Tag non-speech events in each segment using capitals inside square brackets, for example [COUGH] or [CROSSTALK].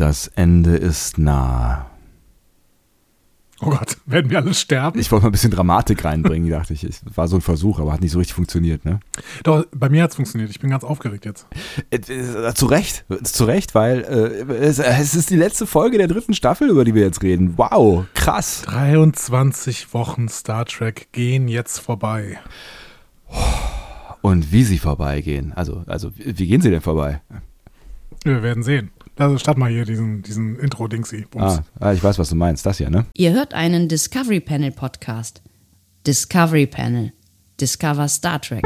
Das Ende ist nah. Oh Gott, werden wir alle sterben? Ich wollte mal ein bisschen Dramatik reinbringen, [LAUGHS] dachte ich. Es war so ein Versuch, aber hat nicht so richtig funktioniert, ne? Doch, bei mir hat es funktioniert. Ich bin ganz aufgeregt jetzt. Äh, äh, zu Recht, zu Recht, weil äh, es, es, ist die letzte Folge der dritten Staffel, über die wir jetzt reden. Wow, krass. 23 Wochen Star Trek gehen jetzt vorbei. Und wie sie vorbeigehen. Also, also wie gehen sie denn vorbei? Wir werden sehen. Also statt mal hier diesen, diesen Intro-Dingsy. Ah, ah, ich weiß, was du meinst. Das hier, ne? Ihr hört einen Discovery Panel Podcast. Discovery Panel. Discover Star Trek.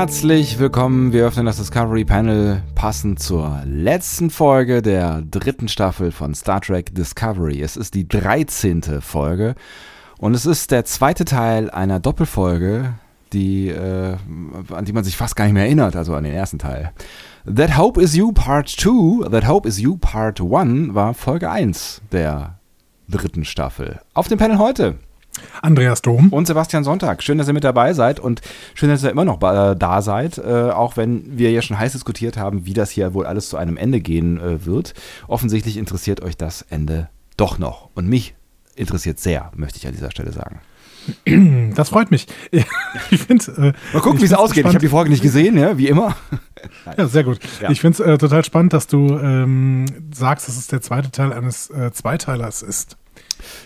Herzlich willkommen. Wir öffnen das Discovery Panel passend zur letzten Folge der dritten Staffel von Star Trek Discovery. Es ist die 13. Folge und es ist der zweite Teil einer Doppelfolge, die, äh, an die man sich fast gar nicht mehr erinnert, also an den ersten Teil. That Hope Is You Part 2, That Hope Is You Part 1 war Folge 1 der dritten Staffel. Auf dem Panel heute Andreas Dom. Und Sebastian Sonntag. Schön, dass ihr mit dabei seid und schön, dass ihr immer noch äh, da seid, äh, auch wenn wir ja schon heiß diskutiert haben, wie das hier wohl alles zu einem Ende gehen äh, wird. Offensichtlich interessiert euch das Ende doch noch. Und mich interessiert sehr, möchte ich an dieser Stelle sagen. [CLEARS THROAT] Das freut mich. [LAUGHS] Ich finde. Äh, Mal gucken, wie es ausgeht. Spannend. Ich habe die Folge nicht gesehen, ja, wie immer. [LAUGHS] ja, sehr gut. Ja. Ich finde es äh, total spannend, dass du ähm, sagst, dass es der zweite Teil eines äh, Zweiteilers ist.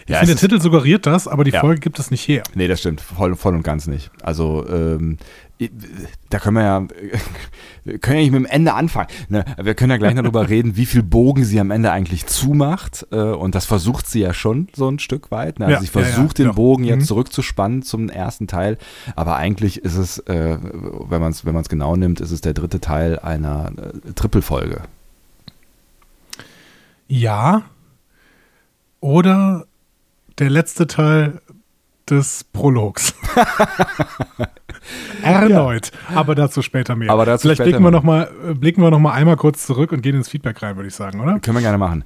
Ich ja, finde, der Titel suggeriert das, aber die ja. Folge gibt es nicht her. Nee, das stimmt. Voll, voll und ganz nicht. Also, ähm, da können wir ja, [LAUGHS] wir können ja nicht mit dem Ende anfangen. Ne? Wir können ja gleich darüber [LAUGHS] reden, wie viel Bogen sie am Ende eigentlich zumacht. Äh, und das versucht sie ja schon so ein Stück weit. Ne? Also ja, sie versucht ja, ja, den Bogen jetzt mhm. zurückzuspannen zum ersten Teil. Aber eigentlich ist es, äh, wenn man es wenn genau nimmt, ist es der dritte Teil einer äh, Trippelfolge. Ja, oder der letzte Teil des Prologs. [LAUGHS] Erneut. Ja. Aber dazu später mehr. Aber dazu Vielleicht später blicken, wir noch mal, äh, blicken wir noch mal einmal kurz zurück und gehen ins Feedback rein, würde ich sagen, oder? Können wir gerne machen.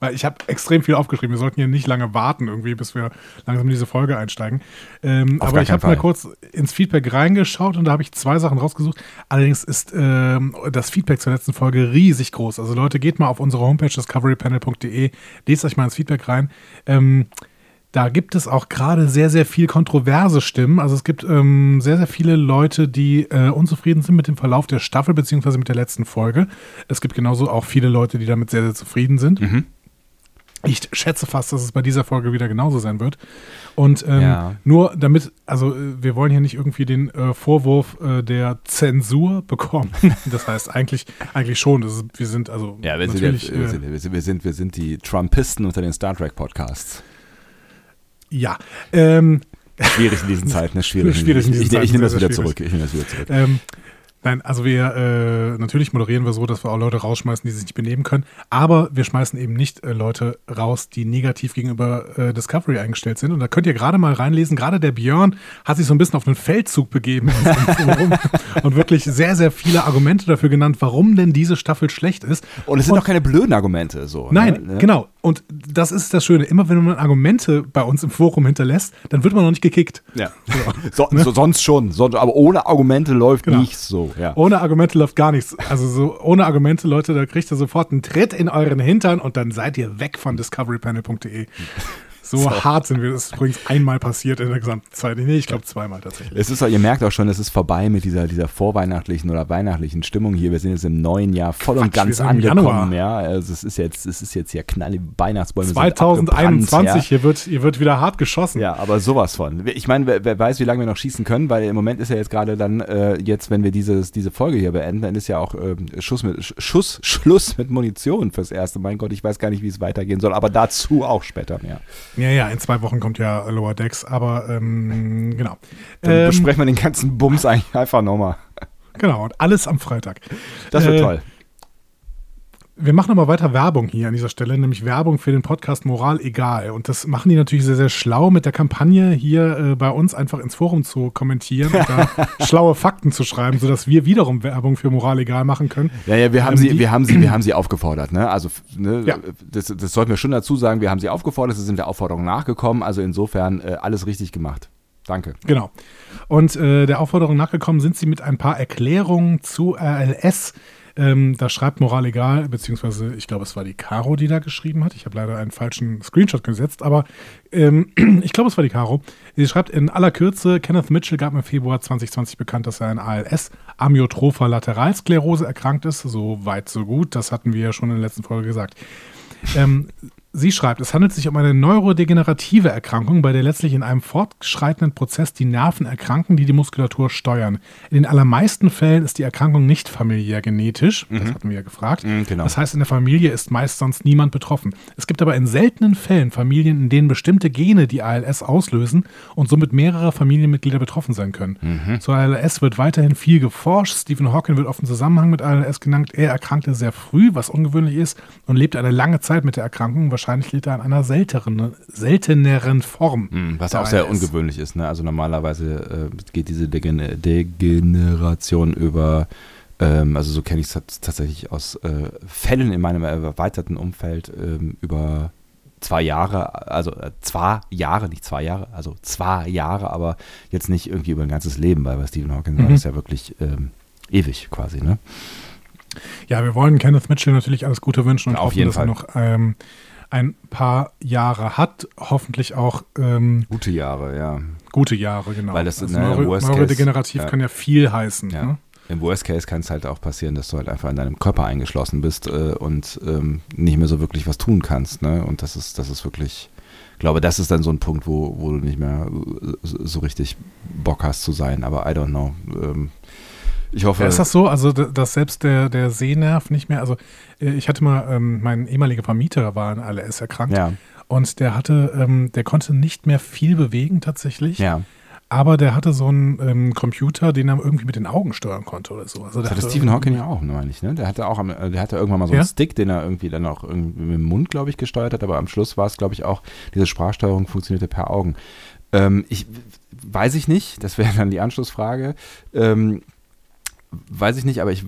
Weil ich habe extrem viel aufgeschrieben. Wir sollten hier nicht lange warten, irgendwie, bis wir langsam in diese Folge einsteigen. Ähm, aber ich habe mal kurz ins Feedback reingeschaut und da habe ich zwei Sachen rausgesucht. Allerdings ist ähm, das Feedback zur letzten Folge riesig groß. Also Leute, geht mal auf unsere Homepage discoverypanel.de, lest euch mal ins Feedback rein. Ähm, da gibt es auch gerade sehr, sehr viel kontroverse Stimmen. Also es gibt ähm, sehr, sehr viele Leute, die äh, unzufrieden sind mit dem Verlauf der Staffel beziehungsweise mit der letzten Folge. Es gibt genauso auch viele Leute, die damit sehr, sehr zufrieden sind. Mhm. Ich schätze fast, dass es bei dieser Folge wieder genauso sein wird. Und ähm, ja. nur damit, also äh, wir wollen hier nicht irgendwie den äh, Vorwurf äh, der Zensur bekommen. [LAUGHS] Das heißt eigentlich, eigentlich schon. Ist, wir sind also ja, wir sind, natürlich, wir, sind, wir, sind, wir, sind, wir sind die Trumpisten unter den Star Trek Podcasts. Ja. Ähm, schwierig in diesen [LAUGHS] Zeiten, ist schwierig. schwierig in diesen ich, ich, ich, ich nehme das wieder zurück. Ich nehme das wieder zurück. Ähm, Nein, also wir äh, natürlich moderieren wir so, dass wir auch Leute rausschmeißen, die sich nicht benehmen können, aber wir schmeißen eben nicht äh, Leute raus, die negativ gegenüber äh, Discovery eingestellt sind. Und da könnt ihr gerade mal reinlesen. Gerade der Björn hat sich so ein bisschen auf einen Feldzug begeben [LAUGHS] und wirklich sehr, sehr viele Argumente dafür genannt, warum denn diese Staffel schlecht ist. Und es sind auch keine blöden Argumente so. Nein, ne? genau. Und das ist das Schöne. Immer wenn man Argumente bei uns im Forum hinterlässt, dann wird man noch nicht gekickt. Ja. So, [LAUGHS] so, ne? sonst schon. So, aber ohne Argumente läuft genau. nichts so ja. Ohne Argumente läuft gar nichts. Also so ohne Argumente, Leute, da kriegt ihr sofort einen Tritt in euren Hintern und dann seid ihr weg von discoverypanel.de. So, so, hart sind wir. Das ist übrigens einmal passiert in der gesamten Zeit. Nee, ich glaube zweimal tatsächlich. Es ist, ihr merkt auch schon, es ist vorbei mit dieser, dieser vorweihnachtlichen oder weihnachtlichen Stimmung hier. Wir sind jetzt im neuen Jahr voll Quatsch, und ganz angekommen. Ja, also es ist jetzt, es ist jetzt hier knall Weihnachtsbäume. 2021, ja. hier, wird, hier wird wieder hart geschossen. Ja, aber sowas von. Ich meine, wer, wer, weiß, wie lange wir noch schießen können, weil im Moment ist ja jetzt gerade dann, äh, jetzt, wenn wir dieses, diese Folge hier beenden, dann ist ja auch äh, Schuss mit, Schuss, Schluss mit Munition fürs Erste. Mein Gott, ich weiß gar nicht, wie es weitergehen soll, aber dazu auch später mehr. Ja, ja, in zwei Wochen kommt ja Lower Decks, aber ähm, genau. Dann ähm, besprechen wir den ganzen Bums eigentlich einfach nochmal. Genau, und alles am Freitag. Das wird äh, toll. Wir machen aber weiter Werbung hier an dieser Stelle, nämlich Werbung für den Podcast Moral egal. Und das machen die natürlich sehr, sehr schlau mit der Kampagne hier äh, bei uns einfach ins Forum zu kommentieren und da [LAUGHS] schlaue Fakten zu schreiben, sodass wir wiederum Werbung für Moral egal machen können. Ja, ja, wir haben ähm, sie, wir haben sie, wir haben sie aufgefordert, ne? Also, ne, ja. das, das sollten wir schon dazu sagen, wir haben sie aufgefordert, sie sind der Aufforderung nachgekommen, also insofern äh, alles richtig gemacht. Danke. Genau. Und äh, der Aufforderung nachgekommen sind sie mit ein paar Erklärungen zu RLS ähm, da schreibt Moral egal, beziehungsweise ich glaube, es war die Caro, die da geschrieben hat. Ich habe leider einen falschen Screenshot gesetzt, aber ähm, [CLEARS THROAT] ich glaube, es war die Caro. Sie schreibt in aller Kürze, Kenneth Mitchell gab im Februar 2020 bekannt, dass er an ALS, Amyotropher Lateralsklerose, erkrankt ist. So weit, so gut. Das hatten wir ja schon in der letzten Folge gesagt. Ähm, Sie schreibt, es handelt sich um eine neurodegenerative Erkrankung, bei der letztlich in einem fortschreitenden Prozess die Nerven erkranken, die die Muskulatur steuern. In den allermeisten Fällen ist die Erkrankung nicht familiär genetisch, mhm. das hatten wir ja gefragt. Mhm, genau. Das heißt, in der Familie ist meist sonst niemand betroffen. Es gibt aber in seltenen Fällen Familien, in denen bestimmte Gene die ALS auslösen und somit mehrere Familienmitglieder betroffen sein können. Mhm. Zur ALS wird weiterhin viel geforscht. Stephen Hawking wird oft im Zusammenhang mit ALS genannt. Er erkrankte sehr früh, was ungewöhnlich ist, und lebte eine lange Zeit mit der Erkrankung, wahrscheinlich liegt er an einer seltenen, selteneren Form. Mhm, was auch sehr ungewöhnlich ist. Ne? Also normalerweise äh, geht diese Degen Degeneration über, ähm, also so kenne ich es tatsächlich aus äh, Fällen in meinem erweiterten Umfeld ähm, über zwei Jahre, also äh, zwei Jahre, nicht zwei Jahre, also zwei Jahre, aber jetzt nicht irgendwie über ein ganzes Leben, weil bei Stephen Hawking mhm. war das ja wirklich ähm, ewig quasi, ne? Ja, wir wollen Kenneth Mitchell natürlich alles Gute wünschen und ja, hoffen, dass Fall. er noch ähm, ein paar Jahre hat, hoffentlich auch ähm, gute Jahre, ja. Gute Jahre, genau. Weil das also ne, Neuro Neurodegenerativ ja. kann ja viel heißen. Ja. Ne? Im Worst Case kann es halt auch passieren, dass du halt einfach in deinem Körper eingeschlossen bist äh, und ähm, nicht mehr so wirklich was tun kannst. Ne? Und das ist, das ist wirklich, ich glaube, das ist dann so ein Punkt, wo, wo du nicht mehr so richtig Bock hast zu sein. Aber I don't know. Ähm, ich hoffe. Ist das so? Also, dass selbst der, der Sehnerv nicht mehr, also äh, ich hatte mal, ähm, mein ehemaliger Vermieter war an ALS erkrankt. Ja. Und der hatte, ähm, der konnte nicht mehr viel bewegen tatsächlich. Ja. Aber der hatte so einen ähm, Computer, den er irgendwie mit den Augen steuern konnte oder so. Also das hatte Stephen Hawking ja auch, meine ich. Ne? Der hatte auch, äh, der hatte irgendwann mal so einen Stick, den er irgendwie dann auch irgendwie mit dem Mund, glaube ich, gesteuert hat. Aber am Schluss war es, glaube ich, auch, diese Sprachsteuerung funktionierte per Augen. Ähm, ich weiß ich nicht, das wäre dann die Anschlussfrage. Ähm, weiß ich nicht, aber ich,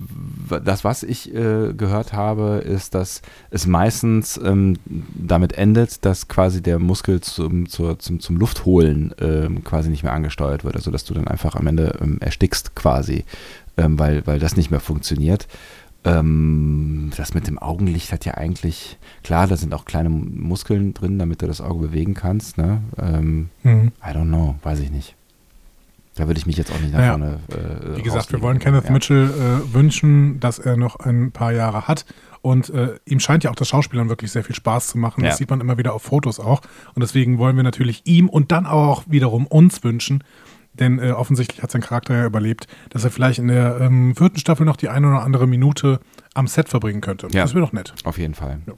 das, was ich äh, gehört habe, ist, dass es meistens ähm, damit endet, dass quasi der Muskel zum, zur, zum, zum Luftholen ähm, quasi nicht mehr angesteuert wird. Also dass du dann einfach am Ende ähm, erstickst quasi, ähm, weil, weil das nicht mehr funktioniert. Ähm, das mit dem Augenlicht hat ja eigentlich, klar, da sind auch kleine Muskeln drin, damit du das Auge bewegen kannst. Ne? Ähm, mhm. I don't know, weiß ich nicht. Da würde ich mich jetzt auch nicht nach naja, vorne. Äh, Wie gesagt, wir wollen Kenneth ja. Mitchell äh, wünschen, dass er noch ein paar Jahre hat. Und äh, ihm scheint ja auch das Schauspielern wirklich sehr viel Spaß zu machen. Ja. Das sieht man immer wieder auf Fotos auch. Und deswegen wollen wir natürlich ihm und dann auch wiederum uns wünschen, denn äh, offensichtlich hat sein Charakter ja überlebt, dass er vielleicht in der ähm, vierten Staffel noch die eine oder andere Minute am Set verbringen könnte. Ja, das wäre doch nett. Auf jeden Fall. Ja.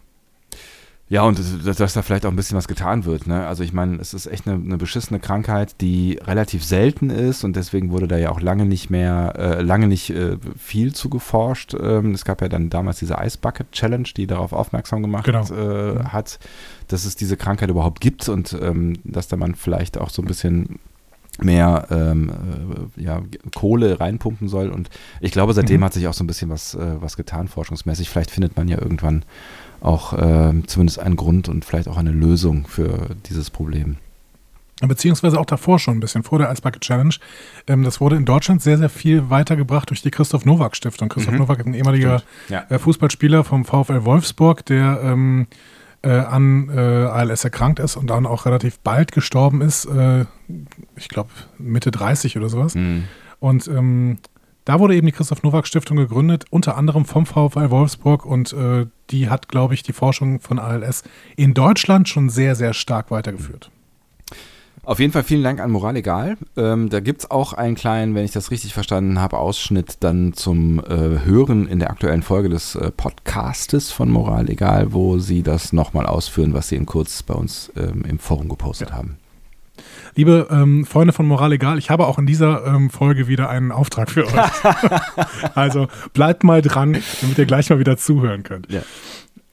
Ja, und dass, dass, da vielleicht auch ein bisschen was getan wird. Ne? Also ich meine, es ist echt eine, eine, beschissene Krankheit, die relativ selten ist und deswegen wurde da ja auch lange nicht mehr, äh, lange nicht äh, viel zu geforscht. Ähm, es gab ja dann damals diese Ice Bucket Challenge, die darauf aufmerksam gemacht genau. äh, mhm. hat, dass es diese Krankheit überhaupt gibt und ähm, dass da man vielleicht auch so ein bisschen mehr ähm, äh, ja, Kohle reinpumpen soll. Und ich glaube, seitdem mhm. hat sich auch so ein bisschen was, äh, was getan, forschungsmäßig. Vielleicht findet man ja irgendwann auch äh, zumindest einen Grund und vielleicht auch eine Lösung für dieses Problem. Beziehungsweise auch davor schon ein bisschen, vor der Ice Bucket Challenge. Ähm, das wurde in Deutschland sehr, sehr viel weitergebracht durch die Christoph Nowak Stiftung. Christoph mhm. Nowak ist ein ehemaliger ja. äh, Fußballspieler vom VfL Wolfsburg, der ähm, äh, an äh, ALS erkrankt ist und dann auch relativ bald gestorben ist. Äh, ich glaube Mitte 30 oder sowas. Mhm. Und ähm, da wurde eben die Christoph Nowak Stiftung gegründet, unter anderem vom VfL Wolfsburg und äh, die hat, glaube ich, die Forschung von ALS in Deutschland schon sehr, sehr stark weitergeführt. Auf jeden Fall vielen Dank an Moral Egal. Ähm, da gibt es auch einen kleinen, wenn ich das richtig verstanden habe, Ausschnitt dann zum äh, Hören in der aktuellen Folge des äh, Podcastes von Moral Egal, wo sie das nochmal ausführen, was sie in kurz bei uns ähm, im Forum gepostet ja. haben. Liebe ähm, Freunde von Moral Egal, ich habe auch in dieser ähm, Folge wieder einen Auftrag für euch. [LAUGHS] also bleibt mal dran, damit ihr gleich mal wieder zuhören könnt. Ja.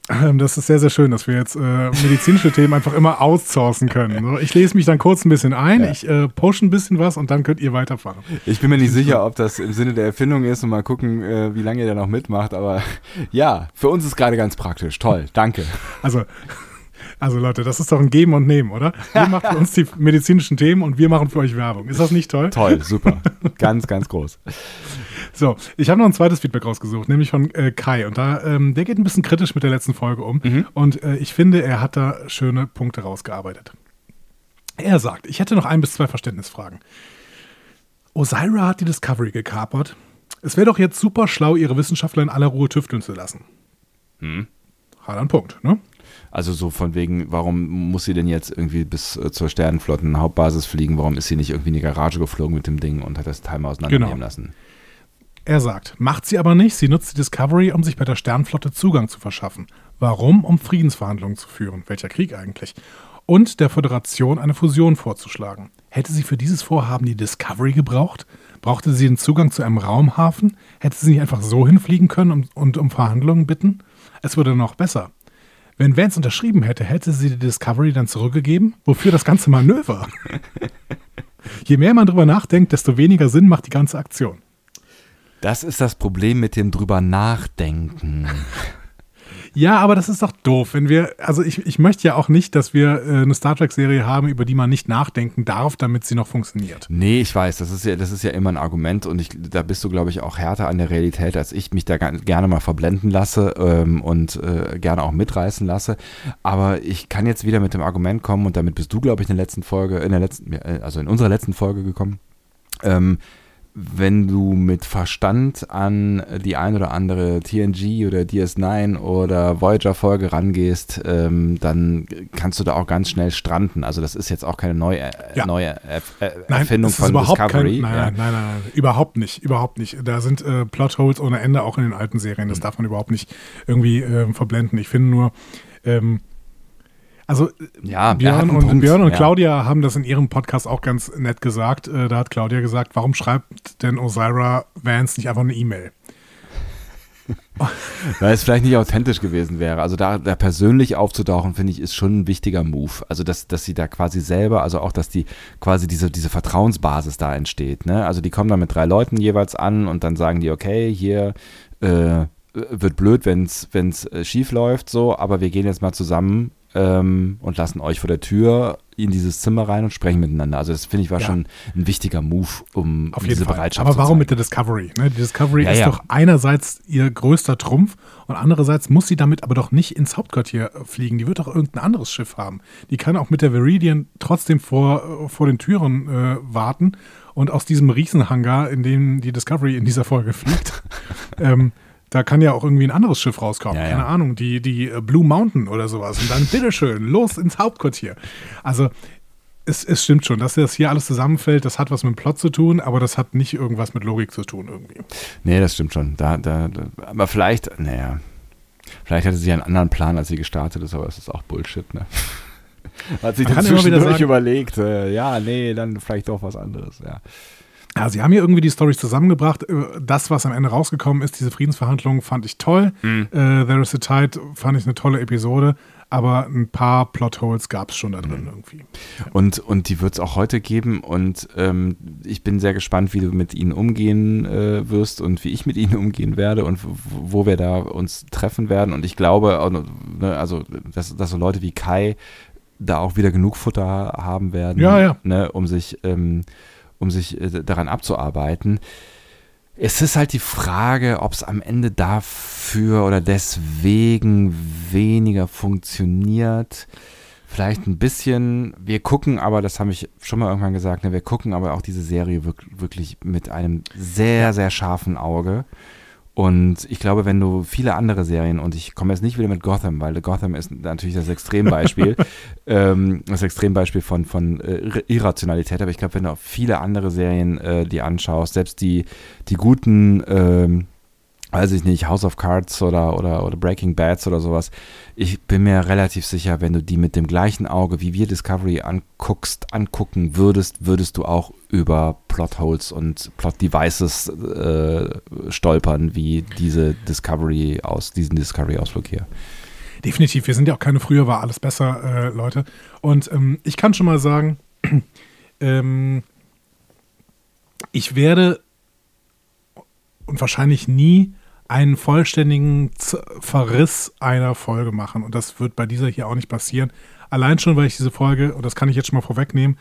Ähm, das ist sehr, sehr schön, dass wir jetzt äh, medizinische Themen einfach immer outsourcen können. Ich lese mich dann kurz ein bisschen ein, ja. ich äh, poste ein bisschen was und dann könnt ihr weiterfahren. Ich bin mir nicht sicher, ob das im Sinne der Erfindung ist und mal gucken, äh, wie lange ihr da noch mitmacht, aber ja, für uns ist gerade ganz praktisch. Toll, danke. Also, also Leute, das ist doch ein Geben und Nehmen, oder? Ihr [LAUGHS] macht für uns die medizinischen Themen und wir machen für euch Werbung. Ist das nicht toll? Toll, super. [LAUGHS] ganz, ganz groß. So, ich habe noch ein zweites Feedback rausgesucht, nämlich von äh, Kai. Und da, ähm, der geht ein bisschen kritisch mit der letzten Folge um. Mhm. Und äh, ich finde, er hat da schöne Punkte rausgearbeitet. Er sagt, ich hätte noch ein bis zwei Verständnisfragen. Osira hat die Discovery gekapert. Es wäre doch jetzt super schlau, ihre Wissenschaftler in aller Ruhe tüfteln zu lassen. Hm. Hat einen Punkt, ne? Also so von wegen, warum muss sie denn jetzt irgendwie bis äh, zur Sternenflotten Hauptbasis fliegen? Warum ist sie nicht irgendwie in die Garage geflogen mit dem Ding und hat das Timer auseinandernehmen genau. lassen? Er sagt, macht sie aber nicht, sie nutzt die Discovery, um sich bei der Sternenflotte Zugang zu verschaffen. Warum? Um Friedensverhandlungen zu führen. Welcher Krieg eigentlich? Und der Föderation eine Fusion vorzuschlagen. Hätte sie für dieses Vorhaben die Discovery gebraucht? Brauchte sie den Zugang zu einem Raumhafen? Hätte sie nicht einfach so hinfliegen können und, und um Verhandlungen bitten? Es würde noch besser. Wenn Vance unterschrieben hätte, hätte sie die Discovery dann zurückgegeben? Wofür das ganze Manöver? [LAUGHS] Je mehr man drüber nachdenkt, desto weniger Sinn macht die ganze Aktion. Das ist das Problem mit dem drüber nachdenken. [LAUGHS] Ja, aber das ist doch doof, wenn wir, also ich, ich möchte ja auch nicht, dass wir äh, eine Star Trek-Serie haben, über die man nicht nachdenken darf, damit sie noch funktioniert. Nee, ich weiß, das ist ja, das ist ja immer ein Argument und ich, da bist du, glaube ich, auch härter an der Realität, als ich mich da gerne mal verblenden lasse ähm, und äh, gerne auch mitreißen lasse. Aber ich kann jetzt wieder mit dem Argument kommen und damit bist du, glaube ich, in der letzten Folge, in der letzten, also in unserer letzten Folge gekommen. Ähm, wenn du mit Verstand an die ein oder andere TNG oder DS9 oder Voyager-Folge rangehst, ähm, dann kannst du da auch ganz schnell stranden. Also das ist jetzt auch keine neue, äh, ja. neue Erf äh, nein, Erfindung von Discovery. Kein, nein, ja. nein, nein, nein, überhaupt nicht, überhaupt nicht. Da sind äh, Plotholes ohne Ende auch in den alten Serien. Das mhm. darf man überhaupt nicht irgendwie äh, verblenden. Ich finde nur, ähm, also ja, Björn und, Punkt. Björn und ja. Claudia haben das in ihrem Podcast auch ganz nett gesagt. Äh, da hat Claudia gesagt, warum schreibt denn Osira Vance nicht einfach eine E-Mail? [LAUGHS] Weil es vielleicht nicht authentisch gewesen wäre. Also da, da persönlich aufzutauchen, finde ich, ist schon ein wichtiger Move. Also dass, dass sie da quasi selber, also auch, dass die quasi diese, diese Vertrauensbasis da entsteht. Ne? Also die kommen da mit drei Leuten jeweils an und dann sagen die, okay, hier äh, wird blöd, wenn es äh, schief läuft, so, aber wir gehen jetzt mal zusammen ähm, und lassen euch vor der Tür in dieses Zimmer rein und sprechen miteinander. Also das finde ich war ja. schon ein wichtiger Move, um, Auf diese Fall. Bereitschaft Aber warum zeigen. mit der Discovery? Ne? Die Discovery ja, ist ja. doch einerseits ihr größter Trumpf und andererseits muss sie damit aber doch nicht ins Hauptquartier äh, fliegen. Die wird doch irgendein anderes Schiff haben. Die kann auch mit der Viridian trotzdem vor, äh, vor den Türen äh, warten und aus diesem Riesenhangar, in dem die Discovery in dieser Folge [LAUGHS] fliegt, ähm, da kann ja auch irgendwie ein anderes Schiff rauskommen. Ja, Keine ja. Ahnung, die, die äh, Blue Mountain oder sowas. Und dann [LAUGHS] bitteschön, los ins Hauptquartier. Also, es, es stimmt schon, dass das hier alles zusammenfällt, das hat was mit dem Plot zu tun, aber das hat nicht irgendwas mit Logik zu tun irgendwie. Nee, das stimmt schon. Da, da, da aber vielleicht, naja, vielleicht hatte sie einen anderen Plan, als sie gestartet ist, aber das ist auch Bullshit, ne? [LAUGHS] Hat sich dann zwischendurch überlegt, äh, ja, nee, dann vielleicht doch was anderes, ja. Ja, sie haben hier irgendwie die Storys zusammengebracht. Äh, das, was am Ende rausgekommen ist, diese Friedensverhandlungen, fand ich toll. Mhm. Äh, There is a Tide fand ich eine tolle Episode, aber ein paar Plotholes gab es schon da drin mhm. irgendwie. Und, und die wird es auch heute geben und ähm, ich bin sehr gespannt, wie du mit ihnen umgehen äh, wirst und wie ich mit ihnen umgehen werde und wo wir da uns treffen werden. Und ich glaube, ne, also, dass, dass so Leute wie Kai da auch wieder genug Futter haben werden, ja, ja. Ne, um sich ähm, um sich äh, daran abzuarbeiten. Es ist halt die Frage, ob es am Ende dafür oder deswegen weniger funktioniert. Vielleicht ein bisschen. Wir gucken aber, das habe ich schon mal irgendwann gesagt, ne, wir gucken aber auch diese Serie wirklich mit einem sehr, sehr scharfen Auge. Und ich glaube, wenn du viele andere Serien, und ich komme jetzt nicht wieder mit Gotham, weil Gotham ist natürlich das Extrembeispiel, [LAUGHS] ähm, das Extrembeispiel von, von äh, Irrationalität, aber ich glaube, wenn du auch viele andere Serien äh, die anschaust, selbst die, die guten ähm, weiß ich nicht, House of Cards oder, oder, oder Breaking Bads oder sowas. Ich bin mir relativ sicher, wenn du die mit dem gleichen Auge, wie wir Discovery anguckst, angucken würdest, würdest du auch über Plotholes und Plot Devices äh, stolpern, wie diese Discovery aus, diesen Discovery-Ausflug hier. Definitiv, wir sind ja auch keine früher war alles besser, äh, Leute. Und ähm, ich kann schon mal sagen, [CLEARS THROAT] ähm, ich werde und wahrscheinlich nie einen vollständigen Z Verriss einer Folge machen. Und das wird bei dieser hier auch nicht passieren. Allein schon, weil ich diese Folge, und das kann ich jetzt schon mal vorwegnehmen,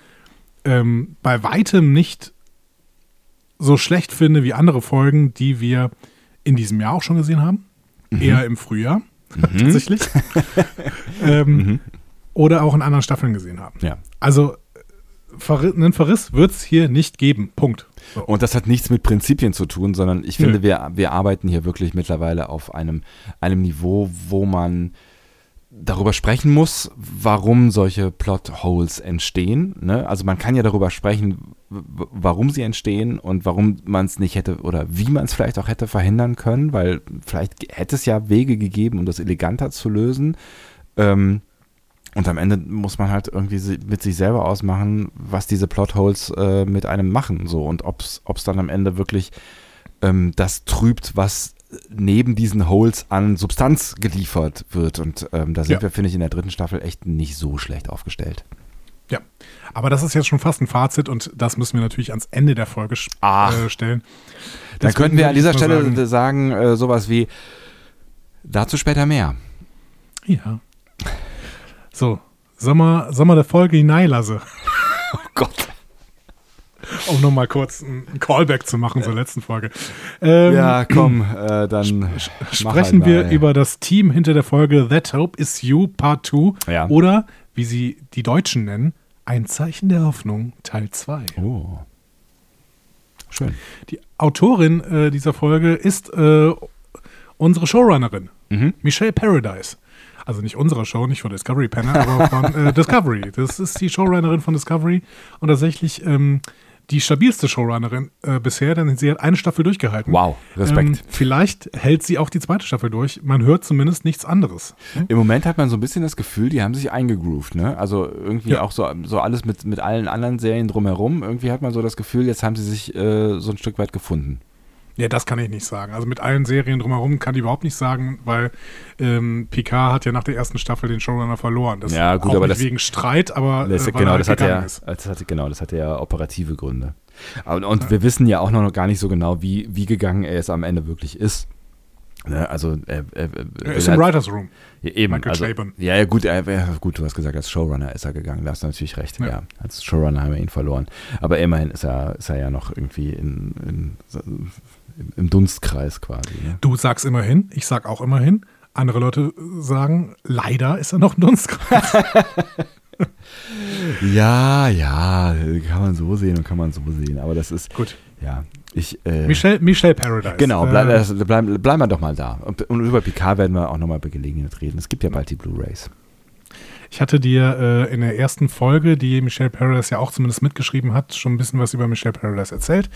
ähm, bei weitem nicht so schlecht finde wie andere Folgen, die wir in diesem Jahr auch schon gesehen haben. Mhm. Eher im Frühjahr, mhm. [LAUGHS] tatsächlich. [LAUGHS] ähm, mhm. Oder auch in anderen Staffeln gesehen haben. Ja. Also einen Verriss wird es hier nicht geben. Punkt. Und das hat nichts mit Prinzipien zu tun, sondern ich finde, wir, wir arbeiten hier wirklich mittlerweile auf einem, einem Niveau, wo man darüber sprechen muss, warum solche Plotholes entstehen. Ne? Also man kann ja darüber sprechen, warum sie entstehen und warum man es nicht hätte oder wie man es vielleicht auch hätte verhindern können, weil vielleicht hätte es ja Wege gegeben, um das eleganter zu lösen. Ähm, und am Ende muss man halt irgendwie mit sich selber ausmachen, was diese Plotholes äh, mit einem machen. So und ob es dann am Ende wirklich ähm, das trübt, was neben diesen Holes an Substanz geliefert wird. Und ähm, da sind ja. wir, finde ich, in der dritten Staffel echt nicht so schlecht aufgestellt. Ja, aber das ist jetzt schon fast ein Fazit und das müssen wir natürlich ans Ende der Folge äh, stellen. Dann könnten wir an dieser Stelle sagen, sagen äh, sowas wie dazu später mehr. Ja. So, Sommer, Sommer der Folge hineinlasse. [LAUGHS] oh Gott. Um nochmal kurz einen Callback zu machen zur letzten Folge. Ähm, ja, komm, äh, [CLEARS THROAT] dann. Sprechen halt wir mal, über das Team hinter der Folge That Hope Is You Part 2 ja. oder, wie sie die Deutschen nennen, Ein Zeichen der Hoffnung Teil 2. Oh. Schön. Die Autorin äh, dieser Folge ist äh, unsere Showrunnerin, mhm. Michelle Paradise also nicht unserer Show, nicht von Discovery Panel, aber von äh, [LAUGHS] Discovery. Das ist die Showrunnerin von Discovery und tatsächlich ähm, die stabilste Showrunnerin äh, bisher, denn sie hat eine Staffel durchgehalten. Wow, Respekt. Ähm, vielleicht hält sie auch die zweite Staffel durch. Man hört zumindest nichts anderes. Hm? Im Moment hat man so ein bisschen das Gefühl, die haben sich eingegroovt, ne? Also irgendwie ja. auch so, so alles mit, mit allen anderen Serien drumherum. Irgendwie hat man so das Gefühl, jetzt haben sie sich äh, so ein Stück weit gefunden. Ja, das kann ich nicht sagen. Also mit allen Serien drumherum kann ich überhaupt nicht sagen, weil ähm, Picard hat ja nach der ersten Staffel den Showrunner verloren. Das ja, gut, aber das, wegen Streit, aber das, äh, genau, das hat ja, das hat, genau, das hatte ja operative Gründe. Und, und ja. wir wissen ja auch noch gar nicht so genau, wie, wie gegangen er es am Ende wirklich ist. Ne, also er, er, er ist im Writers Room. Ja, eben, Michael also, Ja, ja, gut, er, gut, du hast gesagt, als Showrunner ist er gegangen. Da hast du natürlich recht. Ja. ja. als Showrunner haben wir ihn verloren. Aber immerhin ist er, ist er ja noch irgendwie in, in im Dunstkreis quasi. Ne? Du sagst immerhin, ich sag auch immerhin. Andere Leute sagen, leider ist er noch ein Dunstkreis. [LAUGHS] ja, ja, kann man so sehen und kann man so sehen. Aber das ist. Gut. Ja, ich. Äh, Michelle, Michelle Paradise. Genau, bleiben äh, bleib, bleib wir doch mal da. Und, und über Picard werden wir auch nochmal bei Gelegenheit reden. Es gibt ja bald die Blu-Rays. Ich hatte dir äh, in der ersten Folge, die Michelle Paradise ja auch zumindest mitgeschrieben hat, schon ein bisschen was über Michelle Paradise erzählt.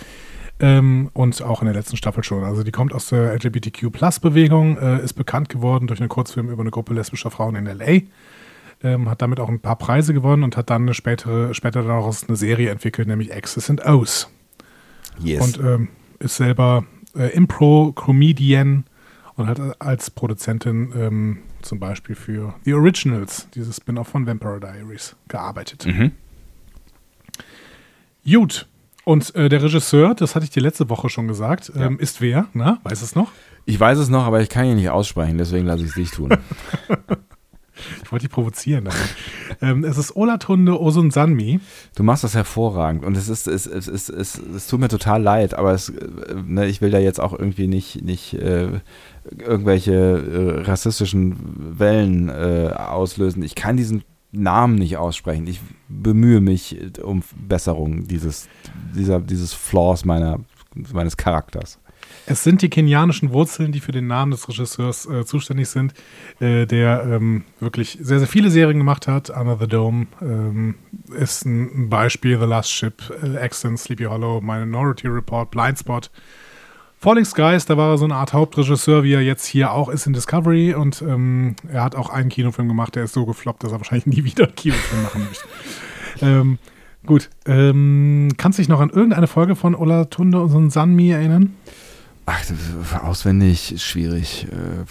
Ähm, und auch in der letzten Staffel schon. Also die kommt aus der LGBTQ-Plus-Bewegung, äh, ist bekannt geworden durch einen Kurzfilm über eine Gruppe lesbischer Frauen in L.A., ähm, hat damit auch ein paar Preise gewonnen und hat dann eine spätere, später daraus eine Serie entwickelt, nämlich X's and O's. Yes. Und ähm, ist selber äh, Impro-Comedian und hat als Produzentin ähm, zum Beispiel für The Originals, dieses Spin-off von Vampire Diaries, gearbeitet. Mhm. Gut, und äh, der Regisseur, das hatte ich dir letzte Woche schon gesagt, ähm, ja. ist wer? Na, weiß es noch? Ich weiß es noch, aber ich kann ihn nicht aussprechen, deswegen lasse ich es nicht tun. [LAUGHS] ich wollte dich provozieren ähm, es ist Olatunde Osunsanmi. Du machst das hervorragend und es ist, es, es, es, es, es tut mir total leid, aber es, äh, ne, ich will da jetzt auch irgendwie nicht, nicht äh, irgendwelche äh, rassistischen Wellen äh, auslösen. Ich kann diesen Namen nicht aussprechen. Ich bemühe mich um Besserung dieses, dieser, dieses Flaws meiner, meines Charakters. Es sind die kenianischen Wurzeln, die für den Namen des Regisseurs äh, zuständig sind, äh, der ähm, wirklich sehr, sehr viele Serien gemacht hat. Under the Dome ähm, ist ein, Beispiel, The Last Ship, äh, Accent, Sleepy Hollow, Minority Report, Blindspot. Falling Skies, da war er so eine Art Hauptregisseur, wie er jetzt hier auch ist in Discovery. Und ähm, er hat auch einen Kinofilm gemacht, der ist so gefloppt, dass er wahrscheinlich nie [LAUGHS] wieder einen Kinofilm machen möchte. ähm, gut, ähm, kannst du dich noch an irgendeine Folge von Olatunde und Sanmi erinnern? Ach, auswendig schwierig. Äh,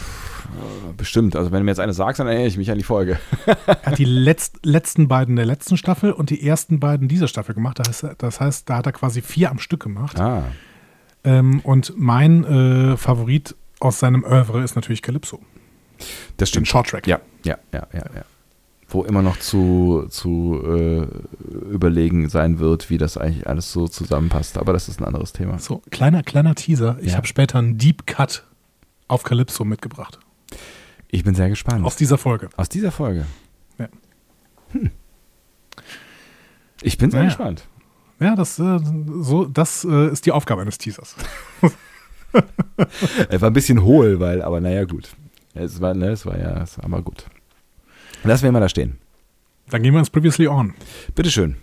bestimmt. Also wenn du mir jetzt eine sagst, dann erinnere ich mich an die Folge. [LAUGHS] er hat die letzt, letzten beiden der letzten Staffel und die ersten beiden dieser Staffel gemacht. Das heißt, das heißt da hat er quasi vier am Stück gemacht. Ah. Ähm, und mein äh, Favorit aus seinem Oeuvre ist natürlich Calypso. Das stimmt. Den Short Track. Ja, ja, ja, ja, ja. Wo immer noch zu, zu äh, überlegen sein wird, wie das eigentlich alles so zusammenpasst. Aber das ist ein anderes Thema. So, kleiner, kleiner Teaser. Ich ja. habe später einen Deep Cut auf Calypso mitgebracht. Ich bin sehr gespannt. Aus dieser Folge. Aus dieser Folge. Ja. Hm. Ich bin sehr naja. gespannt. Ja, das, äh, so, das äh, ist die Aufgabe eines Teasers. [LAUGHS] er war ein bisschen hohl, weil, aber naja, gut. Es war, ne, es war ja, es war aber gut. Lassen wir mal da stehen. Dann gehen wir ins Previously On. Bitteschön.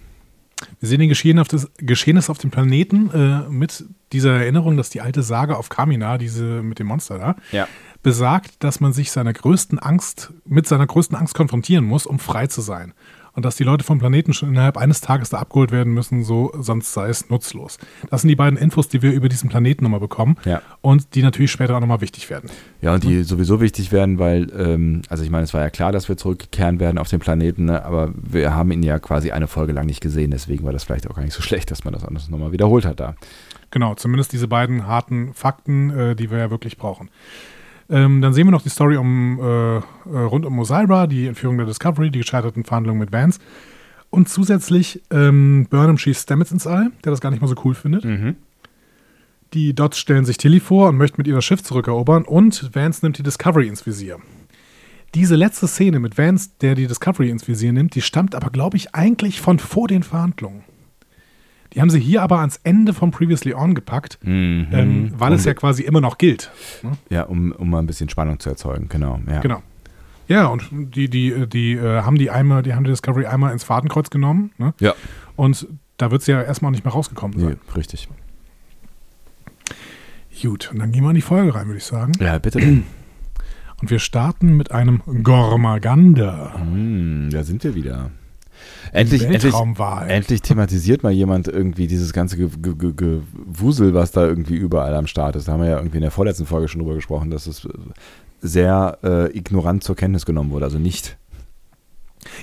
Wir sehen den Geschehen auf das, Geschehnis auf dem Planeten äh, mit dieser Erinnerung, dass die alte Sage auf Kamina, diese mit dem Monster da, ja. besagt, dass man sich seiner größten Angst, mit seiner größten Angst konfrontieren muss, um frei zu sein und dass die Leute vom Planeten schon innerhalb eines Tages da abgeholt werden müssen, so sonst sei es nutzlos. Das sind die beiden Infos, die wir über diesen Planeten nochmal bekommen ja. und die natürlich später auch nochmal wichtig werden. Ja, und die sowieso wichtig werden, weil, ähm, also ich meine, es war ja klar, dass wir zurückkehren werden auf den Planeten, ne? aber wir haben ihn ja quasi eine Folge lang nicht gesehen, deswegen war das vielleicht auch gar nicht so schlecht, dass man das anders nochmal wiederholt hat da. Genau, zumindest diese beiden harten Fakten, äh, die wir ja wirklich brauchen. Ähm, dann sehen wir noch die Story um, äh, äh, rund um Osira, die Entführung der Discovery, die gescheiterten Verhandlungen mit Vance. Und zusätzlich ähm, Burnham schießt Stamets ins All, der das gar nicht mal so cool findet. Mhm. Die Dots stellen sich Tilly vor und möchten mit ihr das Schiff zurückerobern und Vance nimmt die Discovery ins Visier. Diese letzte Szene mit Vance, der die Discovery ins Visier nimmt, die stammt aber, glaube ich, eigentlich von vor den Verhandlungen. Die haben sie hier aber ans Ende von Previously On gepackt, mhm. ähm, weil um, es ja quasi immer noch gilt. Ne? Ja, um, um mal ein bisschen Spannung zu erzeugen, genau. Ja. Genau. Ja, und die, die, die äh, haben die einmal, die haben die Discovery einmal ins Fadenkreuz genommen. Ne? Ja. Und da wird sie ja erstmal nicht mehr rausgekommen sein. Nee, richtig. Gut, und dann gehen wir in die Folge rein, würde ich sagen. Ja, bitte. Und wir starten mit einem Gormaganda. Mm, da sind wir wieder. Endlich, endlich, endlich thematisiert mal jemand irgendwie dieses ganze Gewusel, was da irgendwie überall am Start ist. Da haben wir ja irgendwie in der vorletzten Folge schon drüber gesprochen, dass es sehr äh, ignorant zur Kenntnis genommen wurde, also nicht.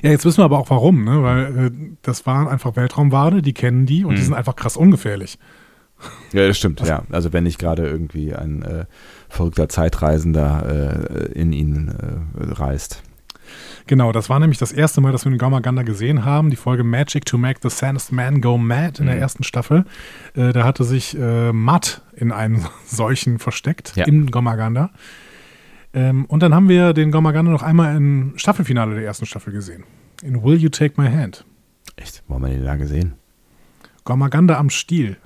Ja, jetzt wissen wir aber auch warum, ne? weil äh, das waren einfach Weltraumwade, die kennen die und mhm. die sind einfach krass ungefährlich. Ja, das stimmt, also, ja. Also wenn nicht gerade irgendwie ein äh, verrückter Zeitreisender äh, in ihn äh, reist. Genau, das war nämlich das erste Mal, dass wir den Gamaganda gesehen haben. Die Folge Magic to Make the Sanest Man Go Mad in mhm. der ersten Staffel. Äh, da hatte sich äh, Matt in einem [LAUGHS] solchen versteckt, ja. im Gamaganda. Ähm, und dann haben wir den Gamaganda noch einmal im Staffelfinale der ersten Staffel gesehen. In Will You Take My Hand. Echt? Wo haben wir den da gesehen? Gamaganda am Stiel.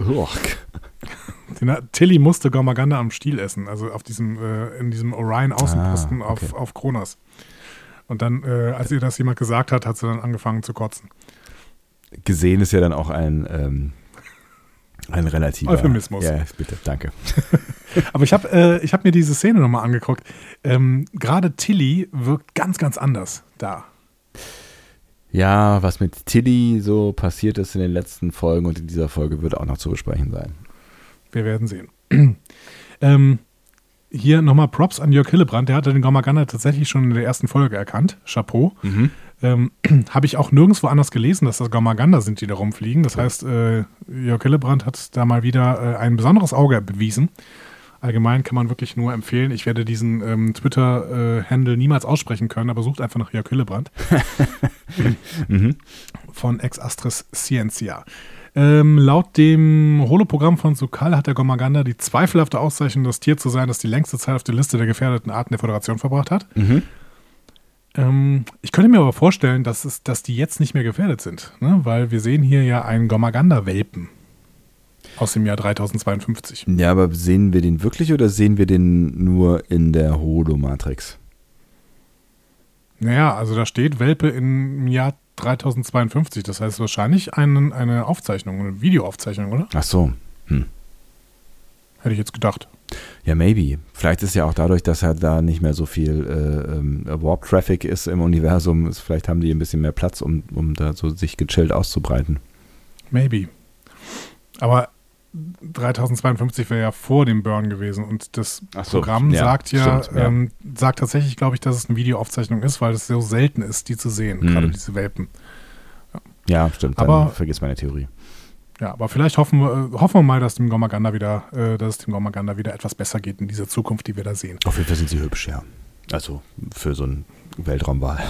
Oh. [LAUGHS] Den, Tilly musste Gormaganda am Stiel essen, also auf diesem, äh, in diesem Orion-Außenposten ah, okay. auf, auf Kronos. Und dann, äh, als ihr das jemand gesagt hat, hat sie dann angefangen zu kotzen. Gesehen ist ja dann auch ein, ähm, ein relativer Euphemismus. Ja, bitte, danke. [LAUGHS] Aber ich habe äh, hab mir diese Szene nochmal angeguckt. Ähm, Gerade Tilly wirkt ganz, ganz anders da. Ja, was mit Tilly so passiert ist in den letzten Folgen und in dieser Folge würde auch noch zu besprechen sein. Wir werden sehen. [CLEARS THROAT] ähm, hier nochmal Props an Jörg Hillebrand. Der hatte den Gormaganda tatsächlich schon in der ersten Folge erkannt. Chapeau. Mhm. Ähm, [CLEARS THROAT] Habe ich auch nirgendwo anders gelesen, dass das Gormaganda sind, die da rumfliegen. Das heißt, äh, Jörg Hillebrand hat da mal wieder äh, ein besonderes Auge bewiesen. Allgemein kann man wirklich nur empfehlen. Ich werde diesen ähm, Twitter-Handle äh, niemals aussprechen können, aber sucht einfach nach Jörg Hillebrand. [LAUGHS] mhm. Von Ex Astris Scientia. Ähm, laut dem Holoprogramm von Sukal hat der Gomaganda die zweifelhafte Auszeichnung, das Tier zu sein, das die längste Zeit auf der Liste der gefährdeten Arten der Föderation verbracht hat. Mhm. Ähm, ich könnte mir aber vorstellen, dass, es, dass die jetzt nicht mehr gefährdet sind, ne? weil wir sehen hier ja einen Gomaganda-Welpen aus dem Jahr 3052. Ja, aber sehen wir den wirklich oder sehen wir den nur in der Holomatrix? Naja, also da steht Welpe im Jahr 3052. Das heißt wahrscheinlich ein, eine Aufzeichnung, eine Videoaufzeichnung, oder? Ach so. Hm. Hätte ich jetzt gedacht. Ja, maybe. Vielleicht ist ja auch dadurch, dass halt da nicht mehr so viel äh, ähm, Warp-Traffic ist im Universum, ist, vielleicht haben die ein bisschen mehr Platz, um, um da so sich gechillt auszubreiten. Maybe. Aber 3052 wäre ja vor dem Burn gewesen und das so, Programm ja, sagt ja, stimmt, ja. Ähm, sagt tatsächlich, glaube ich, dass es eine Videoaufzeichnung ist, weil es so selten ist, die zu sehen, mhm. gerade diese Welpen. Ja, ja stimmt. Aber vergiss meine Theorie. Ja, aber vielleicht hoffen wir, hoffen wir mal, dass dem Gomaganda wieder, äh, dass es dem Gomaganda wieder etwas besser geht in dieser Zukunft, die wir da sehen. Auf jeden Fall sind sie hübsch, ja. Also für so einen Weltraumwahl.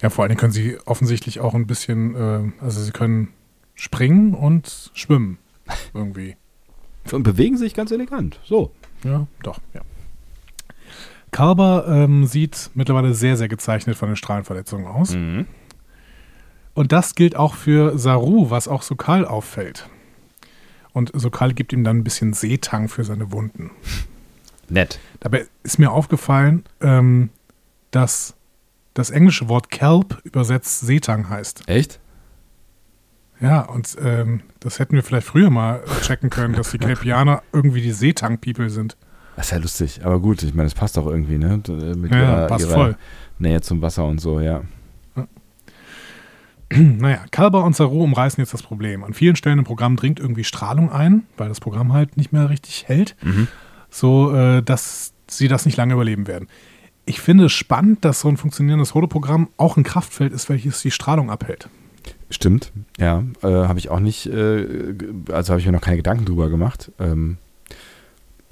Ja, vor allem können sie offensichtlich auch ein bisschen, äh, also sie können springen und schwimmen. Irgendwie. Und bewegen sich ganz elegant. So. Ja, doch, ja. Kalber ähm, sieht mittlerweile sehr, sehr gezeichnet von den Strahlenverletzungen aus. Mhm. Und das gilt auch für Saru, was auch Sokal auffällt. Und Sokal gibt ihm dann ein bisschen Seetang für seine Wunden. Nett. Dabei ist mir aufgefallen, ähm, dass das englische Wort Kelp übersetzt Seetang heißt. Echt? Ja, und ähm, das hätten wir vielleicht früher mal checken können, dass die Kelpianer irgendwie die Seetang-People sind. Das ist ja lustig, aber gut, ich meine, das passt auch irgendwie, ne? Mit ja, ihrer, passt ihrer voll. Nähe zum Wasser und so, ja. [CLEARS THROAT] Naja, Kalber und Saru umreißen jetzt das Problem. An vielen Stellen im Programm dringt irgendwie Strahlung ein, weil das Programm halt nicht mehr richtig hält, mhm. so äh, dass sie das nicht lange überleben werden. Ich finde es spannend, dass so ein funktionierendes Holoprogramm auch ein Kraftfeld ist, welches die Strahlung abhält. Stimmt, ja. Äh, habe ich auch nicht, äh, also habe ich mir noch keine Gedanken drüber gemacht. Ähm,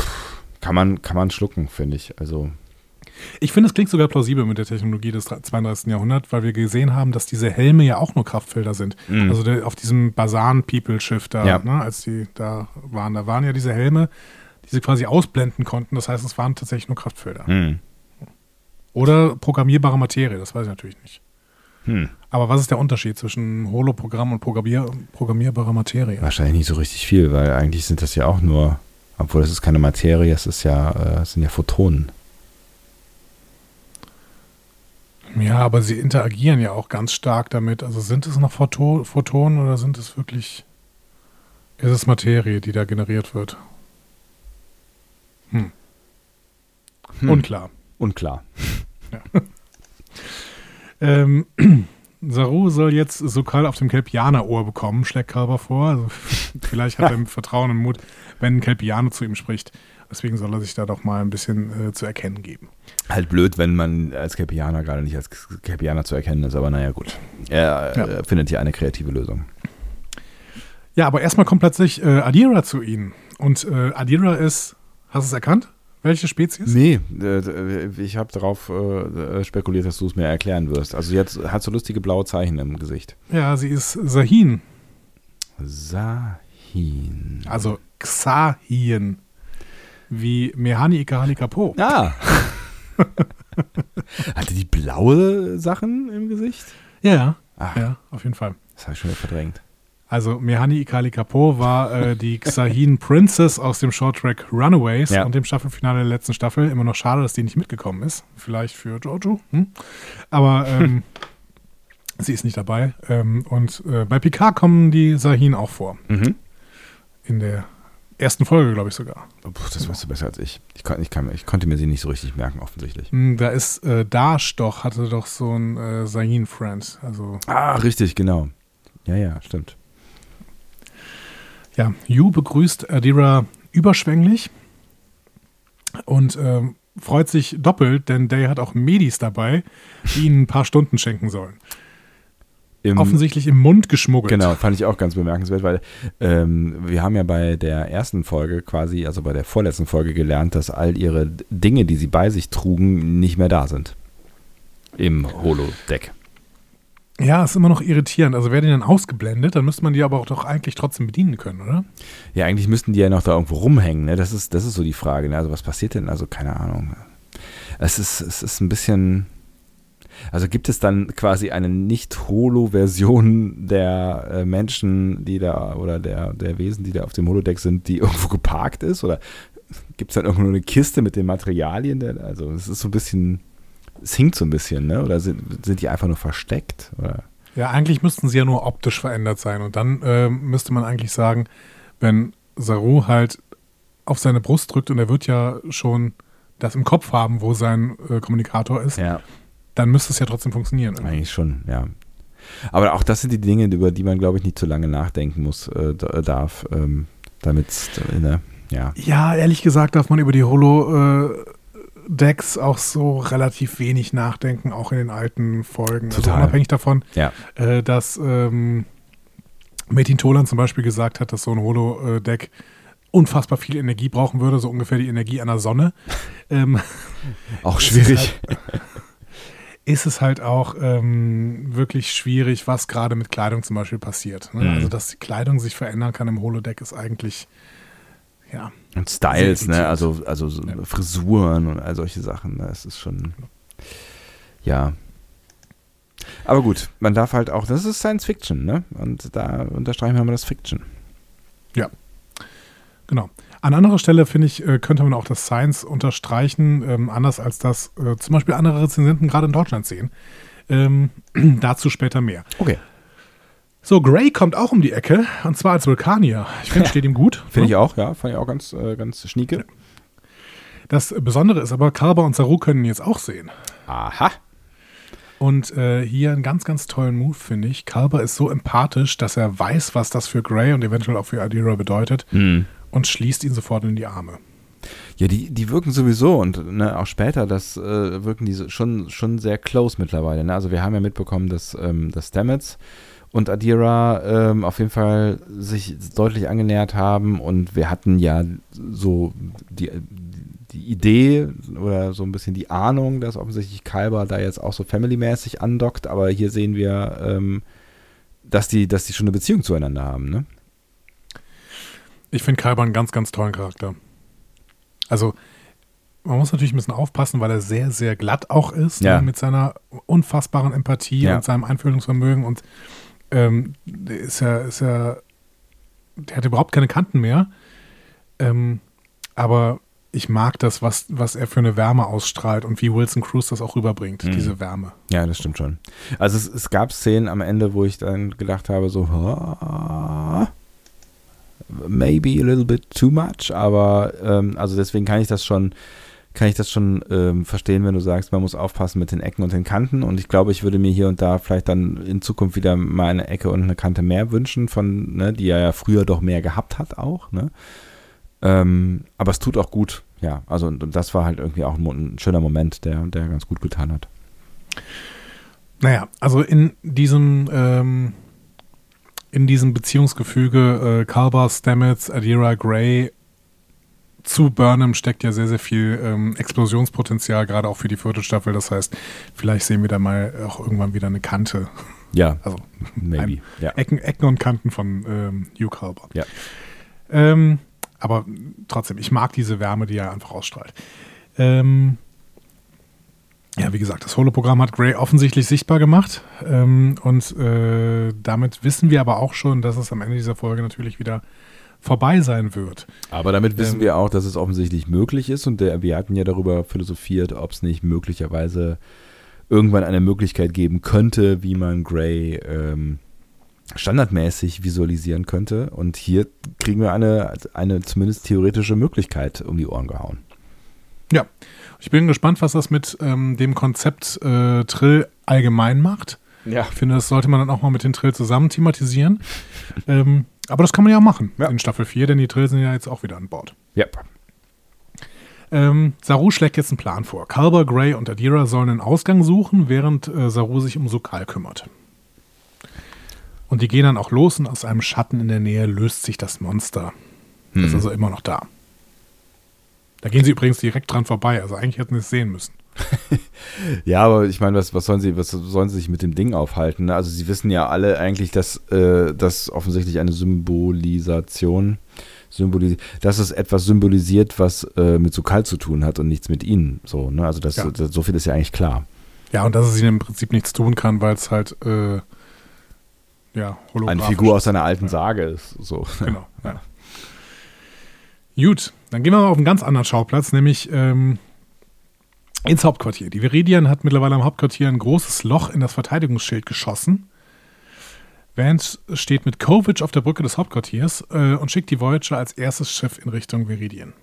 pff, kann, man, kann man schlucken, finde ich. Also. Ich finde, es klingt sogar plausibel mit der Technologie des 32. Jahrhunderts, weil wir gesehen haben, dass diese Helme ja auch nur Kraftfelder sind. Mhm. Also der, auf diesem Basan-People-Schiff da, ja. ne, als die da waren, da waren ja diese Helme, die sie quasi ausblenden konnten. Das heißt, es waren tatsächlich nur Kraftfelder. Mhm. Oder programmierbare Materie, das weiß ich natürlich nicht. Hm. Aber was ist der Unterschied zwischen Holoprogramm und Programmier programmierbarer Materie? Wahrscheinlich nicht so richtig viel, weil eigentlich sind das ja auch nur, obwohl es ist keine Materie, es ist ja, äh, es sind ja Photonen. Ja, aber sie interagieren ja auch ganz stark damit. Also sind es noch Photo Photonen oder sind es wirklich, ist es Materie, die da generiert wird? Hm. Hm. Unklar. Unklar. Ja. Ähm, [CLEARS THROAT] Saru soll jetzt Sokal auf dem Kelpianer-Ohr bekommen, schlägt Kalber vor. Also, [LAUGHS] vielleicht hat er [LAUGHS] Vertrauen und Mut, wenn ein Kelpianer zu ihm spricht. Deswegen soll er sich da doch mal ein bisschen äh, zu erkennen geben. Halt blöd, wenn man als Kelpianer gerade nicht als Kelpianer zu erkennen ist, aber naja, gut. Er ja. äh, findet hier eine kreative Lösung. Ja, aber erstmal kommt plötzlich äh, Adira zu ihnen. Und äh, Adira ist, hast du es erkannt? Welche Spezies? Nee, äh, ich habe darauf äh, spekuliert, dass du es mir erklären wirst. Also jetzt hat so lustige blaue Zeichen im Gesicht. Ja, sie ist Sahin. Sahin. Also Xahin. Wie Mehani Ikahani Kapo. Ah. [LAUGHS] Hatte die blaue Sachen im Gesicht? Ja, ja. Ach. Ja, auf jeden Fall. Das habe ich schon wieder verdrängt. Also Mehani Ikali Kapo war äh, die [LAUGHS] Xahin Princess aus dem Shorttrack Runaways ja. und dem Staffelfinale der letzten Staffel. Immer noch schade, dass die nicht mitgekommen ist. Vielleicht für Jojo. Hm? Aber ähm, [LAUGHS] sie ist nicht dabei. Ähm, und äh, bei Picard kommen die Sahin auch vor. Mhm. In der ersten Folge, glaube ich sogar. Puh, das weißt du besser als ich. Ich, kann, ich, kann, ich, konnte mir sie nicht so richtig merken, offensichtlich. Hm, da ist äh, Dash doch, hatte doch so ein äh, Sahin-Friend. Also, ah, richtig, genau. Ja, ja, stimmt. Ja, Yu begrüßt Adira überschwänglich und äh, freut sich doppelt, denn Day hat auch Medis dabei, die ihnen ein paar Stunden schenken sollen. Im, Offensichtlich im Mund geschmuggelt. Genau, fand ich auch ganz bemerkenswert, weil ähm, wir haben ja bei der ersten Folge quasi, also bei der vorletzten Folge gelernt, dass all ihre Dinge, die sie bei sich trugen, nicht mehr da sind. Im Holodeck. Ja, ist immer noch irritierend. Also wäre die dann ausgeblendet, dann müsste man die aber auch doch eigentlich trotzdem bedienen können, oder? Ja, eigentlich müssten die ja noch da irgendwo rumhängen. Ne? Das, ist, das ist so die Frage. Ne? Also was passiert denn? Also keine Ahnung. Es ist, es ist ein bisschen. Also gibt es dann quasi eine nicht-Holo-Version der äh, Menschen, die da, oder der, der Wesen, die da auf dem Holodeck sind, die irgendwo geparkt ist? Oder gibt es dann irgendwo eine Kiste mit den Materialien? Der, also es ist so ein bisschen es hinkt so ein bisschen, ne? Oder sind, sind die einfach nur versteckt? Oder? Ja, eigentlich müssten sie ja nur optisch verändert sein. Und dann äh, müsste man eigentlich sagen, wenn Saru halt auf seine Brust drückt und er wird ja schon das im Kopf haben, wo sein äh, Kommunikator ist, ja. dann müsste es ja trotzdem funktionieren. Irgendwie. Eigentlich schon, ja. Aber auch das sind die Dinge, über die man, glaube ich, nicht zu lange nachdenken muss, äh, darf, ähm, damit äh, ne, ja. Ja, ehrlich gesagt darf man über die Holo äh, Decks auch so relativ wenig nachdenken, auch in den alten Folgen. Also Total. Also unabhängig davon, ja. äh, dass ähm, Metin Tolan zum Beispiel gesagt hat, dass so ein Holo-Deck unfassbar viel Energie brauchen würde, so ungefähr die Energie einer Sonne. [LAUGHS] Ähm, auch schwierig. Ist es halt, ist es halt auch ähm, wirklich schwierig, was gerade mit Kleidung zum Beispiel passiert. Ne? Mhm. Also, dass die Kleidung sich verändern kann im Holodeck, ist eigentlich, ja. Und Styles, ne? Also, also so ja. Frisuren und all solche Sachen. Das ist schon, ja. Aber gut, man darf halt auch, das ist Science Fiction, ne? Und da unterstreichen wir mal das Fiction. Ja. Genau. An anderer Stelle, finde ich, äh, könnte man auch das Science unterstreichen, ähm, anders als das äh, zum Beispiel andere Rezensenten gerade in Deutschland sehen. Ähm, [CLEARS THROAT] dazu später mehr. Okay. So, Gray kommt auch um die Ecke, und zwar als Vulkanier. Ich finde, ja. steht ihm gut. Finde ich auch, ja. Fand ich auch ganz, äh, ganz schnieke. Das Besondere ist aber, Kalber und Saru können ihn jetzt auch sehen. Aha. Und äh, hier einen ganz, ganz tollen Move, finde ich. Kalber ist so empathisch, dass er weiß, was das für Gray und eventuell auch für Adira bedeutet. Mhm und schließt ihn sofort in die Arme. Ja, die, die wirken sowieso und ne, auch später, das äh, wirken die schon, schon sehr close mittlerweile. Ne? Also wir haben ja mitbekommen, dass, ähm, dass Stamets und Adira ähm, auf jeden Fall sich deutlich angenähert haben und wir hatten ja so die, die Idee oder so ein bisschen die Ahnung, dass offensichtlich Kalber da jetzt auch so family-mäßig andockt, aber hier sehen wir, ähm, dass, die, dass die schon eine Beziehung zueinander haben, ne? Ich finde Kalber einen ganz, ganz tollen Charakter. Also, man muss natürlich ein bisschen aufpassen, weil er sehr, sehr glatt auch ist, ja. ne, mit seiner unfassbaren Empathie ja. und seinem Einfühlungsvermögen und ähm, ist ja, ist ja, der hat überhaupt keine Kanten mehr. Ähm, aber ich mag das, was, was er für eine Wärme ausstrahlt und wie Wilson Cruz das auch rüberbringt, mhm. diese Wärme. Ja, das stimmt schon. Also es, es, gab Szenen am Ende, wo ich dann gedacht habe, so, maybe a little bit too much, aber ähm, also deswegen kann ich das schon, kann ich das schon ähm, verstehen, wenn du sagst, man muss aufpassen mit den Ecken und den Kanten. Und ich glaube, ich würde mir hier und da vielleicht dann in Zukunft wieder mal eine Ecke und eine Kante mehr wünschen, von, ne, die er ja früher doch mehr gehabt hat auch. Ne? Ähm, aber es tut auch gut, ja. Also und, und das war halt irgendwie auch ein, ein schöner Moment, der, der ganz gut getan hat. Naja, also in diesem ähm, in diesem Beziehungsgefüge äh, Kalber, Stamets, Adira, Gray zu Burnham steckt ja sehr, sehr viel ähm, Explosionspotenzial, gerade auch für die vierte Staffel. Das heißt, vielleicht sehen wir da mal auch irgendwann wieder eine Kante. Ja, [LAUGHS] also maybe. Ja. Ecken, Ecken und Kanten von ähm, Hugh Kalber. Ja. Ähm, aber trotzdem, ich mag diese Wärme, die er einfach ausstrahlt. Ähm, ja, wie gesagt, das Holo-Programm hat Gray offensichtlich sichtbar gemacht. Ähm, und äh, damit wissen wir aber auch schon, dass es am Ende dieser Folge natürlich wieder vorbei sein wird. Aber damit wissen ähm, wir auch, dass es offensichtlich möglich ist. Und der, wir hatten ja darüber philosophiert, ob es nicht möglicherweise irgendwann eine Möglichkeit geben könnte, wie man Gray ähm, standardmäßig visualisieren könnte. Und hier kriegen wir eine, eine zumindest theoretische Möglichkeit um die Ohren gehauen. Ja, ich bin gespannt, was das mit ähm, dem Konzept äh, Trill allgemein macht. Ja. Ich finde, das sollte man dann auch mal mit den Trill zusammen thematisieren. [LAUGHS] ähm, aber das kann man ja auch machen ja. in Staffel 4, denn die Trill sind ja jetzt auch wieder an Bord. Ja. Ähm, Saru schlägt jetzt einen Plan vor. Kalber, Gray und Adira sollen einen Ausgang suchen, während äh, Saru sich um Sokal kümmert. Und die gehen dann auch los und aus einem Schatten in der Nähe löst sich das Monster. Hm. Das ist also immer noch da. Da gehen sie übrigens direkt dran vorbei. Also eigentlich hätten sie es sehen müssen. [LAUGHS] ja, aber ich meine, was, was, sollen sie, was sollen sie sich mit dem Ding aufhalten? Ne? Also sie wissen ja alle eigentlich, dass äh, das offensichtlich eine Symbolisation, symbolis dass es etwas symbolisiert, was äh, mit so kalt zu tun hat und nichts mit ihnen. So, ne? Also das, ja. das, so viel ist ja eigentlich klar. Ja, und dass es ihnen im Prinzip nichts tun kann, weil es halt äh, ja, Eine Figur aus seiner alten Sage ist. So. Genau, [LAUGHS] ja. Gut, dann gehen wir mal auf einen ganz anderen Schauplatz, nämlich ähm, ins Hauptquartier. Die Viridian hat mittlerweile am Hauptquartier ein großes Loch in das Verteidigungsschild geschossen. Vance steht mit Kovic auf der Brücke des Hauptquartiers äh, und schickt die Voyager als erstes Schiff in Richtung Viridien.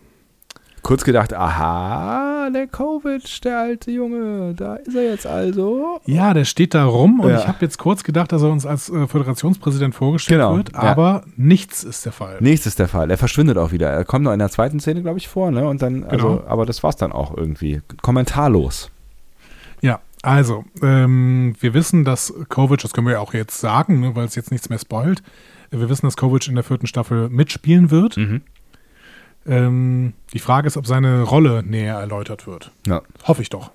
Kurz gedacht, aha, der Kovic, der alte Junge, da ist er jetzt also. Ja, der steht da rum und ja. ich habe jetzt kurz gedacht, dass er uns als äh, Föderationspräsident vorgestellt genau, wird, aber ja. nichts ist der Fall. Nichts ist der Fall. Er verschwindet auch wieder. Er kommt noch in der zweiten Szene, glaube ich, vor, ne? Und dann, also, genau. aber das war's dann auch irgendwie. Kommentarlos. Ja, also, ähm, wir wissen, dass Kovic, das können wir ja auch jetzt sagen, ne, weil es jetzt nichts mehr spoilt, wir wissen, dass Kovic in der vierten Staffel mitspielen wird. Mhm. Ähm, die Frage ist, ob seine Rolle näher erläutert wird. Ja. Hoffe ich doch.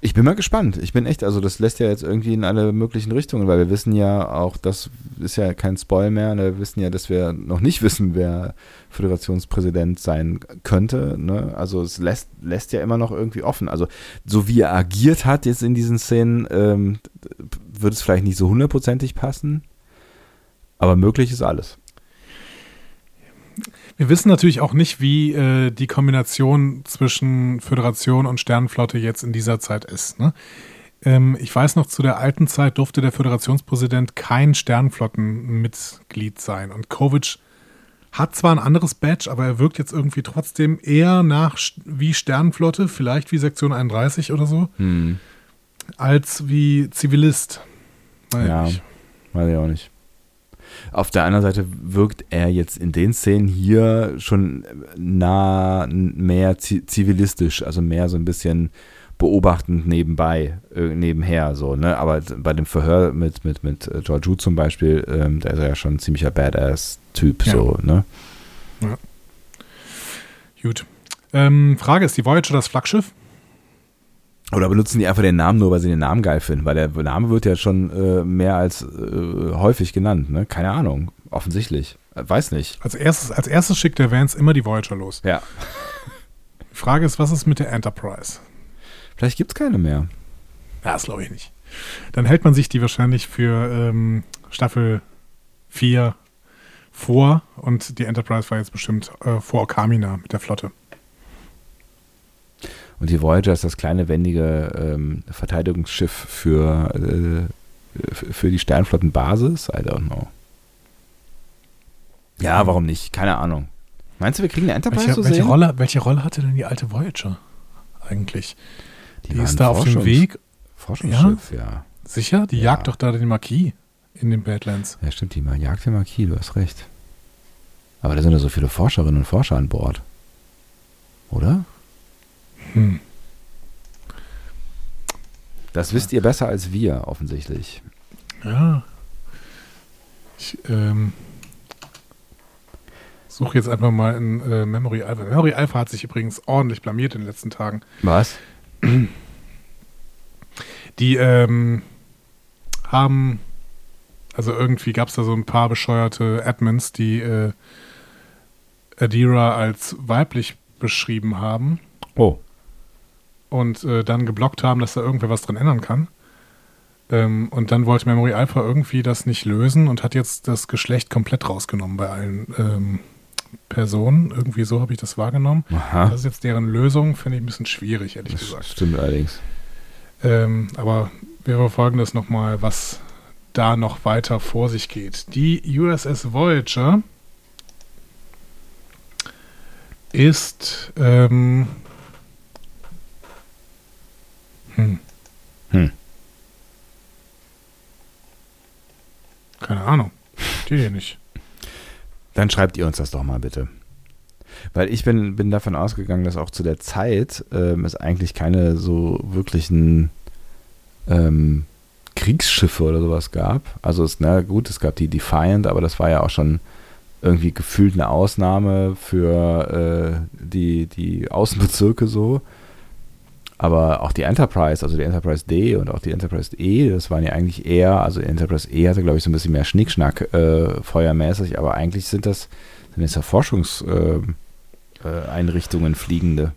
Ich bin mal gespannt. Ich bin echt, also das lässt ja jetzt irgendwie in alle möglichen Richtungen, weil wir wissen ja auch, das ist ja kein Spoil mehr, ne? wir wissen ja, dass wir noch nicht [LAUGHS] wissen, wer Föderationspräsident sein könnte. Ne? Also es lässt, lässt ja immer noch irgendwie offen. Also so wie er agiert hat jetzt in diesen Szenen, ähm, wird es vielleicht nicht so hundertprozentig passen, aber möglich ist alles. Wir wissen natürlich auch nicht, wie äh, die Kombination zwischen Föderation und Sternenflotte jetzt in dieser Zeit ist. Ne? Ähm, ich weiß noch, zu der alten Zeit durfte der Föderationspräsident kein Sternenflottenmitglied sein. Und Kovic hat zwar ein anderes Badge, aber er wirkt jetzt irgendwie trotzdem eher nach wie Sternenflotte, vielleicht wie Sektion 31 oder so, hm. als wie Zivilist. Weiß ja, ich. weiß ich auch nicht. Auf der anderen Seite wirkt er jetzt in den Szenen hier schon nah mehr zivilistisch, also mehr so ein bisschen beobachtend nebenbei, äh, nebenher so, ne? Aber bei dem Verhör mit, mit, mit äh, George Wu zum Beispiel, ähm, da ist er ja schon ein ziemlicher Badass-Typ, ja. so, ne? Ja. Gut. Ähm, Frage, ist die Voyager das Flaggschiff? Oder benutzen die einfach den Namen nur, weil sie den Namen geil finden? Weil der Name wird ja schon äh, mehr als äh, häufig genannt, ne? Keine Ahnung. Offensichtlich. Äh, weiß nicht. Als erstes, als erstes schickt der Vance immer die Voyager los. Ja. Die Frage ist, was ist mit der Enterprise? Vielleicht gibt es keine mehr. Ja, das glaube ich nicht. Dann hält man sich die wahrscheinlich für ähm, Staffel 4 vor und die Enterprise war jetzt bestimmt äh, vor Kamina mit der Flotte. Und die Voyager ist das kleine, wendige ähm, Verteidigungsschiff für, äh, für die Sternflottenbasis. I don't know. Ja, warum nicht? Keine Ahnung. Meinst du, wir kriegen eine Enterprise welche, zu welche sehen? Rolle, welche Rolle hatte denn die alte Voyager eigentlich? Die, die ist da auf dem Weg. Forschungsschiff, ja. ja. Sicher? Die ja. jagt doch da den Marquis in den Badlands. Ja, stimmt, die jagt den Marquis, du hast recht. Aber da sind ja so viele Forscherinnen und Forscher an Bord. Oder? Hm. Das wisst ihr besser als wir, offensichtlich. Ja. Ich ähm, suche jetzt einfach mal in äh, Memory Alpha. Memory Alpha hat sich übrigens ordentlich blamiert in den letzten Tagen. Was? Die ähm, haben, also irgendwie gab es da so ein paar bescheuerte Admins, die äh, Adira als weiblich beschrieben haben. Oh und äh, dann geblockt haben, dass da irgendwer was drin ändern kann. Ähm, und dann wollte Memory Alpha irgendwie das nicht lösen und hat jetzt das Geschlecht komplett rausgenommen bei allen ähm, Personen. Irgendwie so habe ich das wahrgenommen. Aha. Das ist jetzt deren Lösung, finde ich ein bisschen schwierig, ehrlich das gesagt. Stimmt allerdings. Ähm, aber wir verfolgen das nochmal, was da noch weiter vor sich geht. Die USS Voyager ist ähm, hm. Hm. Keine Ahnung. Steht hier nicht. Dann schreibt ihr uns das doch mal bitte. Weil ich bin, bin davon ausgegangen, dass auch zu der Zeit ähm, es eigentlich keine so wirklichen ähm, Kriegsschiffe oder sowas gab. Also es, na gut, es gab die Defiant, aber das war ja auch schon irgendwie gefühlt eine Ausnahme für äh, die, die Außenbezirke so. Aber auch die Enterprise, also die Enterprise D und auch die Enterprise E, das waren ja eigentlich eher, also die Enterprise E hatte, glaube ich, so ein bisschen mehr Schnickschnack äh, feuermäßig, aber eigentlich sind das, sind das ja Forschungseinrichtungen, äh, äh, fliegende.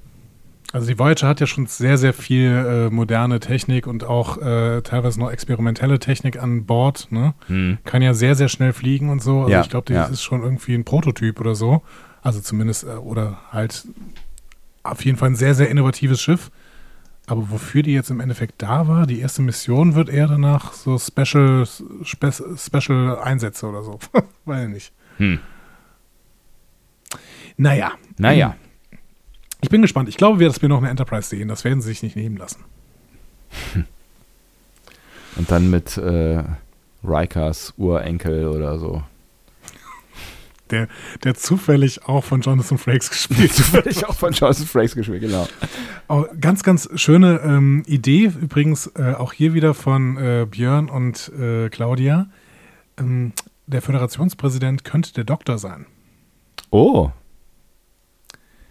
Also die Voyager hat ja schon sehr, sehr viel äh, moderne Technik und auch äh, teilweise noch experimentelle Technik an Bord. Ne? Hm. Kann ja sehr, sehr schnell fliegen und so. Also ja, ich glaube, das ja. ist schon irgendwie ein Prototyp oder so. Also zumindest, äh, oder halt auf jeden Fall ein sehr, sehr innovatives Schiff. Aber wofür die jetzt im Endeffekt da war, die erste Mission wird eher danach so Special, Spe Special Einsätze oder so. [LAUGHS] Weiß ich nicht. Hm. Naja. Naja. Ich bin gespannt. Ich glaube, dass wir noch eine Enterprise sehen. Das werden sie sich nicht nehmen lassen. [LAUGHS] Und dann mit äh, Rikers Urenkel oder so. Der, der zufällig auch von Jonathan Frakes gespielt [LAUGHS] Zufällig auch von Jonathan Frakes gespielt, genau. Oh, ganz, ganz schöne ähm, Idee, übrigens äh, auch hier wieder von äh, Björn und äh, Claudia. Ähm, der Föderationspräsident könnte der Doktor sein. Oh.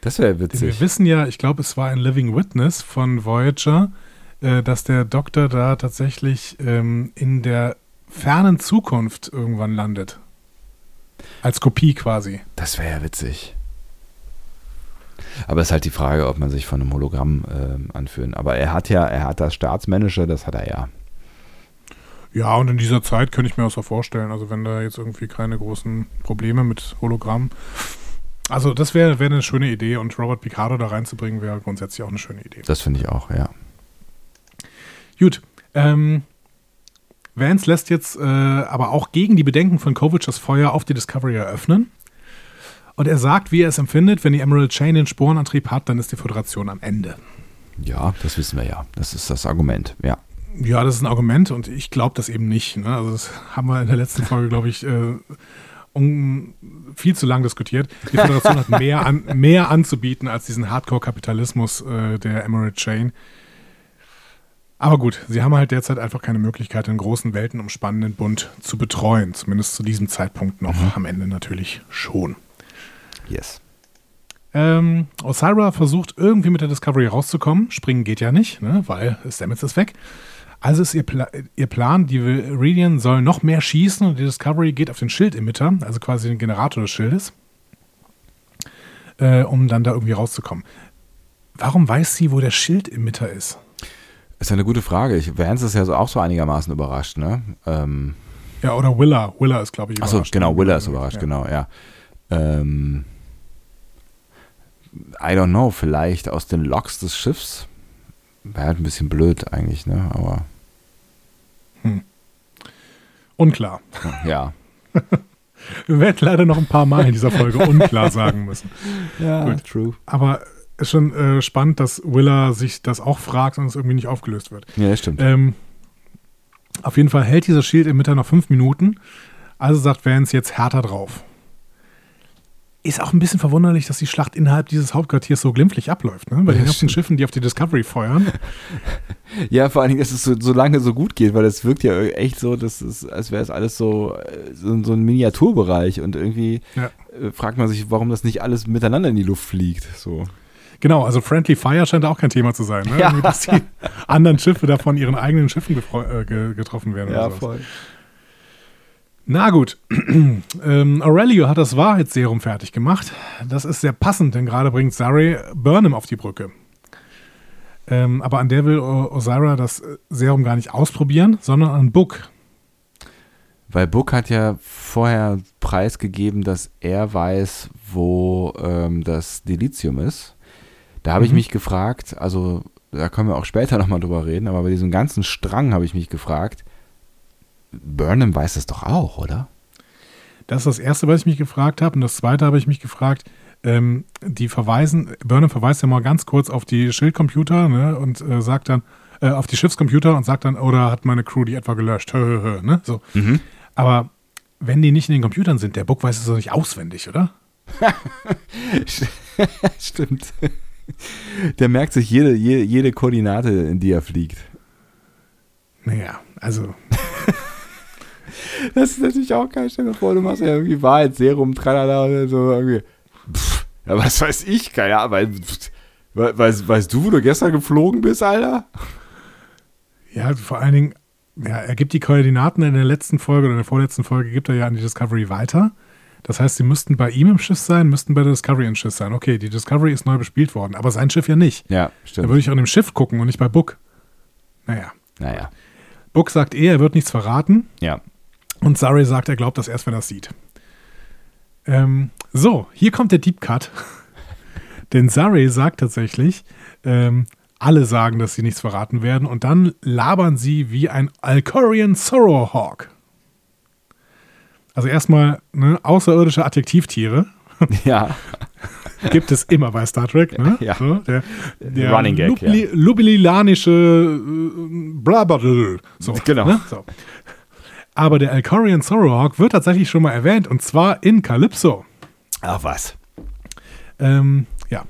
Das wäre witzig. Wir wissen ja, ich glaube, es war ein Living Witness von Voyager, äh, dass der Doktor da tatsächlich ähm, in der fernen Zukunft irgendwann landet. Als Kopie quasi. Das wäre ja witzig. Aber es ist halt die Frage, ob man sich von einem Hologramm äh, anfühlen. Aber er hat ja, er hat das Staatsmännische, das hat er ja. Ja, und in dieser Zeit könnte ich mir auch so vorstellen, also wenn da jetzt irgendwie keine großen Probleme mit Hologramm. Also das wäre wär eine schöne Idee und Robert Picardo da reinzubringen, wäre grundsätzlich auch eine schöne Idee. Das finde ich auch, ja. Gut. Ähm, Vance lässt jetzt äh, aber auch gegen die Bedenken von Kovic das Feuer auf die Discovery eröffnen. Und er sagt, wie er es empfindet, wenn die Emerald Chain den Sporenantrieb hat, dann ist die Föderation am Ende. Ja, das wissen wir ja. Das ist das Argument, ja. Ja, das ist ein Argument und ich glaube das eben nicht. Ne? Also das haben wir in der letzten Folge, glaube ich, äh, um, viel zu lang diskutiert. Die Föderation hat mehr, an, mehr anzubieten als diesen Hardcore-Kapitalismus äh, der Emerald Chain. Aber gut, sie haben halt derzeit einfach keine Möglichkeit, den großen weltenumspannenden Bund zu betreuen. Zumindest zu diesem Zeitpunkt noch. Mhm. Am Ende natürlich schon. Yes. Ähm, Osira versucht irgendwie mit der Discovery rauszukommen. Springen geht ja nicht, ne, weil Stamets ist weg. Also ist ihr, Pla ihr Plan, die Viridian soll noch mehr schießen und die Discovery geht auf den Schildemitter, also quasi den Generator des Schildes, äh, um dann da irgendwie rauszukommen. Warum weiß sie, wo der Schildemitter ist? Ist ja eine gute Frage. Ich, Vance ist ja so auch so einigermaßen überrascht, ne? Ähm, ja, oder Willa. Willa ist, glaube ich, überrascht. Achso, genau, Willa ist überrascht, ja. genau, ja. Ähm, I don't know, vielleicht aus den Loks des Schiffs. Wäre halt ein bisschen blöd eigentlich, ne? Aber. Hm. Unklar. Ja. [LAUGHS] Wir werden leider noch ein paar Mal in dieser Folge unklar sagen müssen. [LAUGHS] Ja, Gut. true. Aber ist schon äh, spannend, dass Willa sich das auch fragt und es irgendwie nicht aufgelöst wird. Ja, stimmt. Ähm, auf jeden Fall hält dieser Shield im Mitte noch fünf Minuten. Also sagt Vance jetzt härter drauf. Ist auch ein bisschen verwunderlich, dass die Schlacht innerhalb dieses Hauptquartiers so glimpflich abläuft, ne? Bei den ganzen Schiffen, die auf die Discovery feuern. [LAUGHS] ja, vor allen Dingen, dass es so, so lange so gut geht, weil es wirkt ja echt so, dass es, als wäre es alles so, äh, so, so, ein Miniaturbereich und irgendwie ja. Äh, fragt man sich, warum das nicht alles miteinander in die Luft fliegt. So. Genau, also Friendly Fire scheint auch kein Thema zu sein, ne? Ja. dass die [LAUGHS] anderen Schiffe da von ihren eigenen Schiffen äh, getroffen werden. Ja, voll. Na gut, [CLEARS THROAT] ähm, Aurelio hat das Wahrheitsserum fertig gemacht. Das ist sehr passend, denn gerade bringt Zare Burnham auf die Brücke. Ähm, aber an der will Osira das Serum gar nicht ausprobieren, sondern an Book. Weil Book hat ja vorher preisgegeben, dass er weiß, wo ähm, das Dilithium ist. Da habe mhm. ich mich gefragt, also da können wir auch später [LAUGHS] nochmal drüber reden, aber bei diesem ganzen Strang habe ich mich gefragt, Burnham weiß es doch auch, oder? Das ist das Erste, was ich mich gefragt habe. Und das Zweite habe ich mich gefragt, ähm, die verweisen, Burnham verweist ja mal ganz kurz auf die Schildcomputer ne, und äh, sagt dann, äh, auf die Schiffscomputer und sagt dann, oder hat meine Crew die etwa gelöscht? Hö, hö, hö, ne? so. Mhm. Aber wenn die nicht in den Computern sind, der Book weiß es doch nicht auswendig, oder? [LAUGHS] Stimmt. [LAUGHS] Der merkt sich jede, jede, jede Koordinate, in die er fliegt. Naja, also. [LAUGHS] das ist natürlich auch geil. Stell dir vor, du machst ja irgendwie Wahrheitsserum, tralala oder so. Irgendwie. Pff, ja, was weiß ich, keine Ahnung. Weißt, weißt du, wo du gestern geflogen bist, Alter? Ja, vor allen Dingen, ja, er gibt die Koordinaten in der letzten Folge oder in der vorletzten Folge, gibt er ja an die Discovery weiter. Das heißt, sie müssten bei ihm im Schiff sein, müssten bei der Discovery im Schiff sein. Okay, die Discovery ist neu bespielt worden, aber sein Schiff ja nicht. Ja, stimmt. Da würde ich an dem Schiff gucken und nicht bei Book. Naja. Naja. Book sagt eh, er wird nichts verraten. Ja. Und Sari sagt, er glaubt das erst, wenn er es sieht. Ähm, so, hier kommt der Deep Cut. [LAUGHS] Denn Sari sagt tatsächlich, ähm, Alle sagen, dass sie nichts verraten werden und dann labern sie wie ein Alcorian Sorrowhawk. Also erstmal ne, außerirdische Adjektivtiere. [LAUGHS] Ja. Gibt es immer bei Star Trek. Ne? Ja. So, der der Running Gag, Lubli ja. Lubililanische äh, Blabadl. So, Genau. Ne? So. Aber der Alcorian Sorrowhawk wird tatsächlich schon mal erwähnt und zwar in Calypso. Ach was. Ähm, ja,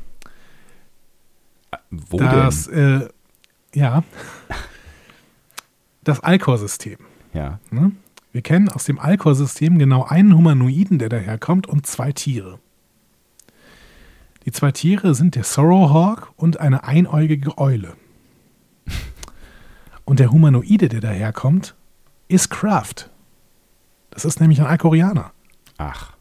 Wo das, äh, ja, das Alcor-System. denn? Ja. Ne? Wir kennen aus dem Alcor-System genau einen Humanoiden, der daherkommt, und zwei Tiere. Die zwei Tiere sind der Sorrowhawk und eine einäugige Eule. Und der Humanoide, der daherkommt, ist Kraft. Das ist nämlich ein Alkorianer. Ach.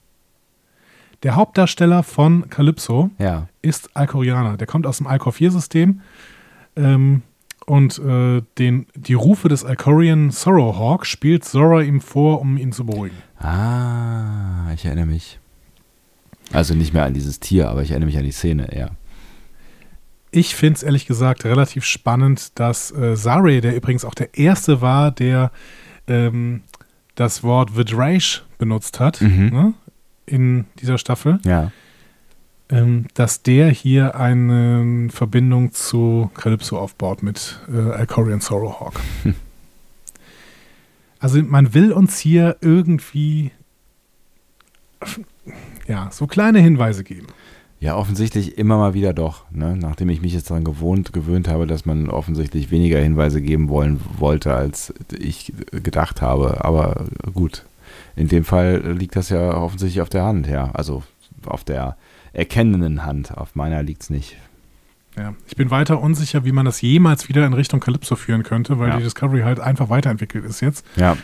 Der Hauptdarsteller von Calypso Ja. ist Alkorianer. Der kommt aus dem Alcor 4-System. Ähm, und äh, den, die Rufe des Alcorian Sorrowhawk spielt Zora ihm vor, um ihn zu beruhigen. Ah, ich erinnere mich. Also nicht mehr an dieses Tier, aber ich erinnere mich an die Szene, ja. Ich finde es ehrlich gesagt relativ spannend, dass äh, Zare, der übrigens auch der Erste war, der ähm, das Wort Vidrage benutzt hat Mhm. ne, in dieser Staffel, Ja. Ähm, dass der hier eine Verbindung zu Calypso aufbaut mit äh, Alcorian Sorrowhawk. [LAUGHS] Also man will uns hier irgendwie ja, so kleine Hinweise geben. Ja, offensichtlich immer mal wieder doch, ne? nachdem ich mich jetzt daran gewohnt, gewöhnt habe, dass man offensichtlich weniger Hinweise geben wollen wollte, als ich gedacht habe. Aber gut, in dem Fall liegt das ja offensichtlich auf der Hand, ja. Also auf der erkennenden Hand. Auf meiner liegt es nicht. Ja, ich bin weiter unsicher, wie man das jemals wieder in Richtung Calypso führen könnte, weil Ja. die Discovery halt einfach weiterentwickelt ist jetzt. Ja,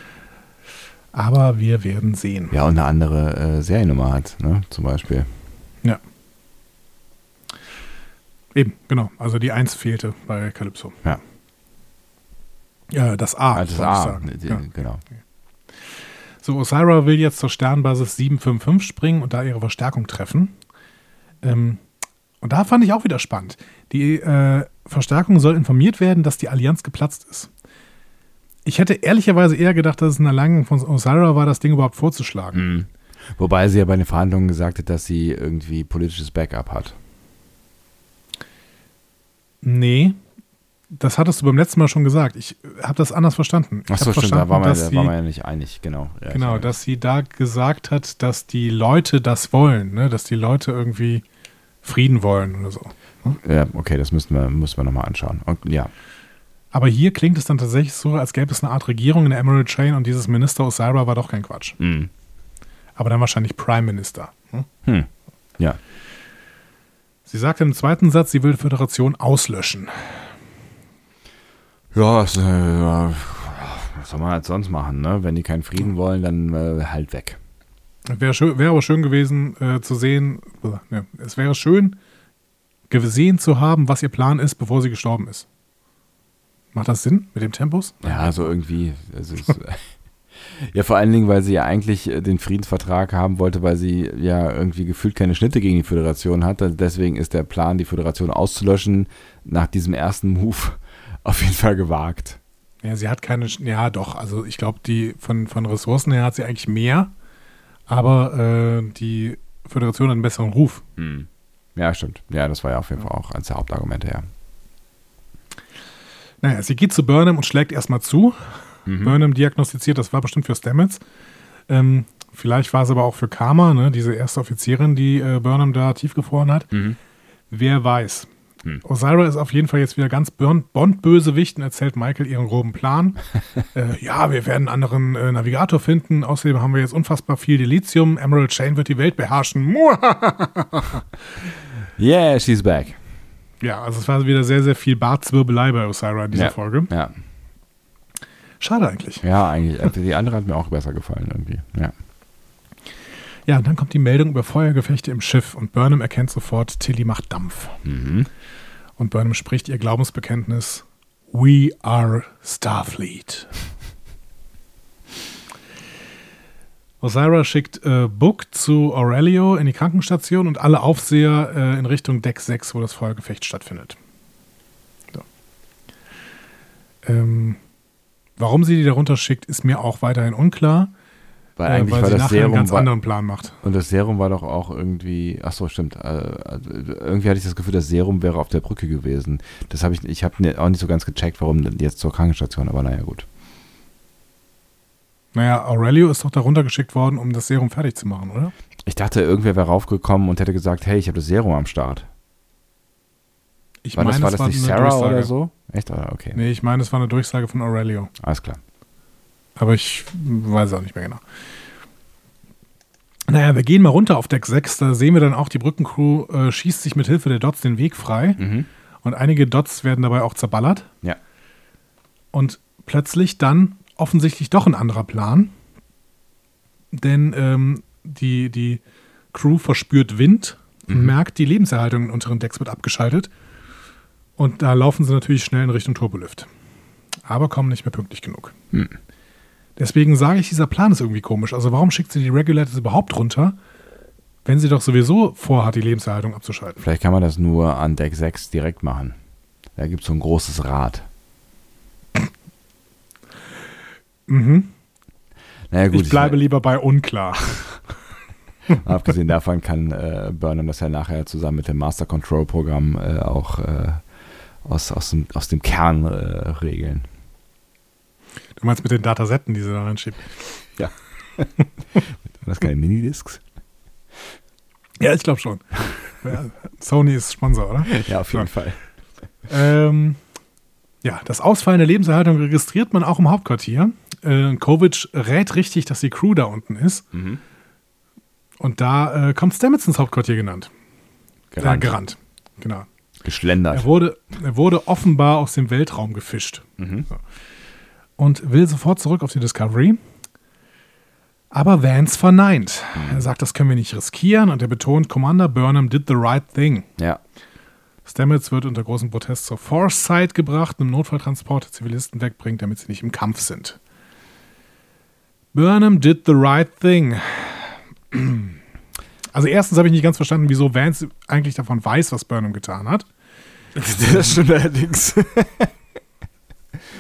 Aber wir werden sehen. ja und eine andere äh, Seriennummer hat, ne? zum Beispiel. Ja. Eben, genau. Also die 1 fehlte bei Calypso. Ja. Ja, das A. Also das A, sagen. Ja. genau. So, Osira will jetzt zur Sternbasis 755 springen und da ihre Verstärkung treffen. Ähm, und da fand ich auch wieder spannend. Die äh, Verstärkung soll informiert werden, dass die Allianz geplatzt ist. Ich hätte ehrlicherweise eher gedacht, dass es ein Erlangen von Osira war, das Ding überhaupt vorzuschlagen. Mhm. Wobei sie ja bei den Verhandlungen gesagt hat, dass sie irgendwie politisches Backup hat. Nee, das hattest du beim letzten Mal schon gesagt. Ich habe das anders verstanden. Ich Achso, hab stimmt, da verstanden, war man, dass da ja nicht einig, genau. Ja, Genau, dass sie da gesagt hat, dass die Leute das wollen, ne? dass die Leute irgendwie Frieden wollen oder so. Ja, okay, das müssten wir, müssen wir nochmal anschauen. Und, ja, Aber hier klingt es dann tatsächlich so, als gäbe es eine Art Regierung in der Emerald Chain und dieses Minister Osira war doch kein Quatsch. mhm. Aber dann wahrscheinlich Prime Minister. Hm? hm. ja. Sie sagt im zweiten Satz, sie will die Föderation auslöschen. Ja, äh, was soll man halt sonst machen, ne? Wenn die keinen Frieden wollen, dann äh, halt weg. Wäre schön, wäre aber schön gewesen äh, zu sehen, äh, ne, es wäre schön gesehen zu haben, was ihr Plan ist, bevor sie gestorben ist. Macht das Sinn mit dem Tempus? Ja, so irgendwie. Also es, [LAUGHS] ja, vor allen Dingen, weil sie ja eigentlich äh, den Friedensvertrag haben wollte, weil sie ja irgendwie gefühlt keine Schnitte gegen die Föderation hat. Also Deswegen ist der Plan, die Föderation auszulöschen, nach diesem ersten Move [LAUGHS] auf jeden Fall gewagt. Ja, sie hat keine, ja doch, also ich glaube, die von, von Ressourcen her hat sie eigentlich mehr, aber äh, die Föderation hat einen besseren Ruf. Hm. Ja, stimmt. Ja, das war ja auf jeden Fall auch eines der Hauptargumente, ja. Naja, sie geht zu Burnham und schlägt erstmal zu. Mhm. Burnham diagnostiziert, das war bestimmt für Stamets. Ähm, vielleicht war es aber auch für Karma, ne, diese erste Offizierin, die äh, Burnham da tiefgefroren hat. Mhm. Wer weiß. Hm. Osira ist auf jeden Fall jetzt wieder ganz Bond- Bond-Bösewicht und erzählt Michael ihren groben Plan. [LAUGHS] äh, ja, wir werden einen anderen äh, Navigator finden. Außerdem haben wir jetzt unfassbar viel Dilithium. Emerald Chain wird die Welt beherrschen. [LAUGHS] Yeah, she's back. ja, also es war wieder sehr, sehr viel Bartzwirbelei bei Osira in dieser Ja. Folge. Ja, Schade eigentlich. ja, eigentlich. Die andere hat mir auch besser gefallen irgendwie. Ja. Ja, und dann kommt die Meldung über Feuergefechte im Schiff und Burnham erkennt sofort, Tilly macht Dampf. Mhm. Und Burnham spricht ihr Glaubensbekenntnis: We are Starfleet. [LAUGHS] Osira schickt äh, Book zu Aurelio in die Krankenstation und alle Aufseher äh, in Richtung Deck 6, wo das Feuergefecht stattfindet. So. Ähm, warum sie die darunter schickt, ist mir auch weiterhin unklar. Weil eigentlich äh, weil war das Serum einen ganz war, anderen Plan macht. Und das Serum war doch auch irgendwie, ach so, stimmt. Äh, irgendwie hatte ich das Gefühl, das Serum wäre auf der Brücke gewesen. Das habe ich, ich habe ne, auch nicht so ganz gecheckt, warum jetzt zur Krankenstation, aber naja, gut. Naja, Aurelio ist doch darunter geschickt worden, um das Serum fertig zu machen, oder? Ich dachte, irgendwer wäre raufgekommen und hätte gesagt, hey, ich habe das Serum am Start. Ich war meine, das, war das war nicht Sarah Durchsage. oder so? Echt? Ah, okay. Nee, ich meine, es war eine Durchsage von Aurelio. Alles klar. Aber ich weiß auch nicht mehr genau. Naja, wir gehen mal runter auf Deck 6. Da sehen wir dann auch, die Brückencrew äh, schießt sich mit Hilfe der Dots den Weg frei. Mhm. Und einige Dots werden dabei auch zerballert. Ja. Und plötzlich dann offensichtlich doch ein anderer Plan. Denn ähm, die, die Crew verspürt Wind und mhm. merkt, die Lebenserhaltung in unteren Decks wird abgeschaltet. Und da laufen sie natürlich schnell in Richtung Turbolift. Aber kommen nicht mehr pünktlich genug. Mhm. Deswegen sage ich, dieser Plan ist irgendwie komisch. Also warum schickt sie die Regulators überhaupt runter, wenn sie doch sowieso vorhat, die Lebenserhaltung abzuschalten? Vielleicht kann man das nur an Deck 6 direkt machen. Da gibt es so ein großes Rad. [LAUGHS] Mhm. Naja, gut, ich bleibe ich lieber bei unklar. [LAUGHS] Abgesehen davon kann äh, Burnham das ja nachher zusammen mit dem Master Control Programm äh, auch äh, aus, aus, dem, aus dem Kern äh, regeln. Du meinst mit den Datasetten, die sie da reinschiebt? Ja. [LAUGHS] Das keine Minidiscs? Ja, ich glaube schon. Sony ist Sponsor, oder? [LAUGHS] Ja, auf jeden ja. Fall. Ähm, ja, das Ausfallen der Lebenserhaltung registriert man auch im Hauptquartier. Äh, Kovic rät richtig, dass die Crew da unten ist. Mhm. Und da äh, kommt Stamets ins Hauptquartier genannt. Gerannt. Äh, gerannt. Genau. Geschlendert. Er wurde, er wurde offenbar aus dem Weltraum gefischt. Mhm. So. Und will sofort zurück auf die Discovery. Aber Vance verneint. Mhm. Er sagt, das können wir nicht riskieren und er betont, Commander Burnham did the right thing. Ja. Stamets wird unter großem Protest zur Force-Site gebracht, einem Notfalltransport der Zivilisten wegbringt, damit sie nicht im Kampf sind. Burnham did the right thing. Also erstens habe ich nicht ganz verstanden, wieso Vance eigentlich davon weiß, was Burnham getan hat. [LAUGHS] Das stimmt allerdings. [LAUGHS]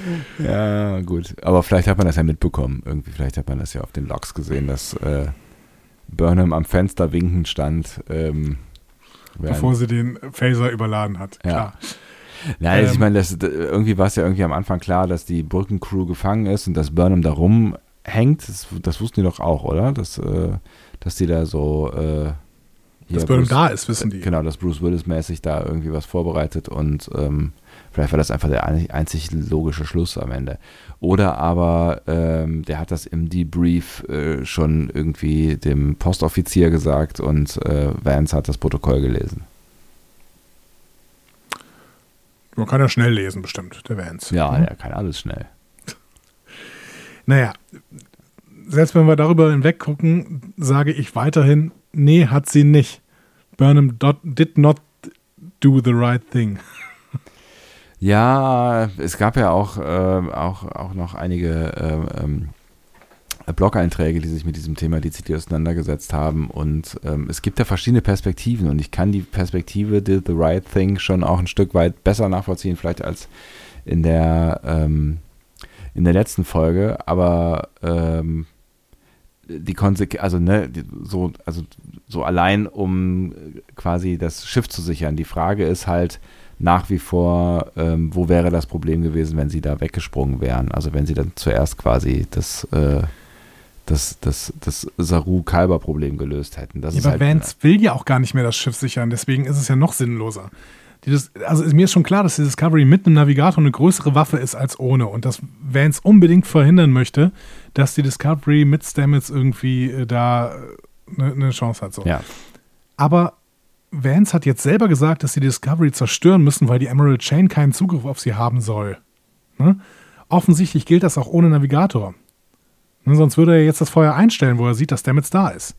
[LAUGHS] ja, gut. Aber vielleicht hat man das ja mitbekommen. Irgendwie, vielleicht hat man das ja auf den Logs gesehen, dass äh, Burnham am Fenster winkend stand. Ähm, Bevor sie den Phaser überladen hat. Ja. Klar. Nein, ähm, ich meine, das, irgendwie war es ja irgendwie am Anfang klar, dass die Brückencrew gefangen ist und dass Burnham da rumhängt. Das, das wussten die doch auch, oder? Dass, äh, dass die da so. Äh, dass Burnham da ist, wissen die. Genau, dass Bruce Willis-mäßig da irgendwie was vorbereitet und ähm, vielleicht war das einfach der einzig logische Schluss am Ende. Oder aber ähm, der hat das im Debrief äh, schon irgendwie dem Postoffizier gesagt und äh, Vance hat das Protokoll gelesen. Man kann ja schnell lesen, bestimmt, der Vance. Ja, mhm. er kann alles schnell. [LAUGHS] Naja, selbst wenn wir darüber hinweg gucken, sage ich weiterhin, nee, hat sie nicht. Burnham did not do the right thing. [LAUGHS] Ja, es gab ja auch, äh, auch, auch noch einige äh, ähm, Blog-Einträge, die sich mit diesem Thema dezidiert auseinandergesetzt haben. Und ähm, es gibt ja verschiedene Perspektiven und ich kann die Perspektive Did the Right Thing schon auch ein Stück weit besser nachvollziehen, vielleicht als in der, ähm, in der letzten Folge. Aber ähm, die Konsequenz, also ne, so, also so allein, um quasi das Schiff zu sichern. Die Frage ist halt nach wie vor, ähm, wo wäre das Problem gewesen, wenn sie da weggesprungen wären? Also wenn sie dann zuerst quasi das, äh, das, das, das Saru-Kalber-Problem gelöst hätten. Das ja, aber halt, Vance will ja auch gar nicht mehr das Schiff sichern, deswegen ist es ja noch sinnloser. Dieses, also mir ist schon klar, dass die Discovery mit einem Navigator eine größere Waffe ist als ohne und dass Vance unbedingt verhindern möchte, dass die Discovery mit Stamets irgendwie äh, da eine, äh, eine Chance hat. So. Ja. Aber Vance hat jetzt selber gesagt, dass sie die Discovery zerstören müssen, weil die Emerald Chain keinen Zugriff auf sie haben soll. Ne? Offensichtlich gilt das auch ohne Navigator. Ne? Sonst würde er jetzt das Feuer einstellen, wo er sieht, dass Stamets da ist.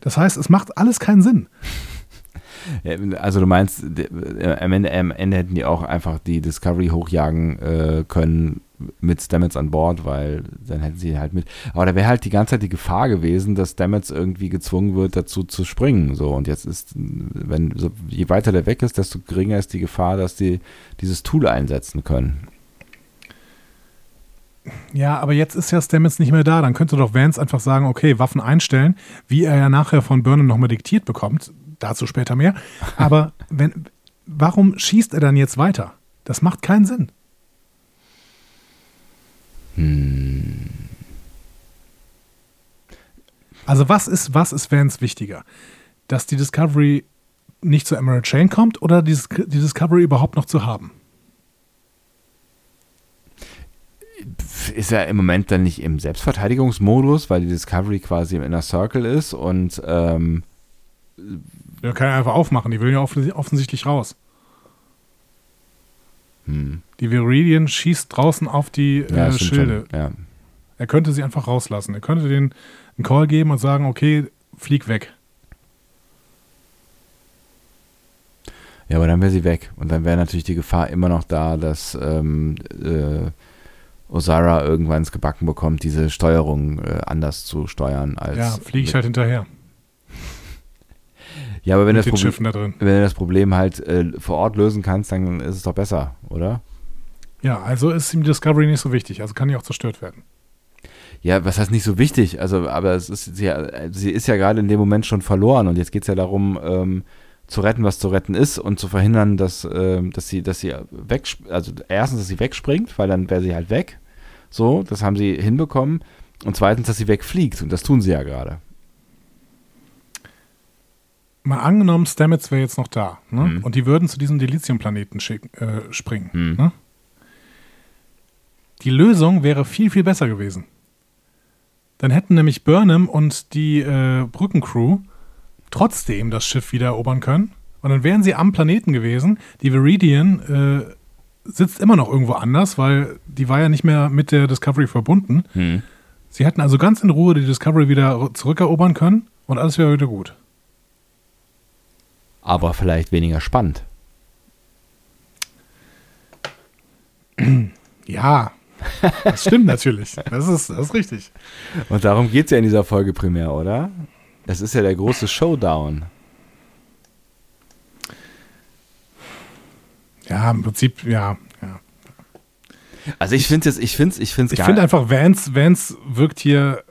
Das heißt, es macht alles keinen Sinn. Also du meinst, am Ende, am Ende hätten die auch einfach die Discovery hochjagen äh, können mit Stamets an Bord, weil dann hätten sie halt mit. Aber da wäre halt die ganze Zeit die Gefahr gewesen, dass Stamets irgendwie gezwungen wird, dazu zu springen. So und jetzt ist, wenn so, je weiter der weg ist, desto geringer ist die Gefahr, dass die dieses Tool einsetzen können. Ja, aber jetzt ist ja Stamets nicht mehr da. Dann könnte doch Vance einfach sagen, okay, Waffen einstellen, wie er ja nachher von Burnham nochmal diktiert bekommt. Dazu später mehr. Aber wenn, warum schießt er dann jetzt weiter? Das macht keinen Sinn. Hm. Also was ist, was ist Vance wichtiger? Dass die Discovery nicht zu Emerald Chain kommt oder die, die Discovery überhaupt noch zu haben? ist er im Moment dann nicht im Selbstverteidigungsmodus, weil die Discovery quasi im Inner Circle ist und ähm, ja, kann er einfach aufmachen, die will ja offensichtlich raus. Hm. Die Viridian schießt draußen auf die ja, äh, Schilde. Ja. Er könnte sie einfach rauslassen. Er könnte den einen Call geben und sagen, okay, flieg weg. Ja, aber dann wäre sie weg. Und dann wäre natürlich die Gefahr immer noch da, dass ähm, äh, Osara irgendwann ins Gebacken bekommt, diese Steuerung äh, anders zu steuern als. Ja, fliege ich halt hinterher. Ja, aber wenn, das Problem, wenn du das Problem halt äh, vor Ort lösen kannst, dann ist es doch besser, oder? Ja, also ist ihm Discovery nicht so wichtig, also kann die auch zerstört werden. Ja, was heißt nicht so wichtig? Also, aber es ist, sie, sie ist ja gerade in dem Moment schon verloren und jetzt geht es ja darum, ähm, zu retten, was zu retten ist und zu verhindern, dass, äh, dass sie, dass sie weg, also erstens, dass sie wegspringt, weil dann wäre sie halt weg. So, das haben sie hinbekommen. Und zweitens, dass sie wegfliegt. Und das tun sie ja gerade. Mal angenommen, Stamets wäre jetzt noch da. Ne? Mhm. Und die würden zu diesem Delizium-Planeten äh, springen. Mhm. Ne? Die Lösung wäre viel, viel besser gewesen. Dann hätten nämlich Burnham und die äh, Brückencrew trotzdem das Schiff wieder erobern können. Und dann wären sie am Planeten gewesen. Die Viridian äh, sitzt immer noch irgendwo anders, weil die war ja nicht mehr mit der Discovery verbunden. Hm. Sie hätten also ganz in Ruhe die Discovery wieder zurückerobern können und alles wäre wieder gut. Aber vielleicht weniger spannend. [CLEARS THROAT] Ja, das stimmt natürlich. Das ist, das ist richtig. Und darum geht es ja in dieser Folge primär, oder? Es ist ja der große Showdown. Ja, im Prinzip, ja. ja. Also ich finde es, ich finde es, ich finde Ich finde einfach, Vance, Vance wirkt hier,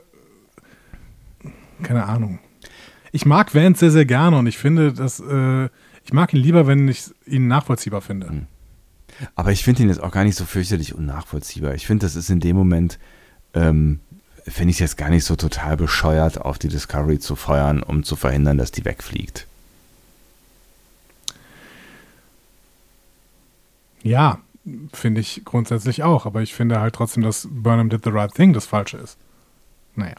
keine Ahnung. Ich mag Vance sehr, sehr gerne und ich finde, dass, äh, ich mag ihn lieber, wenn ich ihn nachvollziehbar finde. Hm. Aber ich finde ihn jetzt auch gar nicht so fürchterlich unnachvollziehbar. Ich finde, das ist in dem Moment, ähm, finde ich es jetzt gar nicht so total bescheuert, auf die Discovery zu feuern, um zu verhindern, dass die wegfliegt. Ja, finde ich grundsätzlich auch, aber ich finde halt trotzdem, dass Burnham did the right thing das Falsche ist. Naja.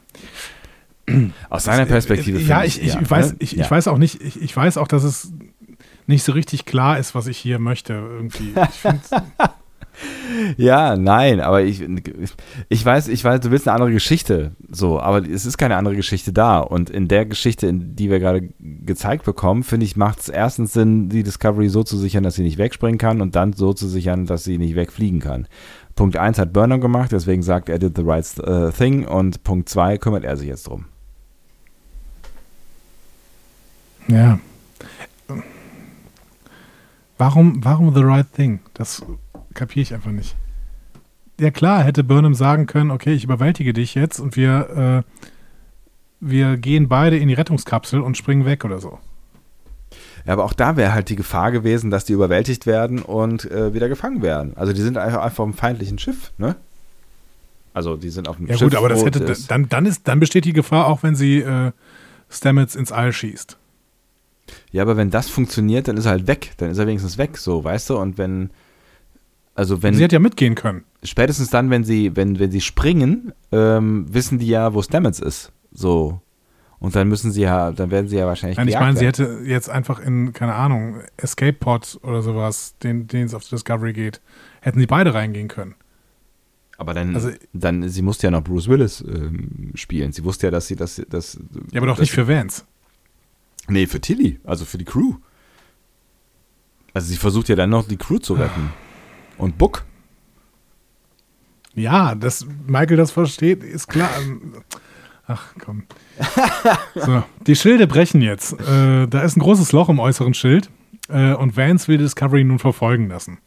[CLEARS THROAT] Aus seiner Perspektive. Ja, ich, ich, ja, ich weiß, ne? ich, ja. ich, weiß auch nicht, ich, ich weiß auch, dass es nicht so richtig klar ist, was ich hier möchte. Irgendwie. [LAUGHS] Ja, nein, aber ich, ich weiß, ich weiß, du willst eine andere Geschichte, so, aber es ist keine andere Geschichte da. Und in der Geschichte, in die wir gerade gezeigt bekommen, finde ich, macht es erstens Sinn, die Discovery so zu sichern, dass sie nicht wegspringen kann und dann so zu sichern, dass sie nicht wegfliegen kann. Punkt 1 hat Burnham gemacht, deswegen sagt er did the right uh, thing und Punkt 2 kümmert er sich jetzt drum. Ja. Warum, warum the right thing? Das kapiere ich einfach nicht. Ja klar, hätte Burnham sagen können, okay, ich überwältige dich jetzt und wir, äh, wir gehen beide in die Rettungskapsel und springen weg oder so. Ja, aber auch da wäre halt die Gefahr gewesen, dass die überwältigt werden und äh, wieder gefangen werden. Also die sind einfach, einfach auf einem feindlichen Schiff, ne? Also die sind auf dem ja, Schiff. Ja gut, aber das hätte, dann, dann, ist, dann besteht die Gefahr auch, wenn sie äh, Stamets ins All schießt. Ja, aber wenn das funktioniert, dann ist er halt weg. Dann ist er wenigstens weg, so, weißt du? Und wenn also wenn sie hat ja mitgehen können. Spätestens dann, wenn sie, wenn, wenn sie springen, ähm, wissen die ja, wo Stamets ist. So. Und dann müssen sie ja, dann werden sie ja wahrscheinlich. Nein, ich meine, sie hätte jetzt einfach in, keine Ahnung, Escape Pod oder sowas, den, den es auf Discovery geht, hätten sie beide reingehen können. Aber dann, also, dann sie musste ja noch Bruce Willis ähm, spielen. Sie wusste ja, dass sie das. das ja, aber doch nicht für Vance. Nee, für Tilly, also für die Crew. Also sie versucht ja dann noch die Crew zu retten. Und Book? Ja, dass Michael das versteht, ist klar. Ach komm. [LAUGHS] So, die Schilde brechen jetzt. Äh, da ist ein großes Loch im äußeren Schild äh, und Vance will Discovery nun verfolgen lassen.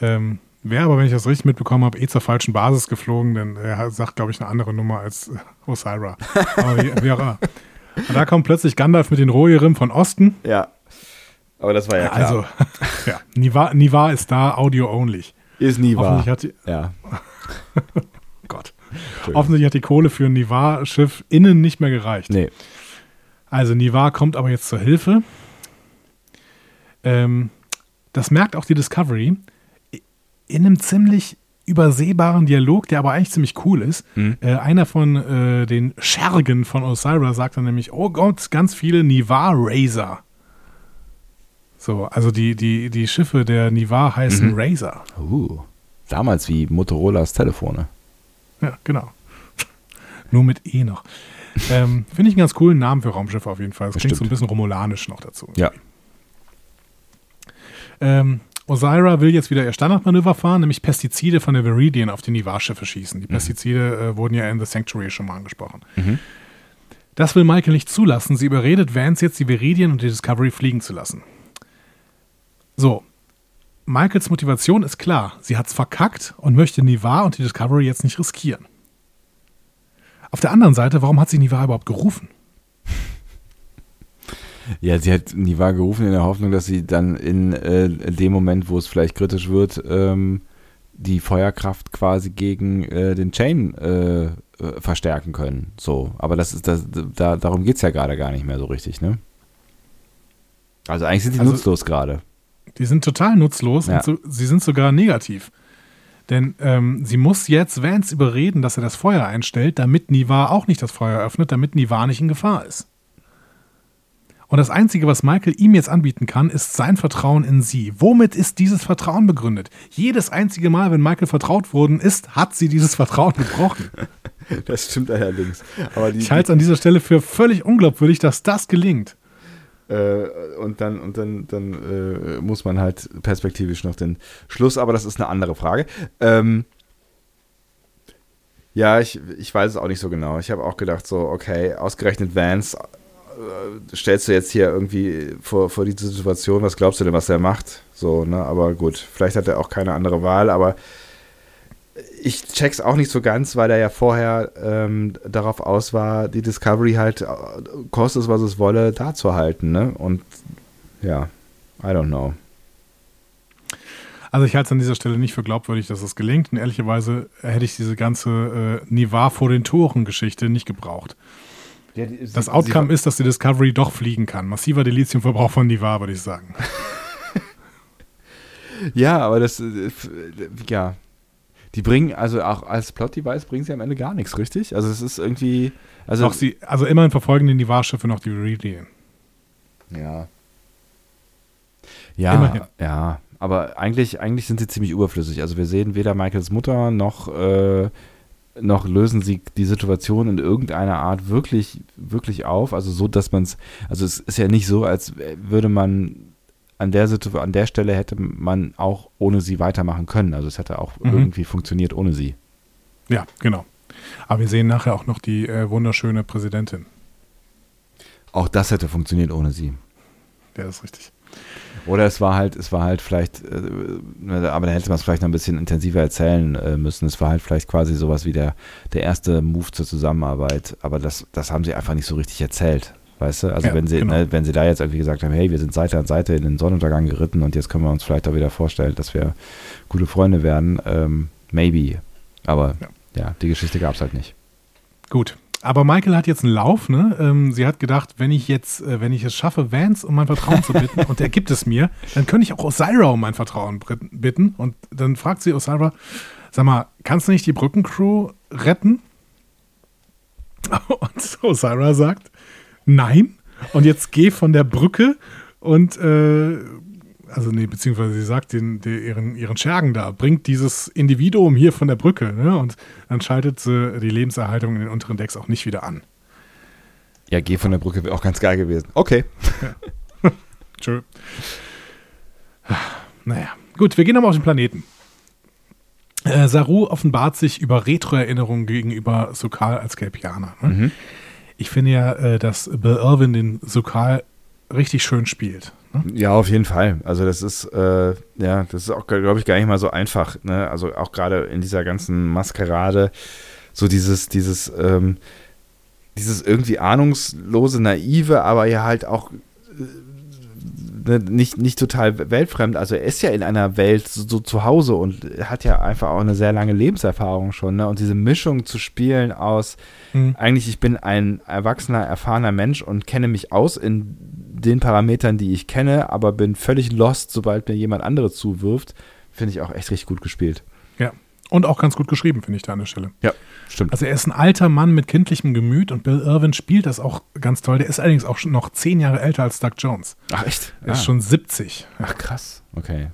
Ähm, Wäre aber, wenn ich das richtig mitbekommen habe, eh zur falschen Basis geflogen, denn er sagt, glaube ich, eine andere Nummer als Osira. [LAUGHS] Aber wie, wie auch immer. Und da kommt plötzlich Gandalf mit den Rohirrim von Osten. Ja. Aber das war ja klar. Also, [LAUGHS] ja, Niva, Niva ist da, Audio only. Ist Niva. Hat die, ja. [LAUGHS] Gott. Offensichtlich hat die Kohle für ein Niva-Schiff innen nicht mehr gereicht. Nee. Also Niva kommt aber jetzt zur Hilfe. Ähm, das merkt auch die Discovery in einem ziemlich übersehbaren Dialog, der aber eigentlich ziemlich cool ist. Mhm. Äh, einer von äh, den Schergen von Osira sagt dann nämlich, oh Gott, ganz viele Nivar-Razor. So, also die, die, die Schiffe der Nivar heißen mhm. Razor. Uh, damals wie Motorolas Telefone. Ja, genau. [LAUGHS] Nur mit E noch. ähm, Finde ich einen ganz coolen Namen für Raumschiffe auf jeden Fall. Das, das klingt so ein bisschen romulanisch noch dazu. Ja. Ähm, Osira will jetzt wieder ihr Standardmanöver fahren, nämlich Pestizide von der Viridian auf die Nivar-Schiffe schießen. Die mhm. Pestizide äh, wurden ja in The Sanctuary schon mal angesprochen. Mhm. Das will Michael nicht zulassen. Sie überredet Vance jetzt, die Viridian und die Discovery fliegen zu lassen. So. Michaels Motivation ist klar. Sie hat's verkackt und möchte Nivar und die Discovery jetzt nicht riskieren. Auf der anderen Seite, warum hat sie Nivar überhaupt gerufen? Ja, sie hat Niva gerufen in der Hoffnung, dass sie dann in äh, dem Moment, wo es vielleicht kritisch wird, ähm, die Feuerkraft quasi gegen äh, den Chain äh, äh verstärken können. So, aber das ist das, da, darum geht es ja gerade gar nicht mehr so richtig, ne? Also eigentlich sind sie also, nutzlos gerade. Die sind total nutzlos ja. und so, sie sind sogar negativ. Denn ähm, sie muss jetzt Vance überreden, dass er das Feuer einstellt, damit Niva auch nicht das Feuer öffnet, damit Niva nicht in Gefahr ist. Und das Einzige, was Michael ihm jetzt anbieten kann, ist sein Vertrauen in sie. Womit ist dieses Vertrauen begründet? Jedes einzige Mal, wenn Michael vertraut worden ist, hat sie dieses Vertrauen gebrochen. [LAUGHS] Das stimmt allerdings. Die, ich halte es an dieser Stelle für völlig unglaubwürdig, dass das gelingt. Äh, und dann, und dann, dann äh, muss man halt perspektivisch noch den Schluss, aber das ist eine andere Frage. Ähm, ja, ich, ich weiß es auch nicht so genau. Ich habe auch gedacht, so, okay, ausgerechnet Vance stellst du jetzt hier irgendwie vor, vor diese Situation, was glaubst du denn, was er macht? So, ne? Aber gut, vielleicht hat er auch keine andere Wahl, aber ich check's auch nicht so ganz, weil er ja vorher ähm, darauf aus war, die Discovery halt, äh, kostet es, was es wolle, da zu halten, ne? Und ja, I don't know. Also ich halte es an dieser Stelle nicht für glaubwürdig, dass es gelingt. Und ehrlicherweise hätte ich diese ganze äh, Nivar vor den Toren Geschichte nicht gebraucht. Ja, die, das Outcome ist, dass die Discovery doch fliegen kann. Massiver Dilithiumverbrauch von Nivar, würde ich sagen. [LAUGHS] ja, aber das, äh, ja. Die bringen, also auch als Plot-Device bringen sie am Ende gar nichts, richtig? Also es ist irgendwie. Also, Doch sie, also immerhin verfolgen die Nivar-Schiffe noch die Viridian. Ja. Ja, immerhin. ja. Aber eigentlich, eigentlich sind sie ziemlich überflüssig. Also wir sehen weder Michaels Mutter noch äh, noch lösen sie die Situation in irgendeiner Art wirklich, wirklich auf. Also so, dass man es, also es ist ja nicht so, als würde man an der Situation, an der Stelle hätte man auch ohne sie weitermachen können. Also es hätte auch mhm. irgendwie funktioniert ohne sie. Ja, genau. Aber wir sehen nachher auch noch die äh, wunderschöne Präsidentin. Auch das hätte funktioniert ohne sie. Ja, das ist richtig. Oder es war halt, es war halt vielleicht, äh, aber da hätte man es vielleicht noch ein bisschen intensiver erzählen äh, müssen. Es war halt vielleicht quasi sowas wie der, der erste Move zur Zusammenarbeit. Aber das, das haben sie einfach nicht so richtig erzählt. Weißt du? Also ja, wenn sie, genau. ne, wenn sie da jetzt irgendwie gesagt haben, hey, wir sind Seite an Seite in den Sonnenuntergang geritten und jetzt können wir uns vielleicht auch wieder vorstellen, dass wir gute Freunde werden, ähm, maybe. Aber ja, ja die Geschichte gab es halt nicht. Gut, aber Michael hat jetzt einen Lauf, ne? Ähm, sie hat gedacht, wenn ich jetzt, äh, wenn ich es schaffe, Vance um mein Vertrauen zu bitten und er gibt es mir, dann könnte ich auch Osira um mein Vertrauen bitten. Und dann fragt sie Osira, sag mal, kannst du nicht die Brückencrew retten? [LAUGHS] Und Osira sagt, nein. Und jetzt geh von der Brücke und äh, also nee, beziehungsweise sie sagt den, den, ihren, ihren Schergen da, bringt dieses Individuum hier von der Brücke, ne? Und dann schaltet sie die Lebenserhaltung in den unteren Decks auch nicht wieder an. Ja, geh von der Brücke wäre auch ganz geil gewesen. Okay. Ja. [LAUGHS] Tschö. Naja, gut, wir gehen aber auf den Planeten. Äh, Saru offenbart sich über Retro-Erinnerungen gegenüber Sokal als Kelpianer. Ne? Mhm. Ich finde ja, äh, dass Bill Irwin den Sokal richtig schön spielt. Ne? Ja, auf jeden Fall. Also das ist, äh, ja, das ist auch, glaube ich, gar nicht mal so einfach. Ne? Also auch gerade in dieser ganzen Maskerade, so dieses, dieses, ähm, dieses irgendwie ahnungslose, naive, aber ja halt auch äh, ne, nicht, nicht total weltfremd. Also er ist ja in einer Welt so, so, zu Hause und hat ja einfach auch eine sehr lange Lebenserfahrung schon. Ne? Und diese Mischung zu spielen aus, mhm. eigentlich ich bin ein erwachsener, erfahrener Mensch und kenne mich aus in den Parametern, die ich kenne, aber bin völlig lost, sobald mir jemand anderes zuwirft, finde ich auch echt richtig gut gespielt. Ja. Und auch ganz gut geschrieben, finde ich da an der Stelle. Ja, stimmt. Also er ist ein alter Mann mit kindlichem Gemüt und Bill Irwin spielt das auch ganz toll. Der ist allerdings auch schon noch zehn Jahre älter als Doug Jones. Ach echt? Er ah. ist schon 70. Ach krass, okay.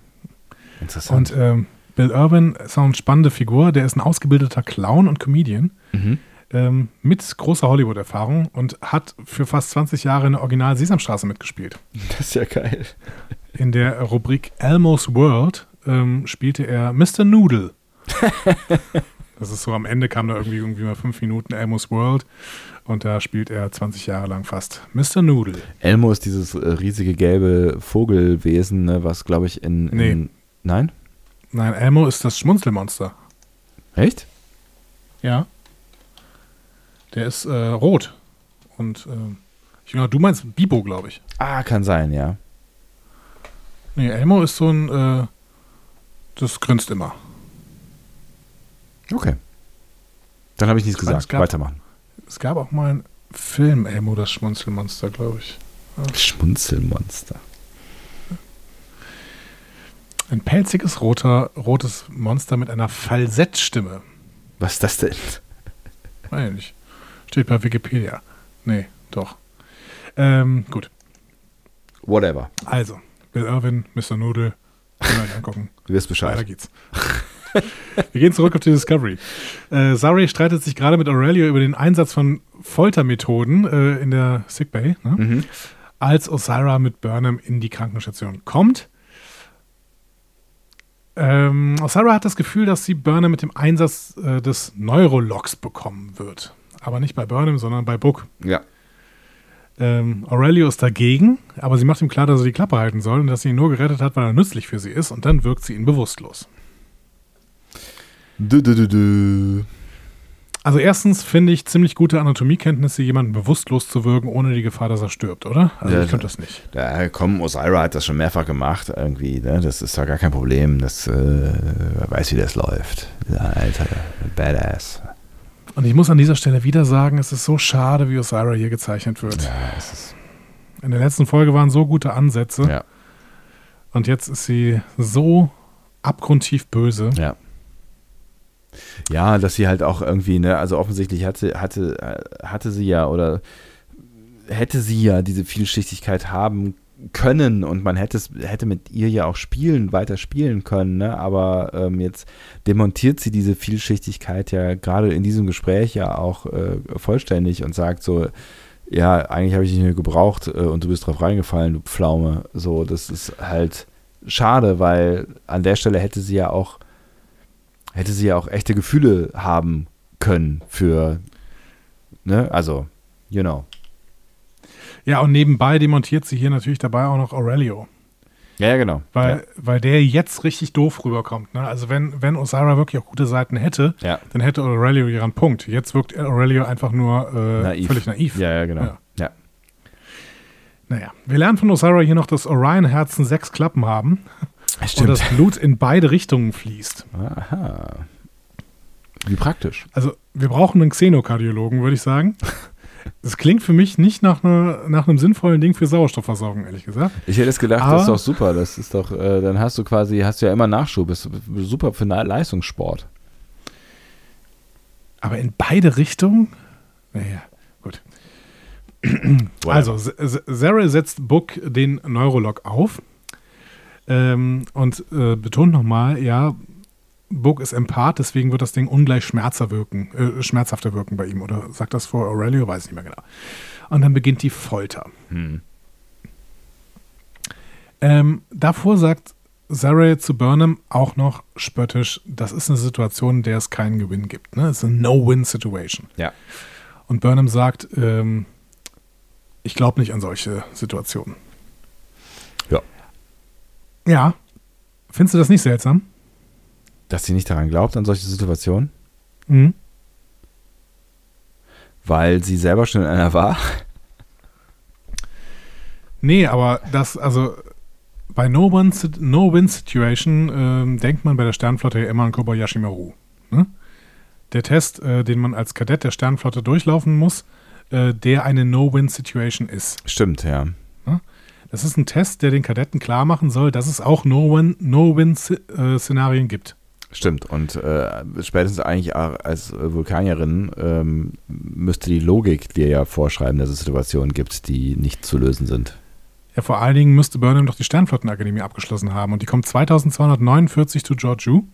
Interessant. Und ähm, Bill Irwin ist auch eine spannende Figur. Der ist ein ausgebildeter Clown und Comedian. Mhm ähm, mit großer Hollywood-Erfahrung und hat für fast 20 Jahre in der Original Sesamstraße mitgespielt. [LAUGHS] Das ist ja geil. In der Rubrik Elmo's World ähm, spielte er Mr. Noodle. [LAUGHS] das ist so, am Ende kam da irgendwie, irgendwie mal fünf Minuten Elmo's World und da spielt er 20 Jahre lang fast Mr. Noodle. Elmo ist dieses äh, riesige gelbe Vogelwesen, ne, was glaube ich in, in. Nee. Nein? Nein, Elmo ist das Schmunzelmonster. Echt? Ja. Der ist äh, rot. Und äh, ich glaube, du meinst Bibo, glaube ich. Ah, kann sein, ja. Nee, Elmo ist so ein, äh, das grinst immer. Okay. Dann habe ich nichts gesagt. Gab, Weitermachen. Es gab auch mal einen Film, Elmo, das Schmunzelmonster, glaube ich. Ja. Schmunzelmonster. Ein pelziges roter, rotes Monster mit einer Falsettstimme. Was ist das denn? Weiß ich nicht. Steht bei Wikipedia. Nee, doch. Ähm, gut. Whatever. Also, Bill Irwin, Mr. Noodle, können wir angucken. [LAUGHS] Du wirst Bescheid. Weiter geht's. [LAUGHS] wir gehen zurück auf die Discovery. Äh, Zari streitet sich gerade mit Aurelio über den Einsatz von Foltermethoden äh, in der Sickbay, ne? mhm. als Osira mit Burnham in die Krankenstation kommt. Ähm, Osira hat das Gefühl, dass sie Burnham mit dem Einsatz äh, des Neurologs bekommen wird aber nicht bei Burnham, sondern bei Book. Ja. Ähm, Aurelio ist dagegen, aber sie macht ihm klar, dass er die Klappe halten soll und dass sie ihn nur gerettet hat, weil er nützlich für sie ist und dann wirkt sie ihn bewusstlos. Du, du, du, du. Also erstens finde ich ziemlich gute Anatomiekenntnisse, jemanden bewusstlos zu wirken, ohne die Gefahr, dass er stirbt, oder? Also ja, ich könnte das nicht. Ja, komm, Osira hat das schon mehrfach gemacht irgendwie. Ne? Das ist doch gar kein Problem. Das äh, weiß, wie das läuft. Dieser alter Badass. Und ich muss an dieser Stelle wieder sagen, es ist so schade, wie Osira hier gezeichnet wird. Ja, es ist In der letzten Folge waren so gute Ansätze. Ja. Und jetzt ist sie so abgrundtief böse. Ja. Ja, dass sie halt auch irgendwie, ne, also offensichtlich hatte, hatte, hatte sie ja oder hätte sie ja diese Vielschichtigkeit haben können und man hätte hätte mit ihr ja auch spielen weiter spielen können, ne? aber ähm, jetzt demontiert sie diese Vielschichtigkeit ja gerade in diesem Gespräch ja auch äh, vollständig und sagt so ja eigentlich habe ich dich nicht gebraucht äh, und du bist drauf reingefallen du Pflaume. So das ist halt schade weil an der Stelle hätte sie ja auch hätte sie ja auch echte Gefühle haben können für ne? Also you know ja, und nebenbei demontiert sie hier natürlich dabei auch noch Aurelio. Ja, ja genau. Weil, ja. weil der jetzt richtig doof rüberkommt. Ne? Also wenn, wenn Osara wirklich auch gute Seiten hätte, ja. dann hätte Aurelio ihren Punkt. Jetzt wirkt Aurelio einfach nur äh, naiv. völlig naiv. Ja, ja, genau. Ja. ja. Naja, wir lernen von Osara hier noch, dass Orion-Herzen sechs Klappen haben. Stimmt. Und das Blut in beide Richtungen fließt. Aha. Wie praktisch. Also, wir brauchen einen Xenokardiologen, würde ich sagen. [LAUGHS] Das klingt für mich nicht nach, einer, nach einem sinnvollen Ding für Sauerstoffversorgung, ehrlich gesagt. Ich hätte es gedacht, Aber das ist doch super. Das ist doch, äh, dann hast du quasi, hast du ja immer Nachschub. Das ist super für Leistungssport. Aber in beide Richtungen? Naja, gut. [CLEARS THROAT] also, Zara setzt Book den Neurolog auf ähm, und äh, betont nochmal, ja, Book ist Empath, deswegen wird das Ding ungleich schmerzer wirken, äh, schmerzhafter wirken bei ihm. Oder sagt das vor Aurelio? Weiß nicht mehr genau. Und dann beginnt die Folter. Hm. Ähm, davor sagt Saray zu Burnham auch noch spöttisch, das ist eine Situation, in der es keinen Gewinn gibt. Ne? Es ist eine No-Win-Situation. Ja. Und Burnham sagt, ähm, ich glaube nicht an solche Situationen. Ja. Findest du das nicht seltsam? Dass sie nicht daran glaubt, an solche Situationen? Mhm. Weil sie selber schon in einer war? Nee, aber das, also bei No-Win-Situation no äh, denkt man bei der Sternflotte ja immer an Kobayashi Maru. Ne? Der Test, äh, den man als Kadett der Sternflotte durchlaufen muss, äh, der eine No-Win-Situation ist. Stimmt, ja. Ne? Das ist ein Test, der den Kadetten klar machen soll, dass es auch No-Win-Szenarien no gibt. Stimmt, und äh, spätestens eigentlich als Vulkanierin ähm, müsste die Logik dir ja vorschreiben, dass es Situationen gibt, die nicht zu lösen sind. Ja, vor allen Dingen müsste Burnham doch die Sternflottenakademie abgeschlossen haben und die kommt 2249 zu Georgiou.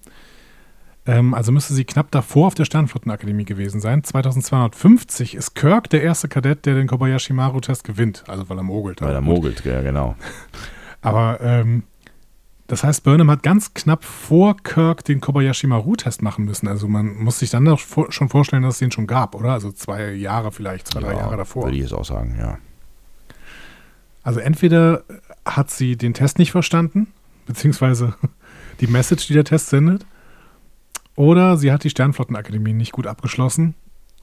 Ähm, also müsste sie knapp davor auf der Sternflottenakademie gewesen sein. 2250 ist Kirk der erste Kadett, der den Kobayashi Maru-Test gewinnt, also weil er mogelt. Weil er mogelt, ja, genau. Aber ähm, das heißt, Burnham hat ganz knapp vor Kirk den Kobayashi Maru-Test machen müssen. Also man muss sich dann doch schon vorstellen, dass es den schon gab, oder? Also zwei Jahre vielleicht, zwei, ja, drei Jahre davor. Würde ich jetzt auch sagen, ja. Also entweder hat sie den Test nicht verstanden, beziehungsweise [LAUGHS] die Message, die der Test sendet, oder sie hat die Sternflottenakademie nicht gut abgeschlossen,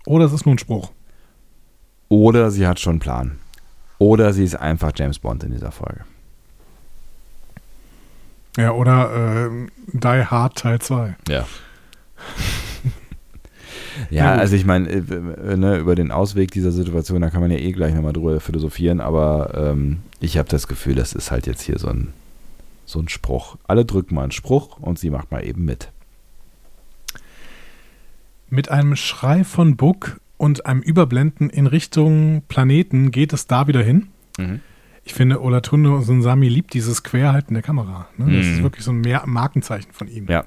oder es ist nur ein Spruch. Oder sie hat schon einen Plan. Oder sie ist einfach James Bond in dieser Folge. Ja, oder äh, Die Hard Teil 2. Ja. [LAUGHS] ja, also ich meine, äh, ne, über den Ausweg dieser Situation, da kann man ja eh gleich nochmal drüber philosophieren, aber ähm, ich habe das Gefühl, das ist halt jetzt hier so ein, so ein Spruch. Alle drücken mal einen Spruch und sie macht mal eben mit. Mit einem Schrei von Buck und einem Überblenden in Richtung Planeten geht es da wieder hin. Mhm ich finde, Olatunde und Sami liebt dieses Querhalten der Kamera. Ne? Das mhm. ist wirklich so ein Mehr Markenzeichen von ihm. Ja.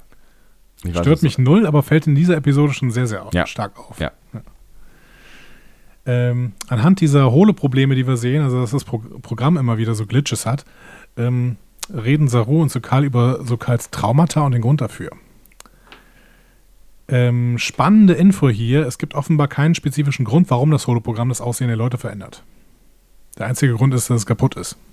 Ich Stört mich so. null, aber fällt in dieser Episode schon sehr, sehr ja. stark auf. Ja. ja. Ähm, anhand dieser Hole-Probleme, die wir sehen, also dass das Pro Programm immer wieder so Glitches hat, ähm, reden Saru und Sokal über Sokals Traumata und den Grund dafür. Ähm, spannende Info hier: Es gibt offenbar keinen spezifischen Grund, warum das Holoprogramm das Aussehen der Leute verändert. Der einzige Grund ist, dass es kaputt ist. [LAUGHS]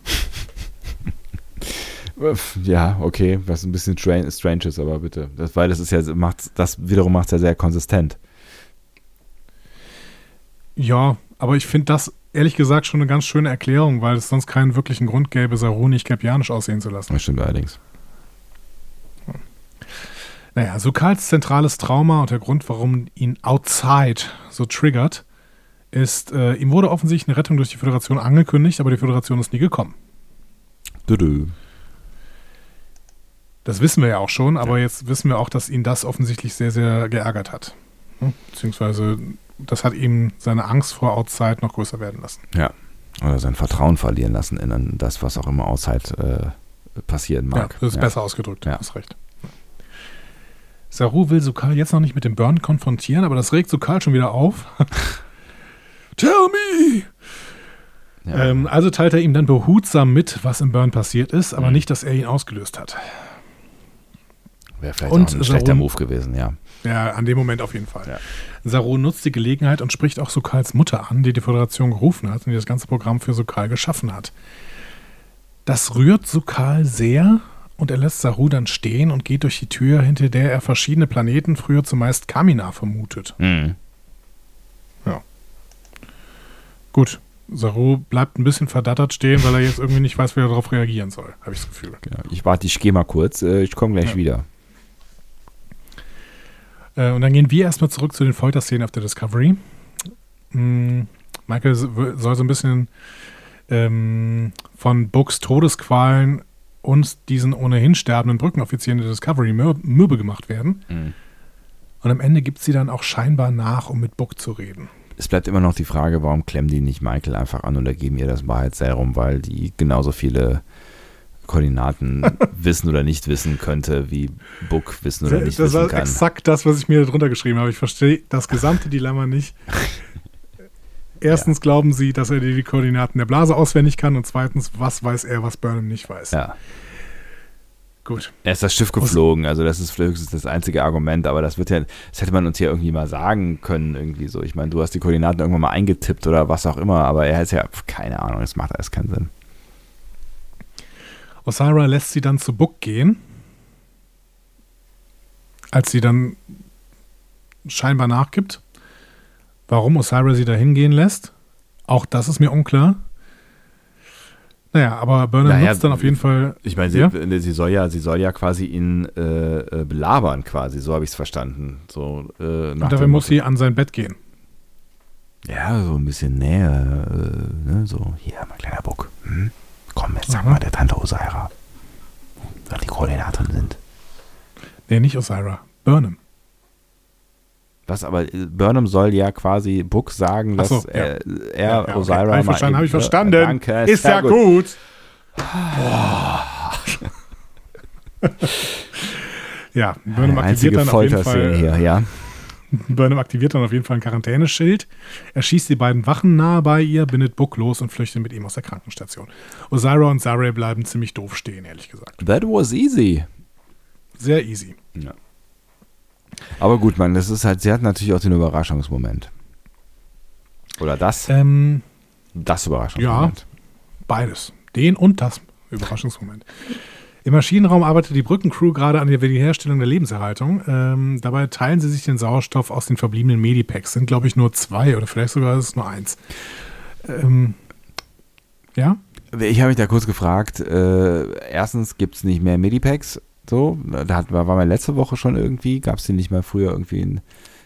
Ja, okay, was ein bisschen strange, ist, aber bitte. Das, weil das ist ja, macht, das wiederum macht es ja sehr konsistent. Ja, aber ich finde das ehrlich gesagt schon eine ganz schöne Erklärung, weil es sonst keinen wirklichen Grund gäbe, Saru nicht kapianisch aussehen zu lassen. Das stimmt allerdings. Naja, Sukals zentrales Trauma und der Grund, warum ihn Outside so triggert, ist, äh, ihm wurde offensichtlich eine Rettung durch die Föderation angekündigt, aber die Föderation ist nie gekommen. Dö Das wissen wir ja auch schon, aber ja. jetzt wissen wir auch, dass ihn das offensichtlich sehr, sehr geärgert hat. Hm? Beziehungsweise das hat ihm seine Angst vor Outside noch größer werden lassen. Ja. Oder sein Vertrauen verlieren lassen in das, was auch immer Outside äh, passieren mag. Ja, das ist ja. besser ausgedrückt. Ja. Hast recht. Saru will Sukal jetzt noch nicht mit dem Burn konfrontieren, aber das regt Sukal schon wieder auf. [LAUGHS] Tell me! Ja. Ähm, also teilt er ihm dann behutsam mit, was im Burn passiert ist, aber mhm. nicht, dass er ihn ausgelöst hat. Wäre vielleicht und auch ein schlechter Move gewesen, ja. Ja, an dem Moment auf jeden Fall. Ja. Saru nutzt die Gelegenheit und spricht auch Sokals Mutter an, die die Föderation gerufen hat und die das ganze Programm für Sokal geschaffen hat. Das rührt Sokal sehr und er lässt Saru dann stehen und geht durch die Tür, hinter der er verschiedene Planeten, früher zumeist Kamina, vermutet. Mhm. Gut, Saru bleibt ein bisschen verdattert stehen, weil er jetzt irgendwie nicht weiß, wie er darauf reagieren soll, habe ich das Gefühl. Genau. Ich warte, ich gehe mal kurz, äh, ich komme gleich ja. wieder. Äh, und dann gehen wir erstmal zurück zu den Folterszenen auf der Discovery. Hm, Michael soll so ein bisschen ähm, von Books Todesqualen und diesen ohnehin sterbenden Brückenoffizieren der Discovery mürbe gemacht werden. Mhm. Und am Ende gibt sie dann auch scheinbar nach, um mit Book zu reden es bleibt immer noch die Frage, warum klemmen die nicht Michael einfach an oder geben ihr das Wahrheitsserum, weil die genauso viele Koordinaten [LAUGHS] wissen oder nicht wissen könnte, wie Book wissen oder nicht das wissen kann. Das ist exakt das, was ich mir darunter geschrieben habe. Ich verstehe das gesamte Dilemma nicht. [LAUGHS] Erstens ja. glauben sie, dass er die Koordinaten der Blase auswendig kann und zweitens, was weiß er, was Burnham nicht weiß. Ja. Gut. Er ist das Schiff geflogen, also das ist höchstens das einzige Argument, aber das wird ja, das hätte man uns hier irgendwie mal sagen können, irgendwie so. Ich meine, du hast die Koordinaten irgendwann mal eingetippt oder was auch immer, aber er ist ja, keine Ahnung, das macht alles keinen Sinn. Osira lässt sie dann zu Book gehen, als sie dann scheinbar nachgibt. Warum Osira sie da hingehen lässt, auch das ist mir unklar. Naja, aber Burnham naja, nutzt dann auf jeden Fall. Ich meine, sie, ja? sie, soll ja, sie soll ja quasi ihn äh, äh belabern, quasi, so habe ich es verstanden. So, äh, Und dafür muss sie an sein Bett gehen. Ja, so ein bisschen näher, äh, ne? so, hier, mein kleiner Buck. Hm? Komm, jetzt sag mhm. mal der Tante Osira, wo die Koordinaten sind. Nee, nicht Osira, Burnham. Was aber äh, Burnham soll ja quasi Book sagen, dass so, er, ja. er ja, ja, Osira okay. Verstanden, habe ich verstanden. Danke, ist ja gut. gut. ja, Burnham aktiviert dann auf jeden Fall. Hier, ja. Burnham aktiviert dann auf jeden Fall ein Quarantäneschild. Er schießt die beiden Wachen nahe bei ihr, bindet Book los und flüchtet mit ihm aus der Krankenstation. Osira und Saray bleiben ziemlich doof stehen, ehrlich gesagt. That was easy. Sehr easy. Ja. Aber gut, man, das ist halt, sie hat natürlich auch den Überraschungsmoment. Oder das? Ähm, das Überraschungsmoment. Ja, beides. Den und das Überraschungsmoment. Im Maschinenraum arbeitet die Brückencrew gerade an der Wiederherstellung der Lebenserhaltung. Ähm, dabei teilen sie sich den Sauerstoff aus den verbliebenen Medipacks. Sind, glaube ich, nur zwei oder vielleicht sogar ist es nur eins. Ähm, ja? Ich habe mich da kurz gefragt. Äh, erstens gibt es nicht mehr Medipacks. So, da hat, war man letzte Woche schon irgendwie, gab es die nicht mal früher irgendwie in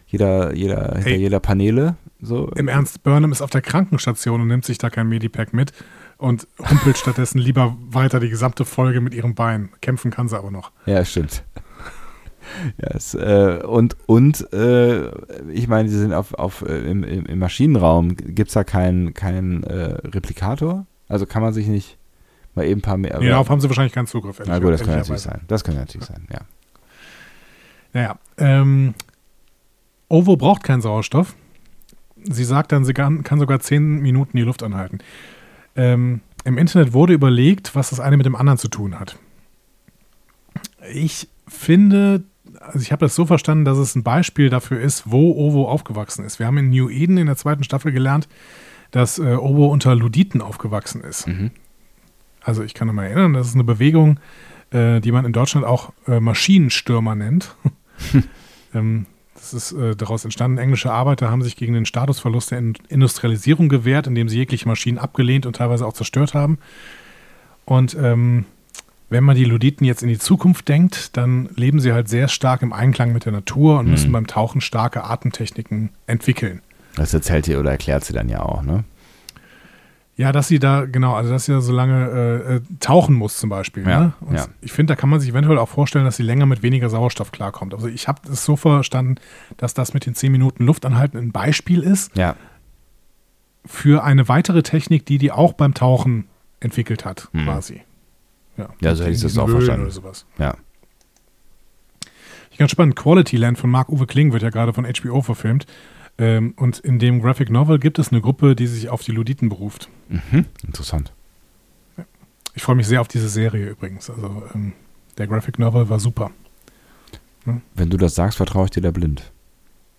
jeder, jeder, hinter hey, jeder Paneele. So. Im Ernst, Burnham ist auf der Krankenstation und nimmt sich da kein Medipack mit und humpelt stattdessen lieber weiter die gesamte Folge mit ihrem Bein. Kämpfen kann sie aber noch. Ja, stimmt. Ja, es, äh, und und äh, ich meine, sie sind auf, auf, äh, im, im Maschinenraum. Gibt es da keinen kein, äh, Replikator? Also kann man sich nicht mal eben ein paar mehr. Ja, darauf haben sie wahrscheinlich keinen Zugriff. Na gut, das kann natürlich sein. Das kann natürlich sein, ja. Naja, ähm, Ovo braucht keinen Sauerstoff. Sie sagt dann, sie kann, kann sogar zehn Minuten die Luft anhalten. Ähm, Im Internet wurde überlegt, was das eine mit dem anderen zu tun hat. Ich finde, also ich habe das so verstanden, dass es ein Beispiel dafür ist, wo Ovo aufgewachsen ist. Wir haben in New Eden in der zweiten Staffel gelernt, dass äh, Ovo unter Luditen aufgewachsen ist. Mhm. Also ich kann mich erinnern, das ist eine Bewegung, äh, die man in Deutschland auch äh, Maschinenstürmer nennt. [LAUGHS] ähm, das ist äh, daraus entstanden. Englische Arbeiter haben sich gegen den Statusverlust der Industrialisierung gewehrt, indem sie jegliche Maschinen abgelehnt und teilweise auch zerstört haben. Und ähm, wenn man die Luditen jetzt in die Zukunft denkt, dann leben sie halt sehr stark im Einklang mit der Natur und mhm. müssen beim Tauchen starke Atemtechniken entwickeln. Das erzählt sie oder erklärt sie dann ja auch, ne? Ja, dass sie da, genau, also dass sie da so lange äh, äh tauchen muss zum Beispiel. Ja, ne? ja. Ich finde, da kann man sich eventuell auch vorstellen, dass sie länger mit weniger Sauerstoff klarkommt. Also ich habe es so verstanden, dass das mit den 10 Minuten Luftanhalten ein Beispiel ist ja. für eine weitere Technik, die die auch beim Tauchen entwickelt hat, mhm. quasi. Ja, ja so hätte ich das auch verstanden. Oder sowas. Ja. Ich ganz spannend, Quality Land von Marc-Uwe Kling wird ja gerade von HBO verfilmt. Ähm, und in dem Graphic Novel gibt es eine Gruppe, die sich auf die Luditen beruft. Mhm, interessant. Ich freue mich sehr auf diese Serie übrigens. Also ähm, der Graphic Novel war super. Ja? Wenn du das sagst, vertraue ich dir da blind.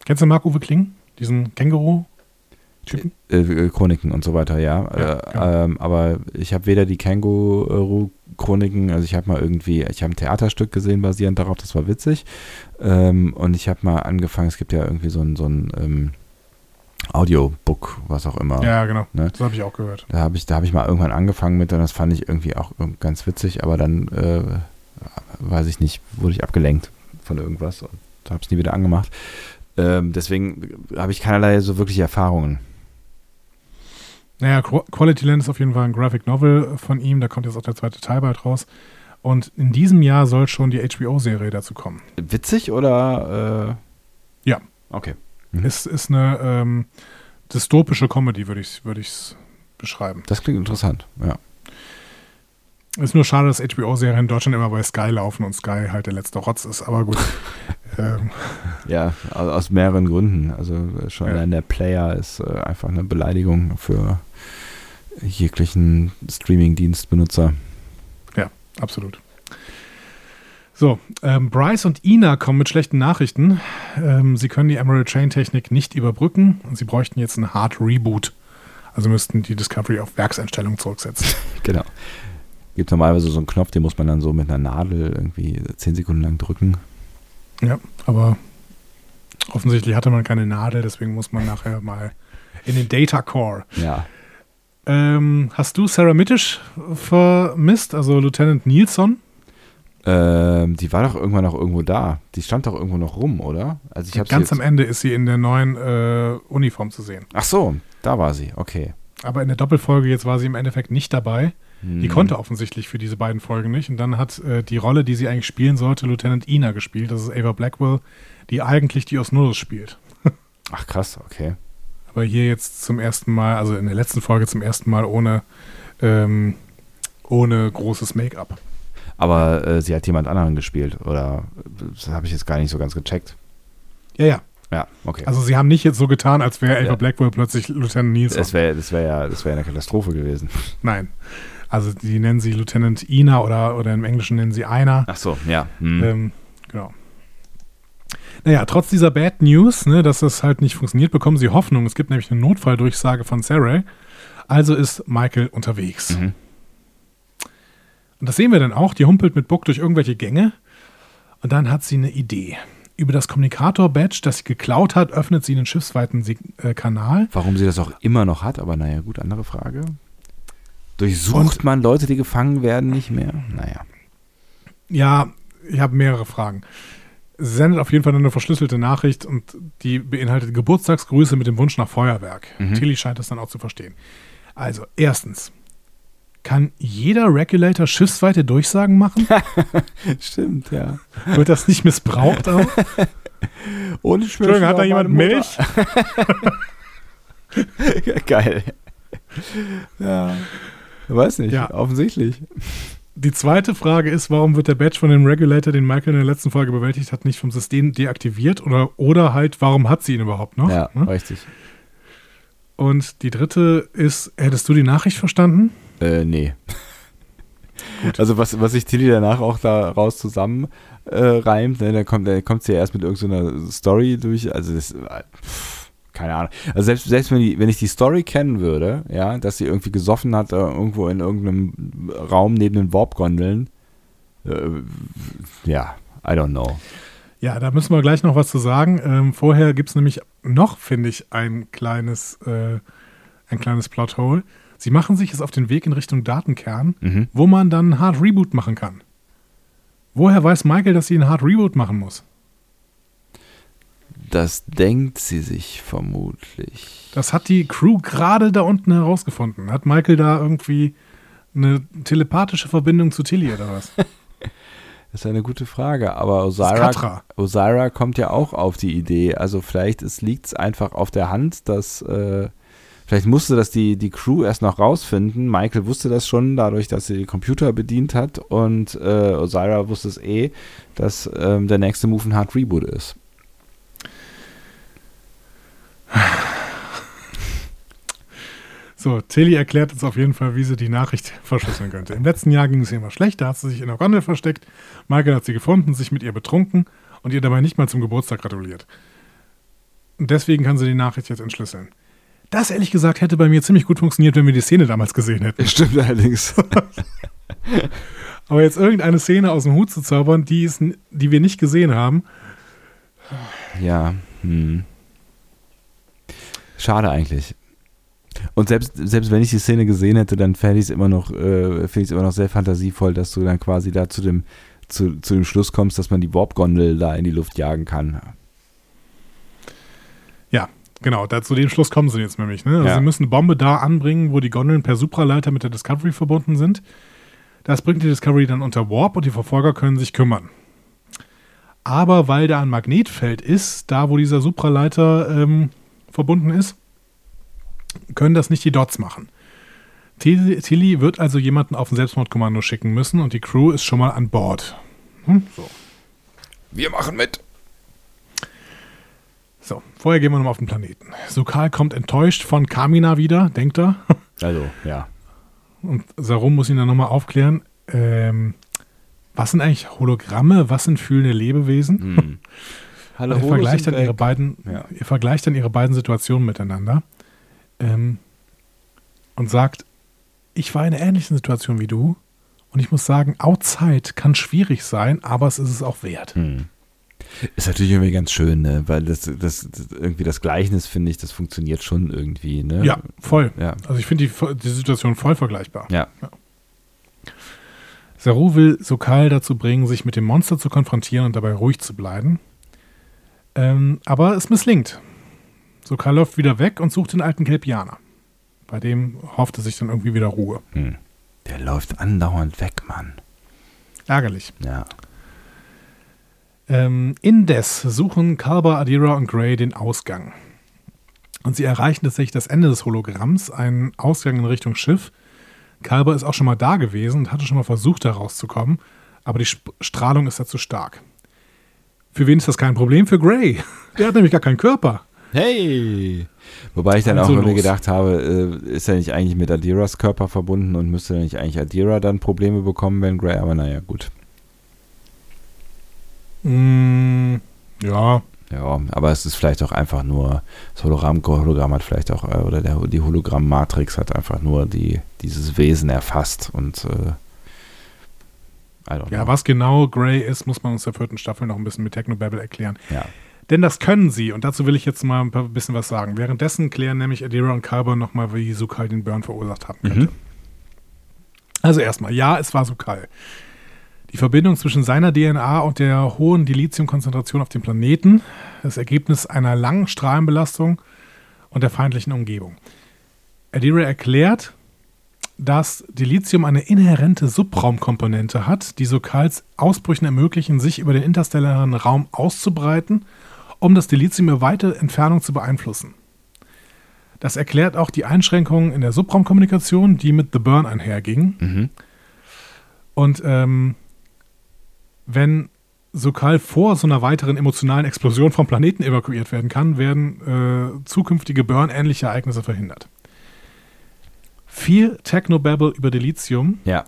Kennst du Marc-Uwe Kling? Diesen Känguru? Typen? Äh, äh, Chroniken und so weiter, ja. ja äh, genau. ähm, aber ich habe weder die Känguru-Chroniken, also ich habe mal irgendwie, ich habe ein Theaterstück gesehen basierend darauf, das war witzig. Ähm, und ich habe mal angefangen, es gibt ja irgendwie so ein, so ein ähm, Audiobook, was auch immer. Ja, genau. Ne? Das habe ich auch gehört. Da habe ich, hab ich mal irgendwann angefangen mit und das fand ich irgendwie auch ganz witzig, aber dann, äh, weiß ich nicht, wurde ich abgelenkt von irgendwas und habe es nie wieder angemacht. Ähm, deswegen habe ich keinerlei so wirkliche Erfahrungen. Naja, Quality Land ist auf jeden Fall ein Graphic Novel von ihm, da kommt jetzt auch der zweite Teil bald raus. Und in diesem Jahr soll schon die HBO-Serie dazu kommen. Witzig oder? Äh ja. Okay. Mhm. Ist, ist eine ähm, dystopische Comedy, würde ich es würd beschreiben. Das klingt interessant, ja. Ist nur schade, dass HBO-Serien in Deutschland immer bei Sky laufen und Sky halt der letzte Rotz ist, aber gut. [LAUGHS] ähm. Ja, aus mehreren Gründen. Also schon ja. der Player ist äh, einfach eine Beleidigung für jeglichen Streaming-Dienstbenutzer. Ja, absolut. So, ähm, Bryce und Ina kommen mit schlechten Nachrichten. Ähm, sie können die Emerald Chain Technik nicht überbrücken und sie bräuchten jetzt einen Hard Reboot. Also müssten die Discovery auf Werkseinstellung zurücksetzen. [LAUGHS] genau. Gibt normalerweise so einen Knopf, den muss man dann so mit einer Nadel irgendwie zehn Sekunden lang drücken. Ja, aber offensichtlich hatte man keine Nadel, deswegen muss man nachher mal in den Data Core. Ja. Ähm, hast du Sarah Mittisch vermisst, also Lieutenant Nilsson? Ähm, die war doch irgendwann noch irgendwo da. Die stand doch irgendwo noch rum, oder? Also ich Ganz am Ende ist sie in der neuen äh, Uniform zu sehen. Ach so, da war sie, okay. Aber in der Doppelfolge jetzt war sie im Endeffekt nicht dabei. Hm. Die konnte offensichtlich für diese beiden Folgen nicht. Und dann hat äh, die Rolle, die sie eigentlich spielen sollte, Lieutenant Ina gespielt. Das ist Ava Blackwell, die eigentlich die Osnulus spielt. Ach krass, okay aber hier jetzt zum ersten Mal, also in der letzten Folge zum ersten Mal ohne, ähm, ohne großes Make-up. Aber äh, sie hat jemand anderen gespielt, oder? Das habe ich jetzt gar nicht so ganz gecheckt. Ja, ja. Ja, okay. Also sie haben nicht jetzt so getan, als wäre Ava ja. Blackwell plötzlich Lieutenant Nielsen. Das wäre das wär ja, das wär eine Katastrophe gewesen. Nein. Also die nennen sie Lieutenant Ina oder, oder im Englischen nennen sie Einer. Ach so, ja. Hm. Ähm, genau. Naja, trotz dieser Bad News, ne, dass das halt nicht funktioniert, bekommen sie Hoffnung. Es gibt nämlich eine Notfalldurchsage von Sarah. Also ist Michael unterwegs. Mhm. Und das sehen wir dann auch. Die humpelt mit Buck durch irgendwelche Gänge. Und dann hat sie eine Idee. Über das Kommunikator-Badge, das sie geklaut hat, öffnet sie einen schiffsweiten äh, Kanal. Warum sie das auch immer noch hat, aber naja, gut, andere Frage. Durchsucht Und, man Leute, die gefangen werden, nicht mehr? Naja. Ja, ich habe mehrere Fragen sendet auf jeden Fall eine verschlüsselte Nachricht und die beinhaltet Geburtstagsgrüße mit dem Wunsch nach Feuerwerk. Mhm. Tilly scheint das dann auch zu verstehen. Also, erstens, kann jeder Regulator schiffsweite Durchsagen machen? [LAUGHS] Stimmt, ja. Wird das nicht missbraucht auch? [LAUGHS] Und Entschuldigung, hat da jemand Milch? [LAUGHS] Geil. Ja. Weiß nicht, ja. offensichtlich. Die zweite Frage ist, warum wird der Badge von dem Regulator, den Michael in der letzten Folge bewältigt hat, nicht vom System deaktiviert? Oder, oder halt, warum hat sie ihn überhaupt noch? Ja, ne? richtig. Und die dritte ist, hättest du die Nachricht verstanden? Äh, nee. [LAUGHS] Gut. Also was, was sich Tilly danach auch daraus zusammen äh, reimt, ne, dann kommt, dann kommt sie ja erst mit irgendeiner Story durch. Also das, pff keine Ahnung. Also selbst, selbst wenn, die, wenn ich die Story kennen würde, ja, dass sie irgendwie gesoffen hat, äh, irgendwo in irgendeinem Raum neben den Warp-Gondeln, äh, ja, I don't know. Ja, da müssen wir gleich noch was zu sagen. Ähm, vorher gibt es nämlich noch, finde ich, ein kleines, äh, ein kleines Plothole. Sie machen sich jetzt auf den Weg in Richtung Datenkern, mhm. wo man dann ein Hard Reboot machen kann. Woher weiß Michael, dass sie ein Hard Reboot machen muss? Das denkt sie sich vermutlich. Das hat die Crew gerade da unten herausgefunden. Hat Michael da irgendwie eine telepathische Verbindung zu Tilly oder was? [LAUGHS] Das ist eine gute Frage, aber Osira, Osira kommt ja auch auf die Idee. Also vielleicht liegt es einfach auf der Hand, dass äh, vielleicht musste das die, die Crew erst noch rausfinden. Michael wusste das schon, dadurch, dass sie den Computer bedient hat und äh, Osira wusste es eh, dass ähm, der nächste Move ein Hard Reboot ist. So, Tilly erklärt uns auf jeden Fall, wie sie die Nachricht verschlüsseln könnte. Im letzten Jahr ging es ihr immer schlecht, da hat sie sich in der Gondel versteckt. Michael hat sie gefunden, sich mit ihr betrunken und ihr dabei nicht mal zum Geburtstag gratuliert. Und deswegen kann sie die Nachricht jetzt entschlüsseln. Das ehrlich gesagt hätte bei mir ziemlich gut funktioniert, wenn wir die Szene damals gesehen hätten. Stimmt allerdings. [LAUGHS] Aber jetzt irgendeine Szene aus dem Hut zu zaubern, die, ist, die wir nicht gesehen haben. Ja, hm. Schade eigentlich. Und selbst, selbst wenn ich die Szene gesehen hätte, dann fände ich es immer noch, äh, finde ich immer noch sehr fantasievoll, dass du dann quasi da zu dem, zu, zu dem Schluss kommst, dass man die Warp-Gondel da in die Luft jagen kann. Ja, genau, da, zu dem Schluss kommen sie jetzt nämlich. Ne? Also ja. Sie müssen eine Bombe da anbringen, wo die Gondeln per Supraleiter mit der Discovery verbunden sind. Das bringt die Discovery dann unter Warp und die Verfolger können sich kümmern. Aber weil da ein Magnetfeld ist, da wo dieser Supraleiter ähm, verbunden ist, können das nicht die Dots machen. Tilly wird also jemanden auf ein Selbstmordkommando schicken müssen und die Crew ist schon mal an Bord. Hm? So. Wir machen mit. So, vorher gehen wir nochmal auf den Planeten. Sokal kommt enttäuscht von Kamina wieder, denkt er. [LAUGHS] Also, ja. Und Sarum muss ihn dann nochmal aufklären. Ähm, was sind eigentlich Hologramme? Was sind fühlende Lebewesen? Hm. [LAUGHS] Hallo, ihr vergleicht, dann ihre beiden, ja. ihr vergleicht dann ihre beiden Situationen miteinander ähm, und sagt, ich war in einer ähnlichen Situation wie du Und ich muss sagen, Outside kann schwierig sein, aber es ist es auch wert. Hm. Ist natürlich irgendwie ganz schön, ne? weil das, das, das irgendwie das Gleichnis, finde ich, das funktioniert schon irgendwie. Ne? Ja, voll. Ja. Also ich finde die, die Situation voll vergleichbar. Ja. ja. Saru will Sokal dazu bringen, sich mit dem Monster zu konfrontieren und dabei ruhig zu bleiben. Ähm, aber es misslingt. Sokal läuft wieder weg und sucht den alten Kelpianer. Bei dem hofft er sich dann irgendwie wieder Ruhe. Hm. Der läuft andauernd weg, Mann. Ärgerlich. Ja. Ähm, indes suchen Kalber, Adira und Gray den Ausgang. Und sie erreichen tatsächlich das Ende des Hologramms, einen Ausgang in Richtung Schiff. Kalber ist auch schon mal da gewesen und hatte schon mal versucht, da rauszukommen, aber die Sp Strahlung ist da zu stark. Für wen ist das kein Problem? Für Gray. [LAUGHS] Der hat nämlich gar keinen Körper. Hey! Wobei ich dann auch immer gedacht habe, äh, ist er nicht eigentlich mit Adiras Körper verbunden und müsste nicht eigentlich Adira dann Probleme bekommen, wenn Gray, aber naja, gut. Mm, ja. Ja, aber es ist vielleicht auch einfach nur, das Hologramm, Hologramm hat vielleicht auch, äh, oder der, die Hologramm-Matrix hat einfach nur die, dieses Wesen erfasst und äh, ja, was genau Grey ist, muss man uns der vierten Staffel noch ein bisschen mit Technobabble erklären. Ja. Denn das können sie und dazu will ich jetzt mal ein bisschen was sagen. Währenddessen klären nämlich Adira und Kalber nochmal, wie Sukal den Burn verursacht haben könnte. Mhm. Also erstmal, ja, es war Sukal. Die Verbindung zwischen seiner DNA und der hohen Dilithiumkonzentration auf dem Planeten, das Ergebnis einer langen Strahlenbelastung und der feindlichen Umgebung. Adira erklärt, dass Dilithium eine inhärente Subraumkomponente hat, die Sokals Ausbrüchen ermöglichen, sich über den interstellaren Raum auszubreiten, um das Dilithium über weite Entfernung zu beeinflussen. Das erklärt auch die Einschränkungen in der Subraumkommunikation, die mit The Burn einhergingen. Mhm. Und ähm, wenn Sokal vor so einer weiteren emotionalen Explosion vom Planeten evakuiert werden kann, werden äh, zukünftige Burn-ähnliche Ereignisse verhindert. Viel Technobabble über Delizium. Ja.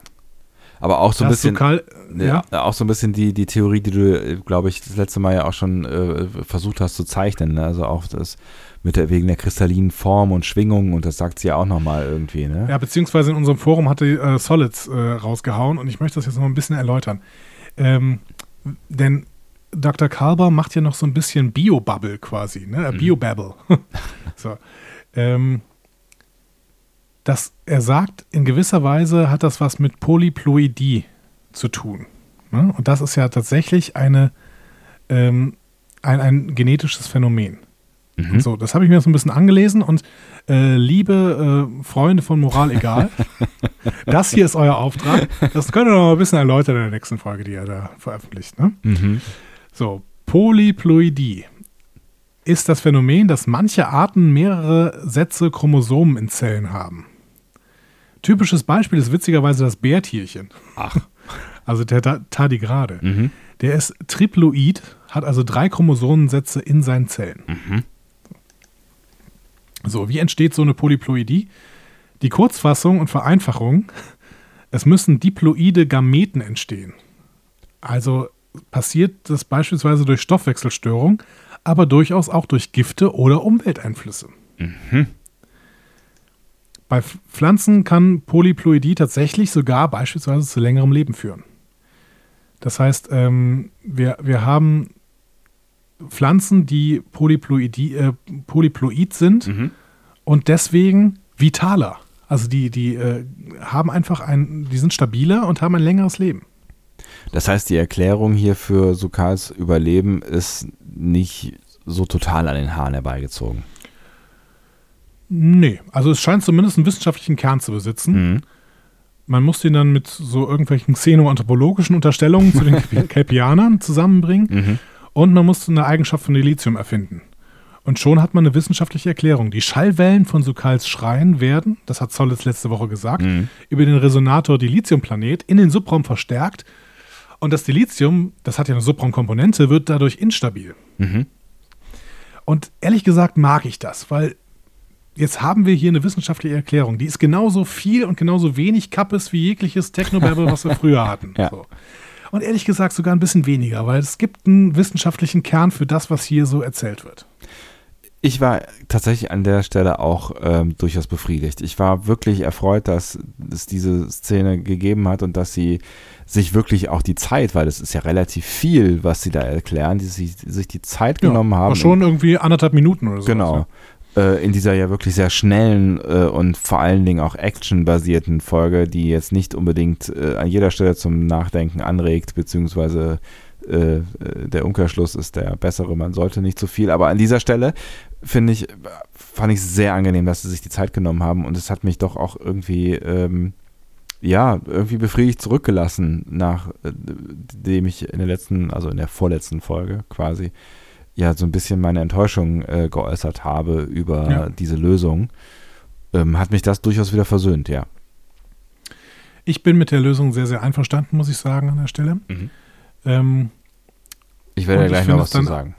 Aber auch so ein bisschen, Sokal, ja. ja. auch so ein bisschen die, die Theorie, die du, glaube ich, das letzte Mal ja auch schon äh, versucht hast zu zeichnen. Ne? Also auch das mit der, wegen der kristallinen Form und Schwingung und das sagt sie ja auch nochmal irgendwie, ne? Ja, beziehungsweise in unserem Forum hatte äh, Solids äh, rausgehauen und ich möchte das jetzt noch ein bisschen erläutern. Ähm, denn Dr. Kalber macht ja noch so ein bisschen Bio-Bubble quasi, ne? Äh, mhm. Bio-Babble. [LAUGHS] so. Ähm, das, er sagt, in gewisser Weise hat das was mit Polyploidie zu tun. Ne? Und das ist ja tatsächlich eine, ähm, ein, ein genetisches Phänomen. Mhm. So, das habe ich mir so ein bisschen angelesen und äh, liebe äh, Freunde von Moral egal, [LAUGHS] das hier ist euer Auftrag. Das könnt ihr noch mal ein bisschen erläutern in der nächsten Folge, die ihr da veröffentlicht. Ne? Mhm. So, Polyploidie ist das Phänomen, dass manche Arten mehrere Sätze Chromosomen in Zellen haben. Typisches Beispiel ist witzigerweise das Bärtierchen. Ach. [LAUGHS] Also der Tardigrade. Mhm. Der ist triploid, hat also drei Chromosomensätze in seinen Zellen. Mhm. So, wie entsteht so eine Polyploidie? Die Kurzfassung und Vereinfachung, es müssen diploide Gameten entstehen. Also passiert das beispielsweise durch Stoffwechselstörung, aber durchaus auch durch Gifte oder Umwelteinflüsse. Mhm. Bei Pflanzen kann Polyploidie tatsächlich sogar beispielsweise zu längerem Leben führen. Das heißt, ähm, wir, wir haben Pflanzen, die Polyploidie, äh, polyploid sind mhm. und deswegen vitaler. Also die, die äh, haben einfach ein, die sind stabiler und haben ein längeres Leben. Das heißt, die Erklärung hier für Sukals Überleben ist nicht so total an den Haaren herbeigezogen. Nee, also es scheint zumindest einen wissenschaftlichen Kern zu besitzen. Mhm. Man muss den dann mit so irgendwelchen xenoanthropologischen Unterstellungen zu den [LAUGHS] Kelpianern zusammenbringen. Mhm. Und man muss eine Eigenschaft von Dilithium erfinden. Und schon hat man eine wissenschaftliche Erklärung. Die Schallwellen von Sukals Schreien werden, das hat Zollitz letzte Woche gesagt, mhm. über den Resonator Dilithium-Planet in den Subraum verstärkt. Und das Dilithium, das hat ja eine Subraumkomponente, wird dadurch instabil. Mhm. Und ehrlich gesagt mag ich das, weil jetzt haben wir hier eine wissenschaftliche Erklärung. Die ist genauso viel und genauso wenig Kappes wie jegliches Technobabble, was wir früher hatten. [LAUGHS] ja. so. Und ehrlich gesagt sogar ein bisschen weniger, weil es gibt einen wissenschaftlichen Kern für das, was hier so erzählt wird. ich war tatsächlich an der Stelle auch ähm, durchaus befriedigt. Ich war wirklich erfreut, dass es diese Szene gegeben hat und dass sie sich wirklich auch die Zeit, weil es ist ja relativ viel, was sie da erklären, die sich, sich die Zeit ja, genommen haben. Schon irgendwie anderthalb Minuten oder so. Genau. Ja. Äh, in dieser ja wirklich sehr schnellen äh, und vor allen Dingen auch actionbasierten Folge, die jetzt nicht unbedingt äh, an jeder Stelle zum Nachdenken anregt, beziehungsweise äh, der Umkehrschluss ist der bessere, man sollte nicht zu viel. Aber an dieser Stelle finde ich, fand ich sehr angenehm, dass sie sich die Zeit genommen haben und es hat mich doch auch irgendwie, ähm, ja, irgendwie befriedigt zurückgelassen, nachdem ich in der letzten, also in der vorletzten Folge quasi, ja, so ein bisschen meine Enttäuschung äh, geäußert habe über ja. diese Lösung. Ähm, hat mich das durchaus wieder versöhnt, ja. Ich bin mit der Lösung sehr, sehr einverstanden, muss ich sagen, an der Stelle. Mhm. Ähm, ich werde ja gleich noch was dann, zu sagen.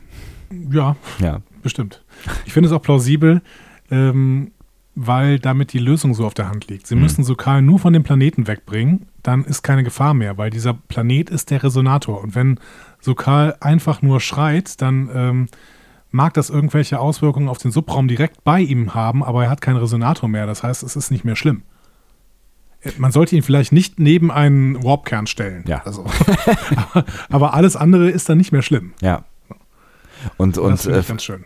Ja, ja, bestimmt. Ich finde es auch plausibel, ähm, weil damit die Lösung so auf der Hand liegt. Sie mhm. müssen Sokal nur von dem Planeten wegbringen, dann ist keine Gefahr mehr, weil dieser Planet ist der Resonator. Und wenn Sokal einfach nur schreit, dann ähm, mag das irgendwelche Auswirkungen auf den Subraum direkt bei ihm haben, aber er hat keinen Resonator mehr. Das heißt, es ist nicht mehr schlimm. Man sollte ihn vielleicht nicht neben einen Warpkern stellen. Ja. Also. aber, [LAUGHS] aber, alles andere ist dann nicht mehr schlimm. Ja. Und, und, äh,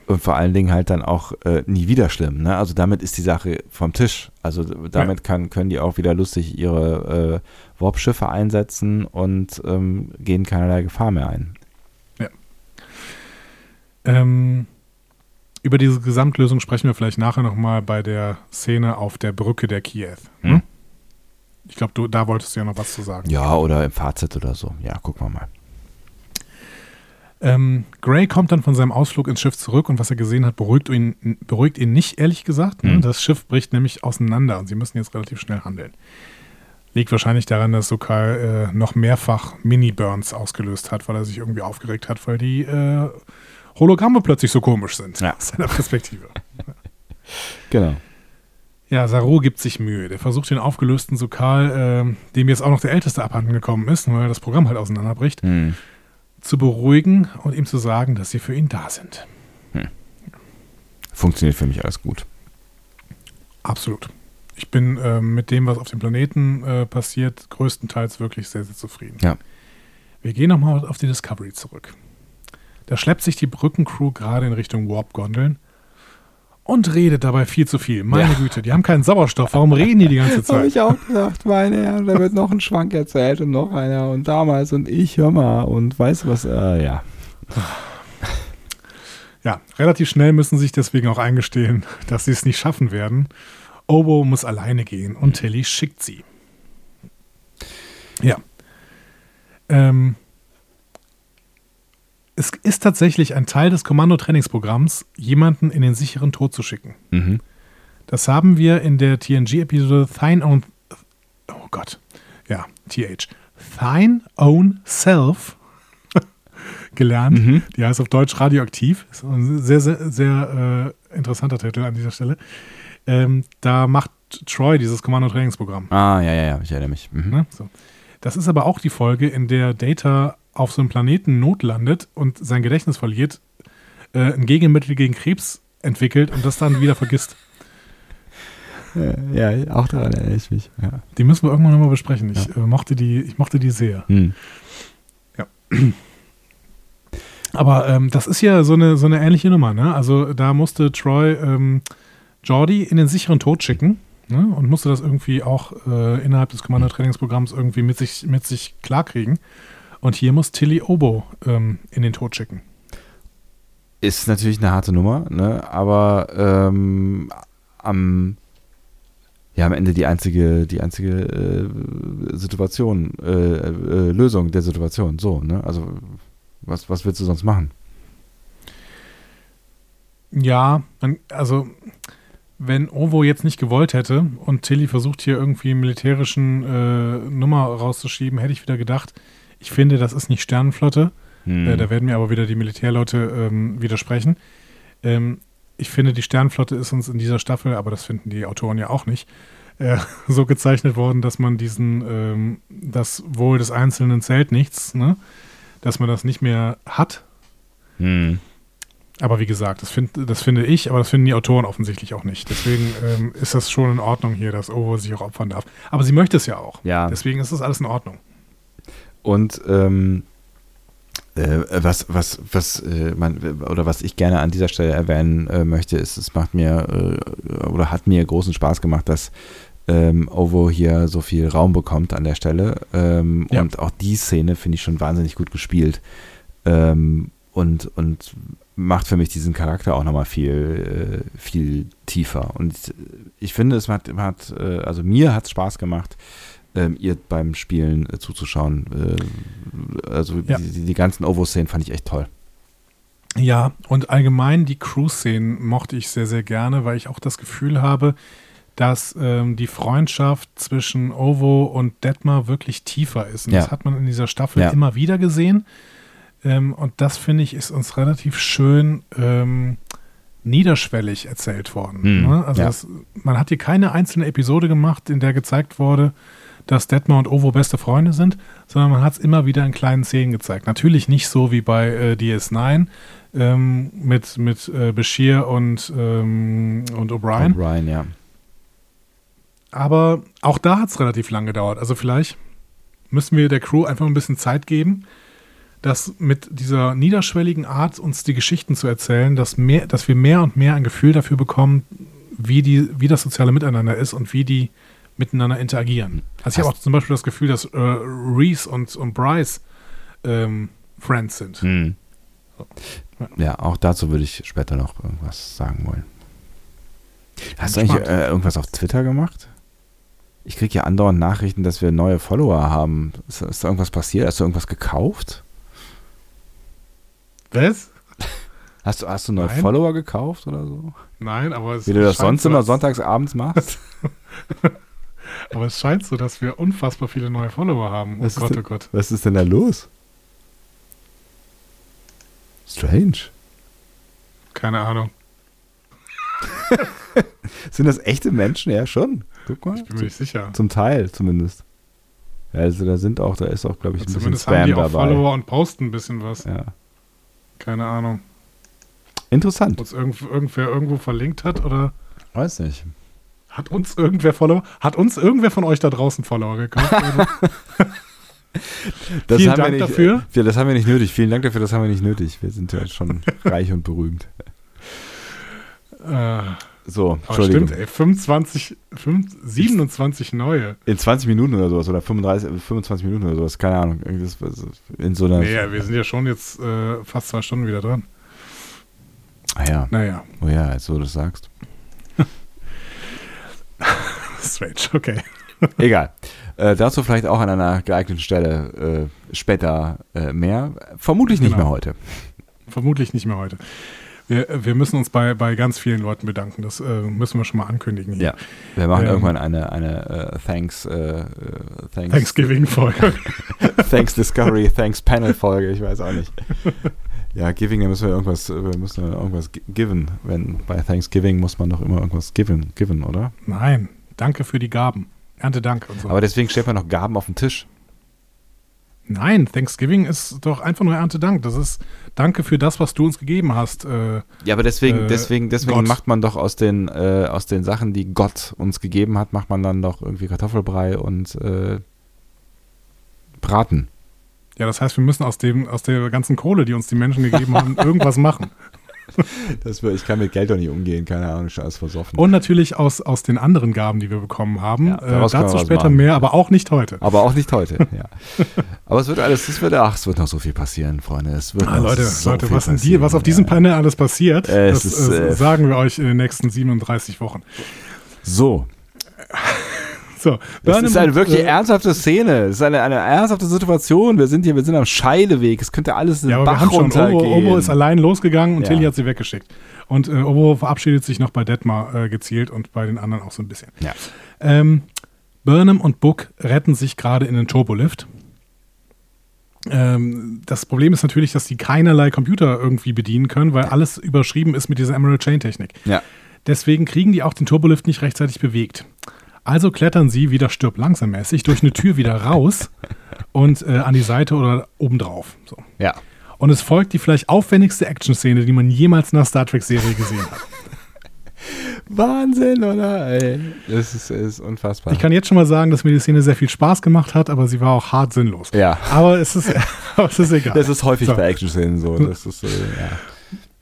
und vor allen Dingen halt dann auch äh, nie wieder schlimm. Ne? Also damit ist die Sache vom Tisch. Also damit ja. kann, können die auch wieder lustig ihre äh, Warp-Schiffe einsetzen und ähm, gehen keinerlei Gefahr mehr ein. Ja. Ähm, über diese Gesamtlösung sprechen wir vielleicht nachher nochmal bei der Szene auf der Brücke der Kiew. Hm? hm? Ich glaube, da wolltest du ja noch was zu sagen. Ja, oder im Fazit oder so. Ja, gucken wir mal. Ähm, Gray kommt dann von seinem Ausflug ins Schiff zurück und was er gesehen hat, beruhigt ihn, beruhigt ihn nicht, ehrlich gesagt. Mhm. Das Schiff bricht nämlich auseinander und sie müssen jetzt relativ schnell handeln. Liegt wahrscheinlich daran, dass Sokal äh, noch mehrfach Mini-Burns ausgelöst hat, weil er sich irgendwie aufgeregt hat, weil die äh, Hologramme plötzlich so komisch sind. Ja. Aus seiner Perspektive. [LAUGHS] genau. Ja, Saru gibt sich Mühe. Der versucht den aufgelösten Sokal, äh, dem jetzt auch noch der Älteste abhanden gekommen ist, weil das Programm halt auseinanderbricht, hm. Zu beruhigen und ihm zu sagen, dass sie für ihn da sind. Hm. Funktioniert für mich alles gut. Absolut. Ich bin äh, mit dem, was auf dem Planeten äh, passiert, größtenteils wirklich sehr, sehr zufrieden. Ja. Wir gehen nochmal auf die Discovery zurück. Da schleppt sich die Brückencrew gerade in Richtung Warp-Gondeln und redet dabei viel zu viel. Meine ja. Güte, die haben keinen Sauerstoff. Warum reden die die ganze [LAUGHS] Zeit? Habe ich auch gesagt, meine Herren, da wird noch ein Schwank erzählt und noch einer und damals und ich, hör mal und weißt du was, äh, ja. Ja, relativ schnell müssen sie sich deswegen auch eingestehen, dass sie es nicht schaffen werden. Obo muss alleine gehen und Tilly schickt sie. Ja. Ähm, es ist tatsächlich ein Teil des Kommando-Trainingsprogramms, jemanden in den sicheren Tod zu schicken. Mhm. Das haben wir in der TNG-Episode Thine Own. Oh Gott. Ja, TH. Thine Own Self [LAUGHS] gelernt. Mhm. Die heißt auf Deutsch radioaktiv. Ist ein sehr, sehr, sehr äh, interessanter Titel an dieser Stelle. Ähm, da macht Troy dieses Kommando-Trainingsprogramm. Ah, ja, ja, ja, ich erinnere mich. Mhm. Ne? So. Das ist aber auch die Folge, in der Data auf so einem Planeten notlandet und sein Gedächtnis verliert, äh, ein Gegenmittel gegen Krebs entwickelt und das dann wieder [LAUGHS] vergisst. Ja, auch daran erinnere ich mich. Ja. Die müssen wir irgendwann nochmal besprechen. Ich, ja. äh, mochte die, ich mochte die sehr. Hm. Ja. [CLEARS THROAT] Aber ähm, das ist ja so eine, so eine ähnliche Nummer. Ne? Also da musste Troy ähm, Jordi in den sicheren Tod schicken ne? und musste das irgendwie auch äh, innerhalb des Commander-Trainingsprogramms irgendwie mit sich, mit sich klarkriegen. Und hier muss Tilly Obo ähm, in den Tod schicken. Ist natürlich eine harte Nummer, ne? aber ähm, am, ja, am Ende die einzige, die einzige äh, Situation, äh, äh, Lösung der Situation. So, ne? Also, was, was willst du sonst machen? Ja, also wenn Ovo jetzt nicht gewollt hätte und Tilly versucht hier irgendwie militärischen äh, Nummer rauszuschieben, hätte ich wieder gedacht, ich finde, das ist nicht Sternenflotte. Hm. Äh, da werden mir aber wieder die Militärleute ähm, widersprechen. Ähm, ich finde, die Sternenflotte ist uns in dieser Staffel, aber das finden die Autoren ja auch nicht, äh, [LAUGHS] so gezeichnet worden, dass man diesen, ähm, das Wohl des Einzelnen zählt nichts, ne? dass man das nicht mehr hat. Hm. Aber wie gesagt, das, find, das finde ich, aber das finden die Autoren offensichtlich auch nicht. Deswegen ähm, ist das schon in Ordnung hier, dass Ovo sich auch opfern darf. Aber sie möchte es ja auch. Ja. Deswegen ist das alles in Ordnung. Und ähm, äh, was, was, was, äh, man, oder was ich gerne an dieser Stelle erwähnen äh, möchte, ist, es macht mir äh, oder hat mir großen Spaß gemacht, dass ähm, Ovo hier so viel Raum bekommt an der Stelle. Ähm, ja. Und auch die Szene finde ich schon wahnsinnig gut gespielt. Ähm, und, und macht für mich diesen Charakter auch nochmal viel, äh, viel tiefer. Und ich finde, es hat, hat äh, also mir hat es Spaß gemacht, ähm, ihr beim Spielen äh, zuzuschauen. Äh, also ja. die, die, ganzen Ovo-Szenen fand ich echt toll. Ja, und allgemein die Crew-Szenen mochte ich sehr, sehr gerne, weil ich auch das Gefühl habe, dass ähm, die Freundschaft zwischen Ovo und Detmar wirklich tiefer ist. Und ja. das hat man in dieser Staffel ja. immer wieder gesehen. Ähm, und das finde ich ist uns relativ schön ähm, niederschwellig erzählt worden. Hm, ne? Also ja. das, man hat hier keine einzelne Episode gemacht, in der gezeigt wurde, dass Detmar und Ovo beste Freunde sind, sondern man hat es immer wieder in kleinen Szenen gezeigt. Natürlich nicht so wie bei äh, DS9 ähm, mit, mit äh, Bashir und, ähm, und O'Brien. O'Brien, ja. Aber auch da hat es relativ lang gedauert. Also vielleicht müssen wir der Crew einfach ein bisschen Zeit geben, dass mit dieser niederschwelligen Art, uns die Geschichten zu erzählen, dass, mehr, dass wir mehr und mehr ein Gefühl dafür bekommen, wie, die, wie das soziale Miteinander ist und wie die miteinander interagieren. Also ich habe auch zum Beispiel das Gefühl, dass äh, Reese und, und Bryce ähm, Friends sind. Hm. So. Ja. ja. auch dazu würde ich später noch irgendwas sagen wollen. Hast du eigentlich äh, irgendwas auf Twitter gemacht? Ich kriege ja andauernd Nachrichten, dass wir neue Follower haben. Ist, ist da irgendwas passiert? Hast du irgendwas gekauft? Was? Hast du, hast du neue Nein. Follower gekauft oder so? Nein, aber es Wie du das sonst so, immer sonntags abends machst? [LAUGHS] aber es scheint so, dass wir unfassbar viele neue Follower haben. Oh was Gott, denn, oh Gott. Was ist denn da los? Strange. Keine Ahnung. [LAUGHS] Sind das echte Menschen? Ja, schon. Guck mal. Ich bin mir nicht sicher. Zum Teil zumindest. Also da sind auch, da ist auch, glaube ich, ein bisschen Spam haben die auch dabei. Follower und posten ein bisschen was. Ja. Keine Ahnung. Interessant. Uns irgend, irgendwer irgendwo verlinkt hat oder? Weiß nicht. Hat uns irgendwer Follower? Hat uns irgendwer von euch da draußen Follower gekauft? [LAUGHS] [LAUGHS] Vielen Dank nicht, dafür. Ja, das haben wir nicht nötig. Vielen Dank dafür, das haben wir nicht nötig. Wir sind ja schon [LAUGHS] reich und berühmt. Äh, so, Entschuldigung. stimmt, ey, 25, 5, 27 neue. In 20 Minuten oder sowas oder 35, 25 Minuten oder sowas, keine Ahnung. In so einer naja, wir sind ja schon jetzt äh, fast zwei Stunden wieder dran. Ah ja. Naja. Oh ja, als du das sagst. [LAUGHS] Strange, okay. Egal. Äh, dazu vielleicht auch an einer geeigneten Stelle äh, später äh, mehr. Vermutlich nicht genau. mehr heute. Vermutlich nicht mehr heute. Wir, wir müssen uns bei, bei ganz vielen Leuten bedanken. Das äh, müssen wir schon mal ankündigen. Hier. Ja, wir machen ähm, irgendwann eine, eine uh, Thanks, uh, Thanks Thanksgiving-Folge. [LAUGHS] thanks Discovery, Thanks Panel-Folge, ich weiß auch nicht. Ja, Giving, da müssen wir irgendwas, wir müssen irgendwas given. Wenn bei Thanksgiving muss man doch immer irgendwas given, given, oder? Nein, danke für die Gaben. Erntedank und so. Aber deswegen stellt man noch Gaben auf den Tisch. Nein, Thanksgiving ist doch einfach nur Erntedank. Das ist Danke für das, was du uns gegeben hast. Äh, ja, aber deswegen, äh, deswegen, deswegen macht man doch aus den, äh, aus den Sachen, die Gott uns gegeben hat, macht man dann doch irgendwie Kartoffelbrei und äh, Braten. Ja, das heißt, wir müssen aus dem, aus der ganzen Kohle, die uns die Menschen gegeben haben, [LAUGHS] irgendwas machen. [LAUGHS] Das, ich kann mit Geld doch nicht umgehen, keine Ahnung, schon alles versoffen. Und natürlich aus, aus den anderen Gaben, die wir bekommen haben. Ja, äh, dazu später mehr, aber auch nicht heute. Aber auch nicht heute, ja. [LAUGHS] aber es wird alles, es wird, ach, es wird noch so viel passieren, Freunde. Es wird ah, Leute, so Leute, was, die, was auf diesem Panel alles passiert, äh, das ist, äh, sagen wir euch in den nächsten 37 Wochen. So. So, das ist eine wirklich äh, ernsthafte Szene. Es ist eine, eine ernsthafte Situation. Wir sind hier, wir sind am Scheideweg. Es könnte alles in den ja, Bach wir haben schon, Obo, Obo ist allein losgegangen und ja. Tilly hat sie weggeschickt. Und äh, Obo verabschiedet sich noch bei Detmar äh, gezielt und bei den anderen auch so ein bisschen. Ja. Ähm, Burnham und Book retten sich gerade in den Turbolift. Ähm, das Problem ist natürlich, dass die keinerlei Computer irgendwie bedienen können, weil alles überschrieben ist mit dieser Emerald Chain Technik. Ja. Deswegen kriegen die auch den Turbolift nicht rechtzeitig bewegt. Also klettern sie wieder stirb langsammäßig durch eine Tür wieder raus und äh, an die Seite oder obendrauf. So. Ja. Und es folgt die vielleicht aufwendigste Action-Szene, die man jemals in einer Star Trek-Serie gesehen hat. [LAUGHS] Wahnsinn, oder? Ey, das ist, ist, unfassbar. Ich kann jetzt schon mal sagen, dass mir die Szene sehr viel Spaß gemacht hat, aber sie war auch hart sinnlos. Ja. Aber es ist, [LAUGHS] aber es ist egal. Das ist häufig so. bei Action-Szenen so. Das ist, äh, ja.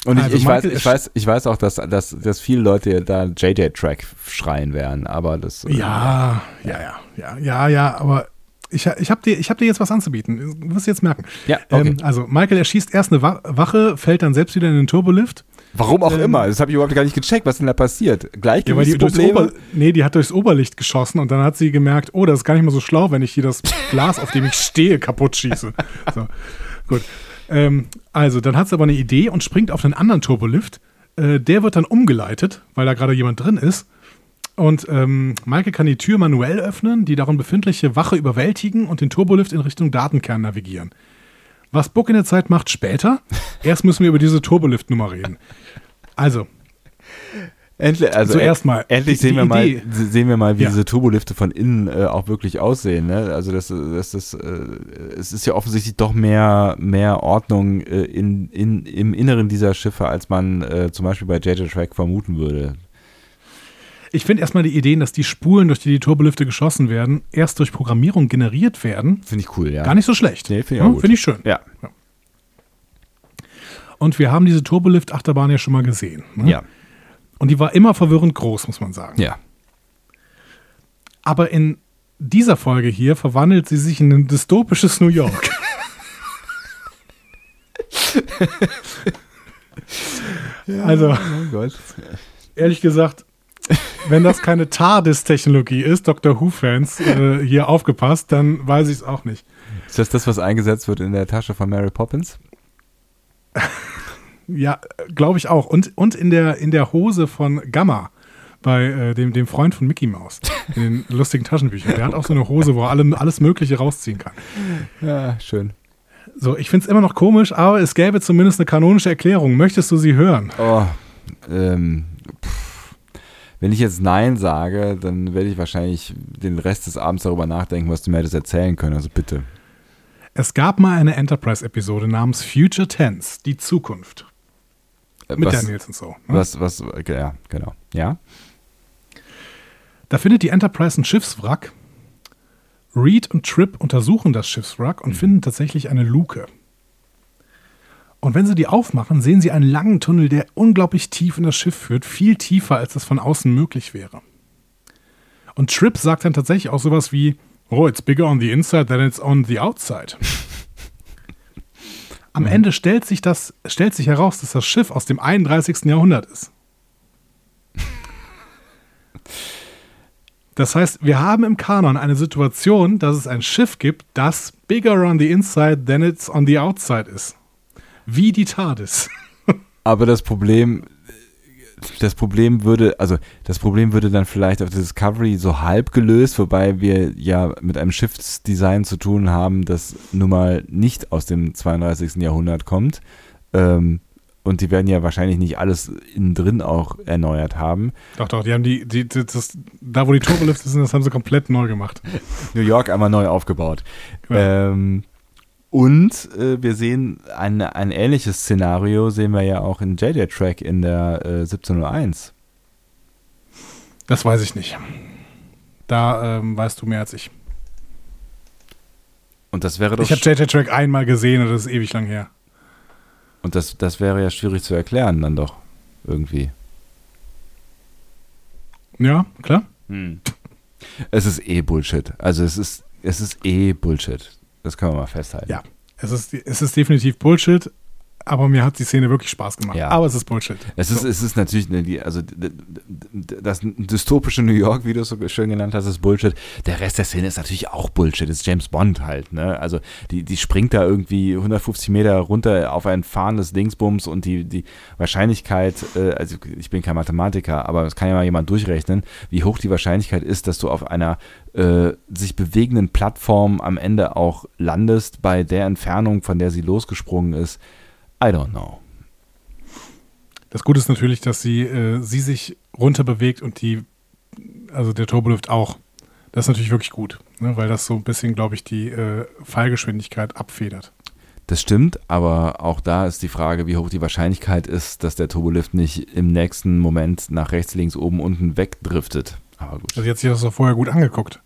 Und ich, also ich, weiß, ich, weiß, ich weiß auch, dass, dass, dass viele Leute da JJ-Track schreien werden, aber das. Äh, ja, ja, ja, ja, ja, ja, aber ich, ich habe dir, hab dir jetzt was anzubieten. Du wirst jetzt merken. Ja, okay. Ähm, also, Michael erschießt erst eine Wache, fällt dann selbst wieder in den Turbolift. Warum auch ähm, immer. Das habe ich überhaupt gar nicht gecheckt. Was denn da passiert? Gleichgewichtsprobleme? Ja, nee, die hat durchs Oberlicht geschossen und dann hat sie gemerkt, oh, das ist gar nicht mal so schlau, wenn ich hier das Glas, auf dem ich stehe, kaputt schieße. So, gut. Ähm, also, dann hat sie aber eine Idee und springt auf einen anderen Turbolift. Äh, der wird dann umgeleitet, weil da gerade jemand drin ist. Und ähm, Maike kann die Tür manuell öffnen, die darin befindliche Wache überwältigen und den Turbolift in Richtung Datenkern navigieren. Was Book in der Zeit macht später. [LAUGHS] Erst müssen wir über diese Turbolift-Nummer reden. Also. Endlich, also Zuerst mal. Endlich sehen wir mal, sehen wir mal, wie ja. diese Turbolifte von innen äh, auch wirklich aussehen. Ne? Also das, das, das, äh, es ist ja offensichtlich doch mehr, mehr Ordnung äh, in, in, im Inneren dieser Schiffe, als man äh, zum Beispiel bei JJ Track vermuten würde. Ich finde erstmal die Ideen, dass die Spulen, durch die die Turbolifte geschossen werden, erst durch Programmierung generiert werden. Finde ich cool, ja. Gar nicht so schlecht. Nee, finde ich, ja, find ich schön. Ja. ja. Und wir haben diese Turbolift-Achterbahn ja schon mal gesehen. Ne? Ja. Und die war immer verwirrend groß, muss man sagen. Ja. Aber in dieser Folge hier verwandelt sie sich in ein dystopisches New York. [LAUGHS] [LAUGHS] ja, also, oh ehrlich gesagt, wenn das keine TARDIS-Technologie ist, Dr. Who-Fans äh, hier aufgepasst, dann weiß ich es auch nicht. Ist das das, was eingesetzt wird in der Tasche von Mary Poppins? [LAUGHS] ja, glaube ich auch. Und, und in, der, in der Hose von Gamma bei äh, dem, dem Freund von Mickey Mouse in den [LAUGHS] lustigen Taschenbüchern. Der hat auch so eine Hose, wo er alle, alles Mögliche rausziehen kann. Ja, schön. So, ich finde es immer noch komisch, aber es gäbe zumindest eine kanonische Erklärung. Möchtest du sie hören? Oh, ähm, wenn ich jetzt Nein sage, dann werde ich wahrscheinlich den Rest des Abends darüber nachdenken, was du mir hättest erzählen können. Also bitte. Es gab mal eine Enterprise-Episode namens Future Tense, die Zukunft. Äh, Mit was, Daniel und so. Ne? Was, was, ja, genau. Ja. Da findet die Enterprise ein Schiffswrack. Reed und Trip untersuchen das Schiffswrack und mhm. finden tatsächlich eine Luke. Und wenn sie die aufmachen, sehen sie einen langen Tunnel, der unglaublich tief in das Schiff führt, viel tiefer, als das von außen möglich wäre. Und Trip sagt dann tatsächlich auch sowas wie, oh, it's bigger on the inside than it's on the outside. [LAUGHS] Am Ende stellt sich, das, stellt sich heraus, dass das Schiff aus dem 31. Jahrhundert ist. Das heißt, wir haben im Kanon eine Situation, dass es ein Schiff gibt, das bigger on the inside than it's on the outside ist. Wie die TARDIS. Aber das Problem, das Problem würde, also das Problem würde dann vielleicht auf der Discovery so halb gelöst, wobei wir ja mit einem Schiffsdesign zu tun haben, das nun mal nicht aus dem 32. Jahrhundert kommt. Ähm, und die werden ja wahrscheinlich nicht alles innen drin auch erneuert haben. Doch, doch, die haben die, die das, da wo die Turbolifte sind, das haben sie komplett neu gemacht. [LAUGHS] New York einmal neu aufgebaut. Ja. Ähm, und äh, wir sehen ein, ein ähnliches Szenario, sehen wir ja auch in JJ Track in der äh, 1701. Das weiß ich nicht. Da ähm, weißt du mehr als ich. Und das wäre doch. Ich habe JJ Track einmal gesehen und das ist ewig lang her. Und das, das wäre ja schwierig zu erklären, dann doch. Irgendwie. Ja, klar. Hm. Es ist eh Bullshit. Also es ist, es ist eh Bullshit. Das können wir mal festhalten. Ja, es ist, es ist definitiv Bullshit, aber mir hat die Szene wirklich Spaß gemacht. Ja. Aber es ist Bullshit. Es ist, so. es ist natürlich, also das dystopische New York, wie du es so schön genannt hast, ist Bullshit. Der Rest der Szene ist natürlich auch Bullshit. Das ist James Bond halt, ne? Also die, die springt da irgendwie 150 Meter runter auf ein fahrendes Dingsbums und die, die Wahrscheinlichkeit, äh, also ich bin kein Mathematiker, aber es kann ja mal jemand durchrechnen, wie hoch die Wahrscheinlichkeit ist, dass du auf einer äh, sich bewegenden Plattform am Ende auch landest bei der Entfernung, von der sie losgesprungen ist I don't know. Das Gute ist natürlich, dass sie, äh, sie sich runter bewegt und die, also der Turbolift auch. Das ist natürlich wirklich gut, ne, weil das so ein bisschen, glaube ich, die äh, Fallgeschwindigkeit abfedert. Das stimmt, aber auch da ist die Frage, wie hoch die Wahrscheinlichkeit ist, dass der Turbolift nicht im nächsten Moment nach rechts, links, oben, unten wegdriftet. Aber gut. Also jetzt sich das doch vorher gut angeguckt.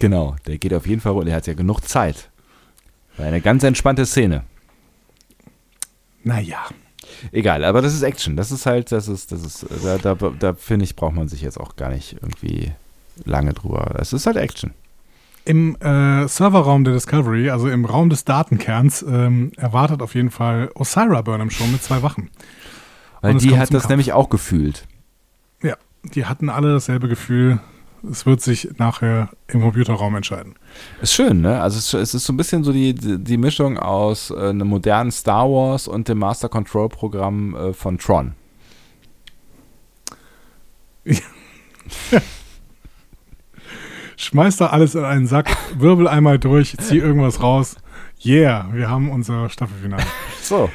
Genau, der geht auf jeden Fall und er hat ja genug Zeit. War eine ganz entspannte Szene. Naja. Egal, aber das ist Action. Das ist halt, das ist, das ist, da, da, da finde ich, braucht man sich jetzt auch gar nicht irgendwie lange drüber. Es ist halt Action. Im äh, Serverraum der Discovery, also im Raum des Datenkerns, ähm, erwartet auf jeden Fall Osira Burnham schon mit zwei Wachen. Weil die hat das Kampf. nämlich auch gefühlt. Ja, die hatten alle dasselbe Gefühl. Es wird sich nachher im Computerraum entscheiden. Ist schön, ne? Also es, ist so ein bisschen so die, die Mischung aus äh, einem modernen Star Wars und dem Master Control Programm äh, von Tron. Ja. [LAUGHS] Schmeiß da alles in einen Sack, wirbel einmal durch, zieh irgendwas raus. Yeah, wir haben unser Staffelfinale. [LAUGHS] So.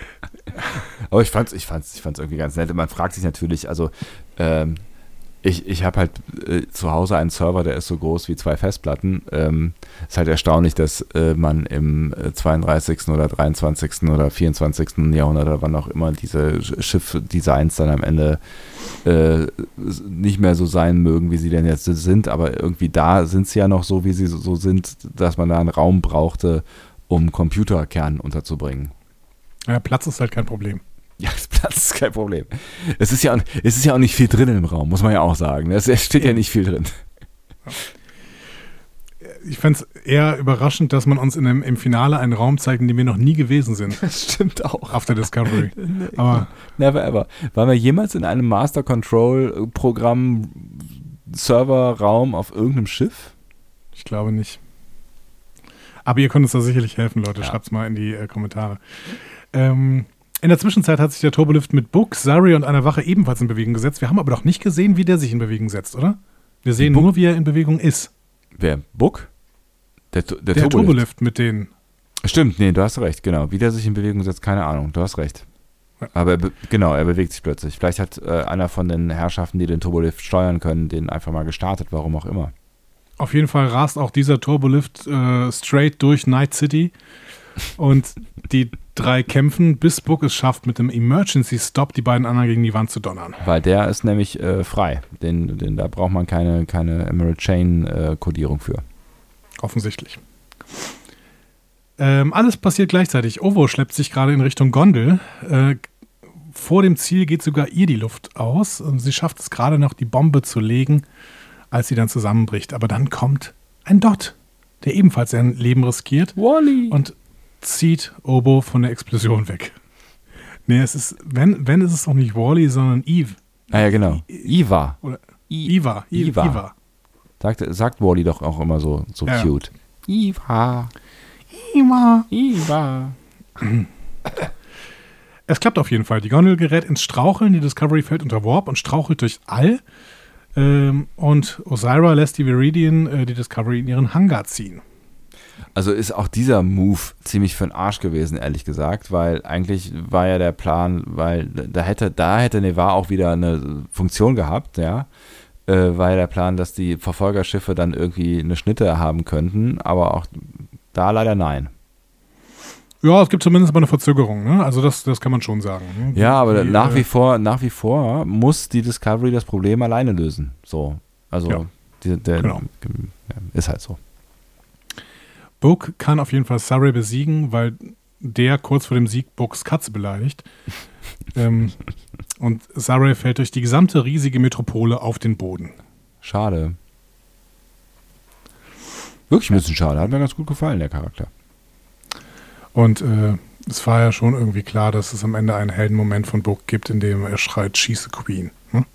Aber ich fand's, ich fand's, ich fand's irgendwie ganz nett. Man fragt sich natürlich, also ähm, ich, ich habe halt äh, zu Hause einen Server, der ist so groß wie zwei Festplatten. Ähm, ist halt erstaunlich, dass äh, man im 32. Äh, oder 23. oder 24. Jahrhundert oder wann auch immer diese Schiffdesigns dann am Ende äh, nicht mehr so sein mögen, wie sie denn jetzt sind. Aber irgendwie da sind sie ja noch so, wie sie so sind, dass man da einen Raum brauchte, um Computerkern unterzubringen. Ja, Platz ist halt kein Problem. Ja, das Platz ist kein Problem. Es ist, ja, es ist ja auch nicht viel drin im Raum, muss man ja auch sagen. Es steht ja nicht viel drin. Ich fände es eher überraschend, dass man uns in dem, im Finale einen Raum zeigt, in dem wir noch nie gewesen sind. Das stimmt auch. Auf der Discovery. [LAUGHS] Aber Never ever. Waren wir jemals in einem Master Control Programm Serverraum auf irgendeinem Schiff? Ich glaube nicht. Aber ihr könnt uns da sicherlich helfen, Leute. Ja. Schreibt es mal in die äh, Kommentare. Ähm, in der Zwischenzeit hat sich der Turbolift mit Book, Zari und einer Wache ebenfalls in Bewegung gesetzt. Wir haben aber doch nicht gesehen, wie der sich in Bewegung setzt, oder? Wir sehen nur, wie er in Bewegung ist. Wer? Book? Der, der, der Turbolift. Turbolift mit denen. Stimmt, nee, du hast recht, genau. Wie der sich in Bewegung setzt, keine Ahnung. Du hast recht. Aber er genau, er bewegt sich plötzlich. Vielleicht hat äh, einer von den Herrschaften, die den Turbolift steuern können, den einfach mal gestartet, warum auch immer. Auf jeden Fall rast auch dieser Turbolift äh, straight durch Night City und die drei kämpfen, bis Book es schafft, mit dem Emergency Stop die beiden anderen gegen die Wand zu donnern. Weil der ist nämlich äh, frei. Den, den, da braucht man keine, keine Emerald Chain äh, für. Offensichtlich. Ähm, alles passiert gleichzeitig. Ovo schleppt sich gerade in Richtung Gondel. Äh, vor dem Ziel geht sogar ihr die Luft aus. Und sie schafft es gerade noch, die Bombe zu legen, als sie dann zusammenbricht. Aber dann kommt ein Dot, der ebenfalls sein Leben riskiert. Wally. Und zieht Obo von der Explosion weg. Nee, es ist, wenn, wenn ist es auch nicht Wally, sondern Eve. Ah ja, genau. Iva. Oder Iva. Iva. Iva. Sagt, sagt Wally doch auch immer so, so ja. cute. Iva. Iva. Iva. [COUGHS] Es klappt auf jeden Fall. Die Gondel gerät ins Straucheln, die Discovery fällt unter Warp und strauchelt durch All. Ähm, und Osira lässt die Viridian äh, die Discovery in ihren Hangar ziehen. Also ist auch dieser Move ziemlich für den Arsch gewesen, ehrlich gesagt, weil eigentlich war ja der Plan, weil da hätte, da hätte Nevar auch wieder eine Funktion gehabt, ja. Äh, war ja der Plan, dass die Verfolgerschiffe dann irgendwie eine Schnitte haben könnten, aber auch da leider nein. Ja, es gibt zumindest mal eine Verzögerung, ne? Also das, das kann man schon sagen. Ne? Ja, aber die, nach äh, wie vor, nach wie vor muss die Discovery das Problem alleine lösen. So. Also ja, die, der, genau. ist halt so. Book kann auf jeden Fall Surrey besiegen, weil der kurz vor dem Sieg Books Katze beleidigt. [LAUGHS] ähm, und Surrey fällt durch die gesamte riesige Metropole auf den Boden. Schade. Wirklich ein bisschen schade. Hat mir ganz gut gefallen, der Charakter. Und äh, es war ja schon irgendwie klar, dass es am Ende einen Heldenmoment von Book gibt, in dem er schreit, schieße Queen. Hm?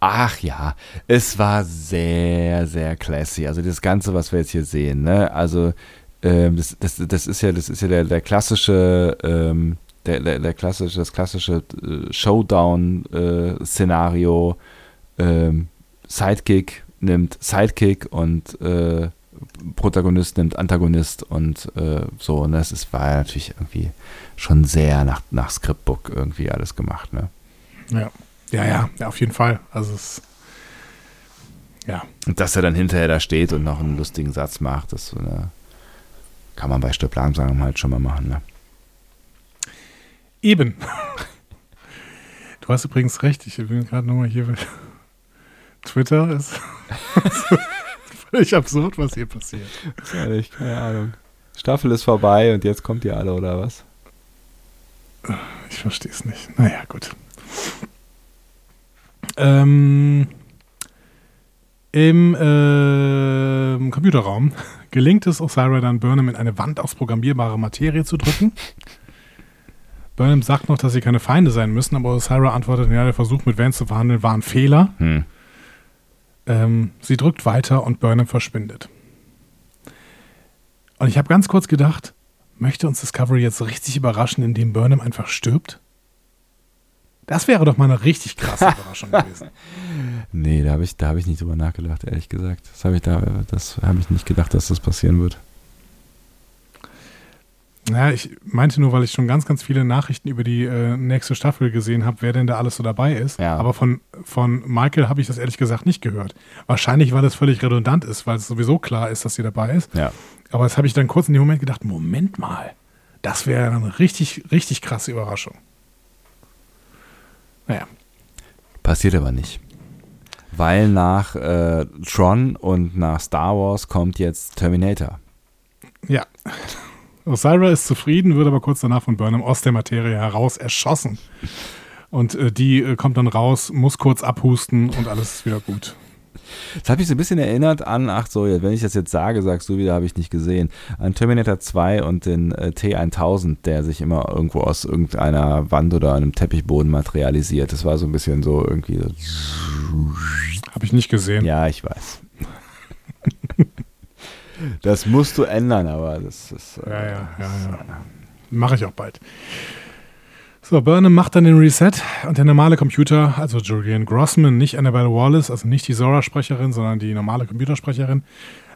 Ach ja, es war sehr, sehr classy. Also das Ganze, was wir jetzt hier sehen, ne? Also ähm, das, das, das ist ja, das ist ja der, der klassische, ähm, der, der, der, klassische, das klassische äh, Showdown-Szenario. Äh, ähm, Sidekick nimmt Sidekick und äh, Protagonist nimmt Antagonist und äh, so. Und das ist, war natürlich irgendwie schon sehr nach, nach Scriptbook irgendwie alles gemacht, ne? Ja. Ja, ja, ja, auf jeden Fall. Also es ja. Und dass er dann hinterher da steht und noch einen lustigen Satz macht, das so eine Kann man bei Stirb langsam halt schon mal machen, ne? Eben. [LAUGHS] Du hast übrigens recht, ich bin gerade nochmal hier. [LAUGHS] Twitter ist [LAUGHS] völlig absurd, was hier passiert. Ehrlich, keine Ahnung. Staffel ist vorbei und jetzt kommt ihr alle, oder was? Ich verstehe es nicht. Naja, gut. Ähm, Im äh, Computerraum [LAUGHS] gelingt es Osira dann Burnham in eine Wand aus programmierbare Materie zu drücken. Burnham sagt noch, dass sie keine Feinde sein müssen, aber Osira antwortet, ja, der Versuch mit Vance zu verhandeln war ein Fehler. Hm. Ähm, sie drückt weiter und Burnham verschwindet. Und ich habe ganz kurz gedacht, möchte uns Discovery jetzt richtig überraschen, indem Burnham einfach stirbt? Das wäre doch mal eine richtig krasse [LAUGHS] Überraschung gewesen. Nee, da habe ich, hab ich nicht drüber nachgedacht, ehrlich gesagt. Das habe ich, da, hab ich nicht gedacht, dass das passieren wird. Naja, ich meinte nur, weil ich schon ganz, ganz viele Nachrichten über die äh, nächste Staffel gesehen habe, wer denn da alles so dabei ist. Ja. Aber von, von Michael habe ich das ehrlich gesagt nicht gehört. Wahrscheinlich, weil das völlig redundant ist, weil es sowieso klar ist, dass sie dabei ist. Ja. Aber das habe ich dann kurz in dem Moment gedacht, Moment mal, das wäre eine richtig, richtig krasse Überraschung. Naja. Passiert aber nicht. Weil nach äh, Tron und nach Star Wars kommt jetzt Terminator. Ja. Osira ist zufrieden, wird aber kurz danach von Burnham aus der Materie heraus erschossen. Und äh, die äh, kommt dann raus, muss kurz abhusten und alles ist wieder gut. Das hat mich so ein bisschen erinnert an, ach so, wenn ich das jetzt sage, sagst du wieder, habe ich nicht gesehen, an Terminator 2 und den äh, T1000, der sich immer irgendwo aus irgendeiner Wand oder einem Teppichboden materialisiert. Das war so ein bisschen so irgendwie. So habe ich nicht gesehen. Ja, ich weiß. Das musst du ändern, aber das ist. Äh, ja, ja, ja, ja. Mache ich auch bald. So, Burnham macht dann den Reset und der normale Computer, also Julian Grossman, nicht Annabelle Wallace, also nicht die Zora-Sprecherin, sondern die normale Computersprecherin,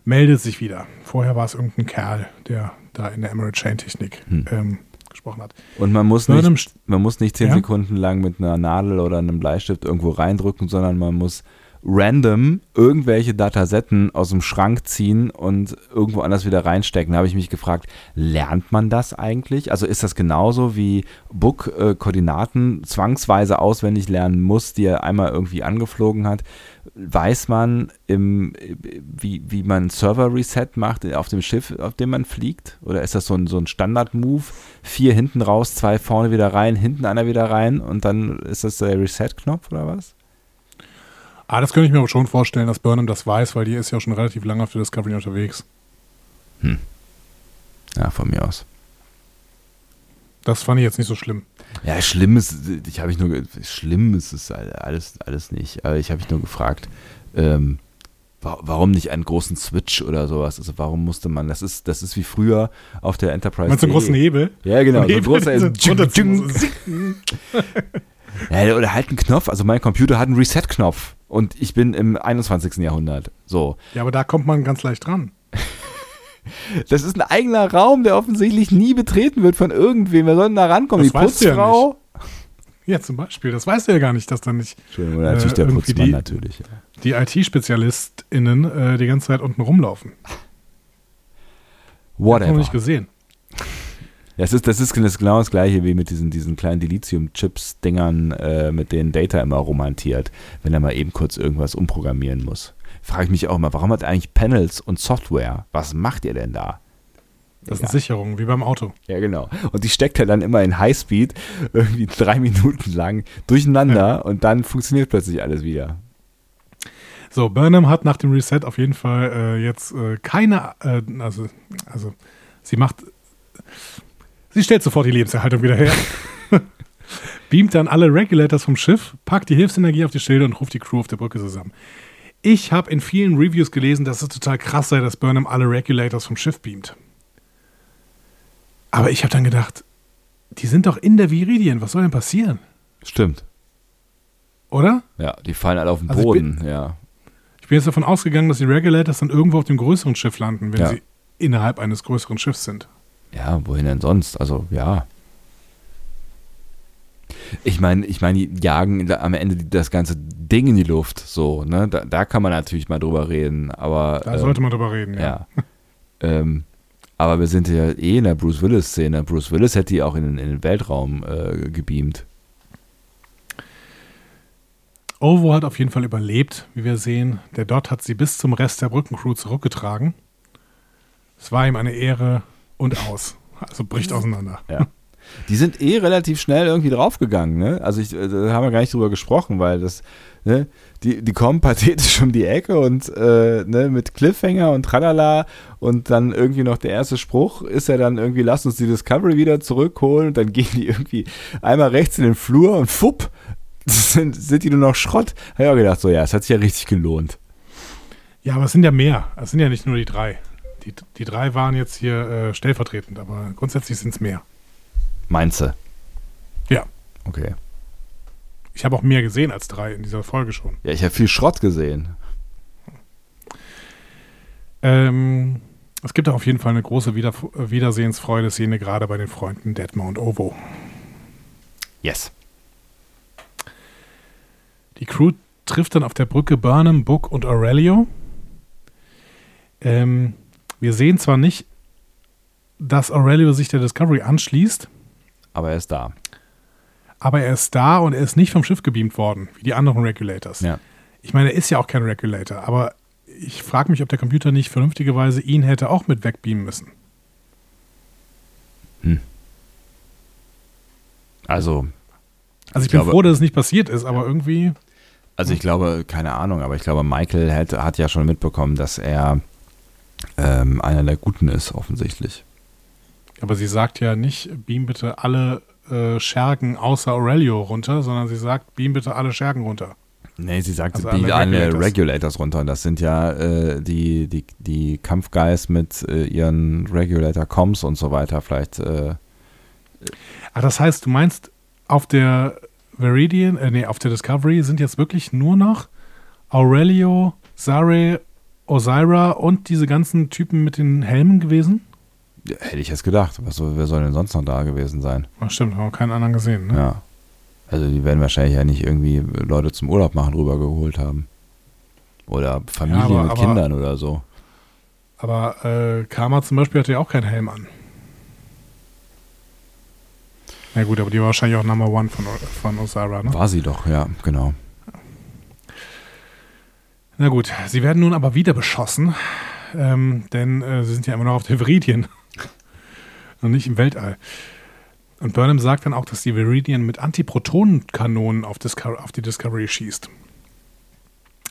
meldet sich wieder. Vorher war es irgendein Kerl, der da in der Emerald Chain Technik hm. ähm, gesprochen hat. Und man muss nicht, man muss nicht zehn ja? Sekunden lang mit einer Nadel oder einem Bleistift irgendwo reindrücken, sondern man muss random irgendwelche Datasetten aus dem Schrank ziehen und irgendwo anders wieder reinstecken. Da habe ich mich gefragt, lernt man das eigentlich? Also ist das genauso wie Book äh, Koordinaten zwangsweise auswendig lernen muss, die er einmal irgendwie angeflogen hat? Weiß man, im, wie, wie man Server-Reset macht auf dem Schiff, auf dem man fliegt? Oder ist das so ein, so ein Standard-Move? Vier hinten raus, zwei vorne wieder rein, hinten einer wieder rein und dann ist das der Reset-Knopf oder was? Ah, das könnte ich mir aber schon vorstellen, dass Burnham das weiß, weil die ist ja schon relativ lange auf der Discovery unterwegs. Hm. Ja, von mir aus. Das fand ich jetzt nicht so schlimm. Ja, schlimm ist, ich habe ich nur, schlimm ist es alles, alles nicht. Aber ich habe mich nur gefragt, ähm, warum nicht einen großen Switch oder sowas? Also warum musste man, das ist, das ist wie früher auf der Enterprise. Meinst du einen großen Hebel? Ja, genau. So ein großer, [LAUGHS] [LAUGHS] ja, oder halt einen Knopf. Also mein Computer hat einen Reset-Knopf und ich bin im 21. Jahrhundert. So. Ja, aber da kommt man ganz leicht dran. [LAUGHS] Das ist ein eigener Raum, der offensichtlich nie betreten wird von irgendwem. Wer soll denn da rankommen? Das die Putzfrau? Ja, zum Beispiel. Das weißt du ja gar nicht, dass da nicht. Entschuldigung, natürlich äh, der Putzmann, die, natürlich. Ja. Die IT-SpezialistInnen äh, die ganze Zeit unten rumlaufen. Whatever. Das haben wir nicht gesehen. Das ist, das ist genau das gleiche wie mit diesen, diesen kleinen Dilithium-Chips-Dingern, äh, mit denen Data immer romantiert, wenn er mal eben kurz irgendwas umprogrammieren muss. Frage ich mich auch immer, warum hat er eigentlich Panels und Software? Was macht ihr denn da? Das sind Sicherungen, wie beim Auto. Ja, genau. Und die steckt er dann immer in Highspeed, irgendwie drei Minuten lang durcheinander ja. und dann funktioniert plötzlich alles wieder. So, Burnham hat nach dem Reset auf jeden Fall äh, jetzt äh, keine, äh, also, also sie macht Sie stellt sofort die Lebenserhaltung wieder her. [LAUGHS] beamt dann alle Regulators vom Schiff, packt die Hilfsenergie auf die Schilde und ruft die Crew auf der Brücke zusammen. Ich habe in vielen Reviews gelesen, dass es total krass sei, dass Burnham alle Regulators vom Schiff beamt. Aber ich habe dann gedacht, die sind doch in der Viridien, was soll denn passieren? Stimmt. Oder? Ja, die fallen alle auf den also Boden, ich bin, ja. Ich bin jetzt davon ausgegangen, dass die Regulators dann irgendwo auf dem größeren Schiff landen, wenn ja. sie innerhalb eines größeren Schiffs sind. Ja, wohin denn sonst? Also, ja. Ich meine, ich meine, die jagen am Ende das ganze Ding in die Luft, so, ne? Da, da kann man natürlich mal drüber reden, aber. Da ähm, sollte man drüber reden, ja. ja. ähm, Aber wir sind ja eh in der Bruce Willis-Szene. Bruce Willis hätte die auch in, in den Weltraum äh, gebeamt. Ovo hat auf jeden Fall überlebt, wie wir sehen. Der Dot hat sie bis zum Rest der Brückencrew zurückgetragen. Es war ihm eine Ehre und aus. Also bricht auseinander. Ja. Die sind eh relativ schnell irgendwie draufgegangen, ne? Also ich, äh, da haben wir gar nicht drüber gesprochen, weil das, ne, die, die kommen pathetisch um die Ecke und äh, ne, mit Cliffhanger und tralala und dann irgendwie noch der erste Spruch ist ja dann irgendwie, lass uns die Discovery wieder zurückholen und dann gehen die irgendwie einmal rechts in den Flur und fupp, [LAUGHS] sind, sind die nur noch Schrott. Habe ich auch gedacht, so ja, es hat sich ja richtig gelohnt. Ja, aber es sind ja mehr. Es sind ja nicht nur die drei. Die, die drei waren jetzt hier äh, stellvertretend, aber grundsätzlich sind es mehr. Meinst du? Ja. Okay. Ich habe auch mehr gesehen als drei in dieser Folge schon. Ja, ich habe viel Schrott gesehen. Ähm, es gibt auch auf jeden Fall eine große Wieder Wiedersehensfreude-Szene, gerade bei den Freunden Detmar und Ovo. Yes. Die Crew trifft dann auf der Brücke Burnham, Book und Aurelio. Ähm, wir sehen zwar nicht, dass Aurelio sich der Discovery anschließt. Aber er ist da. Aber er ist da und er ist nicht vom Schiff gebeamt worden, wie die anderen Regulators. Ja. Ich meine, er ist ja auch kein Regulator, aber ich frage mich, ob der Computer nicht vernünftigerweise ihn hätte auch mit wegbeamen müssen. Hm. Also. Also ich, ich bin glaube, froh, dass es nicht passiert ist, aber irgendwie. Also ich glaube, keine Ahnung, aber ich glaube, Michael hat, hat ja schon mitbekommen, dass er ähm, einer der Guten ist, offensichtlich. Aber sie sagt ja nicht, beam bitte alle äh, Schergen außer Aurelio runter, sondern sie sagt, beam bitte alle Schergen runter. Nee, sie sagt, also beam alle, Regulators. Regulators. runter. Das sind ja äh, die, die, die Kampfgeist mit äh, ihren Regulator-Coms und so weiter. Vielleicht. Äh, Ach, das heißt, du meinst, auf der Viridian, äh, nee, auf der Discovery sind jetzt wirklich nur noch Aurelio, Zare, Osira und diese ganzen Typen mit den Helmen gewesen? Ja, hätte ich jetzt gedacht. Was, wer soll denn sonst noch da gewesen sein? Ach, stimmt, haben wir keinen anderen gesehen, ne? Ja. Also die werden wahrscheinlich ja nicht irgendwie Leute zum Urlaub machen rübergeholt haben. Oder Familien ja, aber, mit Kindern oder so. Aber äh, Karma zum Beispiel hatte ja auch keinen Helm an. Na gut, aber die war wahrscheinlich auch Number One von, von Osara, ne? War sie doch, ja, genau. Na gut, sie werden nun aber wieder beschossen, ähm, denn äh, sie sind ja immer noch auf der Viridien und [LAUGHS] nicht im Weltall. Und Burnham sagt dann auch, dass die Viridian mit Antiprotonenkanonen auf, auf die Discovery schießt.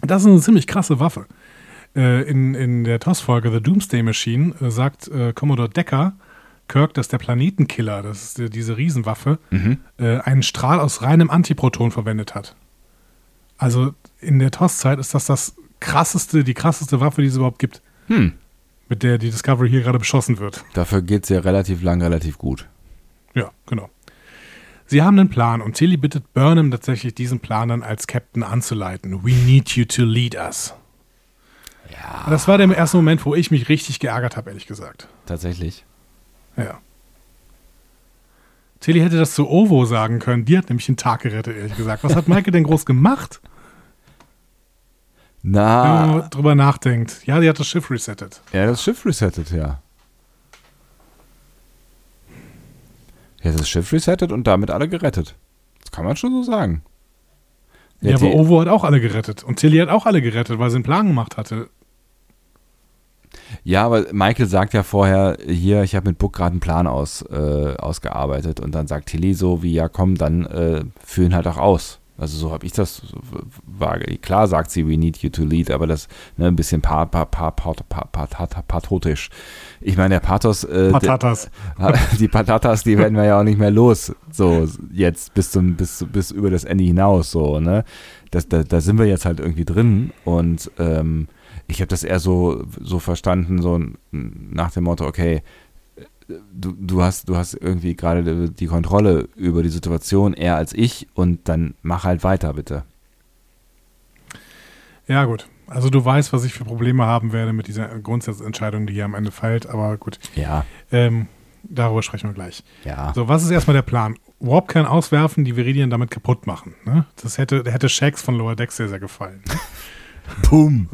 Das ist eine ziemlich krasse Waffe. Äh, in, in der TOS-Folge The Doomsday Machine äh, sagt äh, Commodore Decker, Kirk, dass der Planetenkiller, das ist äh, diese Riesenwaffe, mhm. äh, einen Strahl aus reinem Antiproton verwendet hat. Also in der TOS-Zeit ist das das krasseste, die krasseste Waffe, die es überhaupt gibt. Hm. Mit der die Discovery hier gerade beschossen wird. Dafür geht es ja relativ lang, relativ gut. Ja, genau. Sie haben einen Plan und Tilly bittet Burnham tatsächlich, diesen Plan dann als Captain anzuleiten. We need you to lead us. Ja. Das war der erste Moment, wo ich mich richtig geärgert habe, ehrlich gesagt. Tatsächlich. Ja. Tilly hätte das zu Ovo sagen können. Die hat nämlich den Tag gerettet, ehrlich gesagt. Was hat Michael denn groß gemacht? Na. Wenn man drüber nachdenkt. Ja, die hat das Schiff resettet. Ja, das Schiff resettet, ja. Hat das Schiff resettet und damit alle gerettet. Das kann man schon so sagen. Ja, aber Ovo hat auch alle gerettet. Und Tilly hat auch alle gerettet, weil sie einen Plan gemacht hatte. Ja, aber Michael sagt ja vorher, hier, ich habe mit Book gerade einen Plan aus, äh, ausgearbeitet. Und dann sagt Tilly so wie, ja komm, dann äh, führen halt auch aus. Also so habe ich das vage. Klar sagt sie, we need you to lead, aber das ne, ein bisschen pa, pa, pa, pa, pa, pa, pa, pathotisch. Ich meine, der Pathos. Äh, Patatas. Der, [LAUGHS] die Patatas, die werden wir ja auch nicht mehr los. So, jetzt bis zum, bis, bis über das Ende hinaus, so, ne? Das, da, da sind wir jetzt halt irgendwie drin und ähm, ich habe das eher so, so verstanden, so nach dem Motto, okay, du, du, hast, du hast irgendwie gerade die Kontrolle über die Situation eher als ich und dann mach halt weiter, bitte. Ja, gut. Also du weißt, was ich für Probleme haben werde mit dieser Grundsatzentscheidung, die hier am Ende fällt, aber gut. Ja. Ähm, darüber sprechen wir gleich. Ja. So, was ist erstmal der Plan? Warpkern auswerfen, die Viridien damit kaputt machen. Ne? Das hätte, hätte Shax von Lower Decks sehr, sehr gefallen. [LAUGHS] Boom.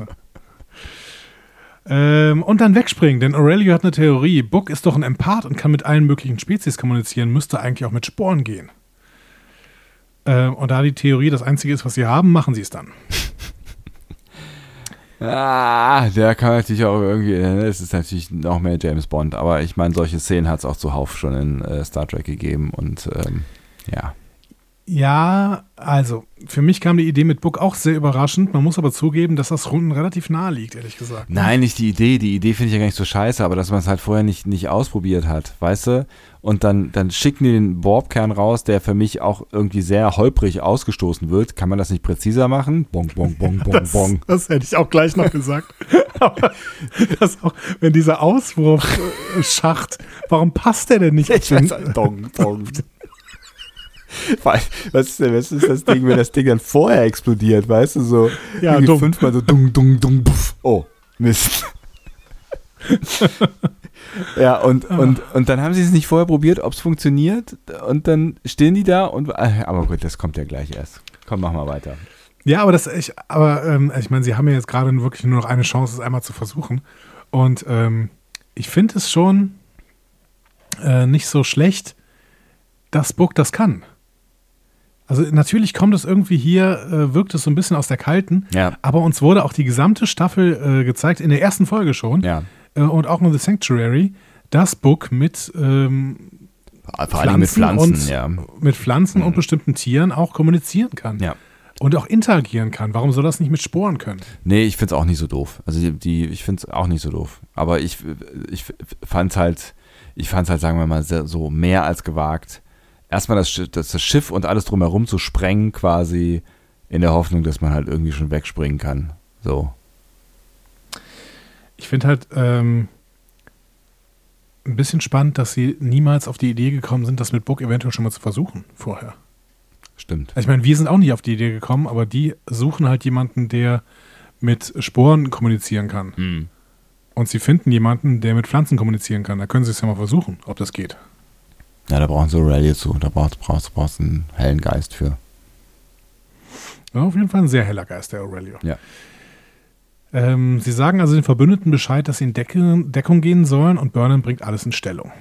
Ähm, und dann wegspringen, denn Aurelio hat eine Theorie. Book ist doch ein Empath und kann mit allen möglichen Spezies kommunizieren, müsste eigentlich auch mit Sporen gehen. Ähm, und da die Theorie das Einzige ist, was sie haben, machen sie es dann. [LAUGHS] Ah, der kann natürlich auch irgendwie, ne, es ist natürlich noch mehr James Bond, aber ich meine, solche Szenen hat es auch zuhauf schon in äh, Star Trek gegeben und ähm, ja. Ja, also für mich kam die Idee mit Book auch sehr überraschend. Man muss aber zugeben, dass das Runden relativ nahe liegt, ehrlich gesagt. Nein, nicht die Idee. Die Idee finde ich ja gar nicht so scheiße, aber dass man es halt vorher nicht, nicht ausprobiert hat, weißt du? Und dann, dann schicken die den Borbkern raus, der für mich auch irgendwie sehr holprig ausgestoßen wird. Kann man das nicht präziser machen? Bong, bong, bong, bong, das, bong. Das hätte ich auch gleich noch gesagt. [LAUGHS] aber das auch, wenn dieser Auswurfschacht, warum passt der denn nicht? Ich weiß, dong, dong. [LAUGHS] Was ist, denn, was ist das Ding, wenn das Ding dann vorher explodiert, weißt du, so ja, dumm. fünfmal so dung, dung, dung, puff. Oh, Mist. [LAUGHS] ja, und, ah. und, und dann haben sie es nicht vorher probiert, ob es funktioniert und dann stehen die da und, ah, aber gut, das kommt ja gleich erst. Komm, mach mal weiter. Ja, aber das, ich, aber ähm, ich meine, sie haben ja jetzt gerade wirklich nur noch eine Chance, es einmal zu versuchen und ähm, ich finde es schon äh, nicht so schlecht, dass Book das kann. Also natürlich kommt es irgendwie hier, äh, wirkt es so ein bisschen aus der Kalten, ja. aber uns wurde auch die gesamte Staffel äh, gezeigt, in der ersten Folge schon ja. äh, und auch in The Sanctuary, das Book mit ähm, vor allem mit Pflanzen, und, ja. mit Pflanzen mhm. und bestimmten Tieren auch kommunizieren kann. Ja. Und auch interagieren kann. Warum soll das nicht mit Sporen können? Nee, ich finde es auch nicht so doof. Also die, die ich finde es auch nicht so doof. Aber ich, ich fand es halt, ich fand es halt, sagen wir mal, so mehr als gewagt, erstmal das, das, das Schiff und alles drumherum zu sprengen, quasi in der Hoffnung, dass man halt irgendwie schon wegspringen kann. So. Ich finde halt ähm, ein bisschen spannend, dass sie niemals auf die Idee gekommen sind, das mit Book eventuell schon mal zu versuchen vorher. Stimmt. Also ich meine, wir sind auch nicht auf die Idee gekommen, aber die suchen halt jemanden, der mit Sporen kommunizieren kann. Hm. Und sie finden jemanden, der mit Pflanzen kommunizieren kann. Da können sie es ja mal versuchen, ob das geht. Ja, da brauchen sie Rallye zu. Da brauchst, brauchst einen hellen Geist für. Ja, auf jeden Fall ein sehr heller Geist, der Aurelio. Ja. Ähm, sie sagen also den Verbündeten Bescheid, dass sie in Deckung, Deckung gehen sollen und Burnham bringt alles in Stellung.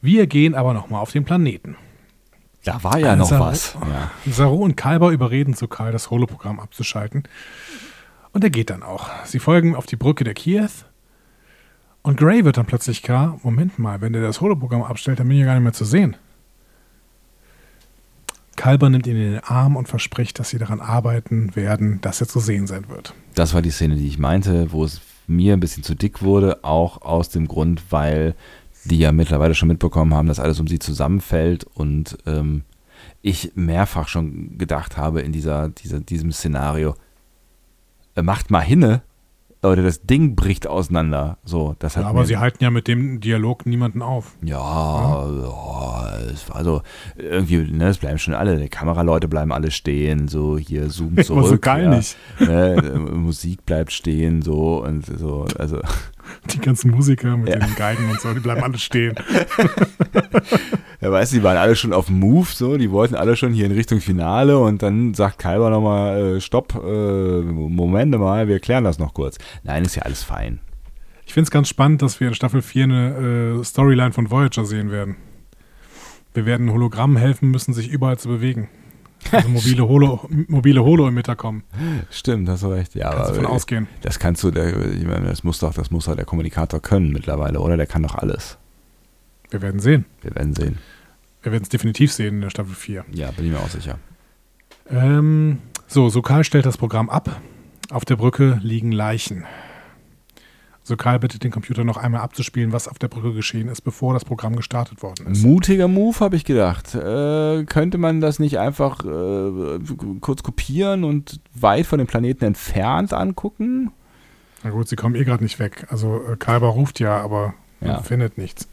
Wir gehen aber nochmal auf den Planeten. Da war ja noch Saru, was. [LAUGHS] Ja. Saru und Kalber überreden zu Karl, das Holoprogramm abzuschalten. Und er geht dann auch. Sie folgen auf die Brücke der Kiew und Gray wird dann plötzlich klar, Moment mal, wenn der das Holoprogramm abstellt, dann bin ich ja gar nicht mehr zu sehen. Kalber nimmt ihn in den Arm und verspricht, dass sie daran arbeiten werden, dass er zu sehen sein wird. Das war die Szene, die ich meinte, wo es mir ein bisschen zu dick wurde, auch aus dem Grund, weil die ja mittlerweile schon mitbekommen haben, dass alles um sie zusammenfällt und ähm, ich mehrfach schon gedacht habe in dieser, dieser, diesem Szenario, äh, macht mal hinne, oder das Ding bricht auseinander. So, das hat ja, aber sie halten ja mit dem Dialog niemanden auf. Ja, ja. also irgendwie, ne, es bleiben schon alle, die Kameraleute bleiben alle stehen, so hier Zoom [LAUGHS] zurück. so geil ja, nicht. Ne, Musik bleibt stehen, so und so, also. Die ganzen Musiker mit ja. den Geigen und so, die bleiben alle stehen. [LAUGHS] ja, weißt du, die waren alle schon auf Move, so, die wollten alle schon hier in Richtung Finale und dann sagt Kalber nochmal, äh, stopp, äh, Moment mal, wir klären das noch kurz. Nein, ist ja alles fein. Ich finde es ganz spannend, dass wir in Staffel 4 eine äh, Storyline von Voyager sehen werden. Wir werden Hologrammen helfen müssen, sich überall zu bewegen. Also mobile Holo, mobile Holo-Emitter kommen. Stimmt, hast du recht. Ja, kannst aber davon ausgehen. Das kannst du, ich meine, das muss doch, das muss doch der Kommunikator können mittlerweile, oder? Der kann doch alles. Wir werden sehen. Wir werden sehen. Wir werden es definitiv sehen in der Staffel 4. Ja, bin ich mir auch sicher. Ähm, so, Sokal stellt das Programm ab. Auf der Brücke liegen Leichen. Sokal bittet den Computer noch einmal abzuspielen, was auf der Brücke geschehen ist, bevor das Programm gestartet worden ist. Mutiger Move, habe ich gedacht. Äh, könnte man das nicht einfach äh, kurz kopieren und weit von dem Planeten entfernt angucken? Na gut, sie kommen eh gerade nicht weg. Also äh, Kalber ruft ja, aber ja. findet nichts.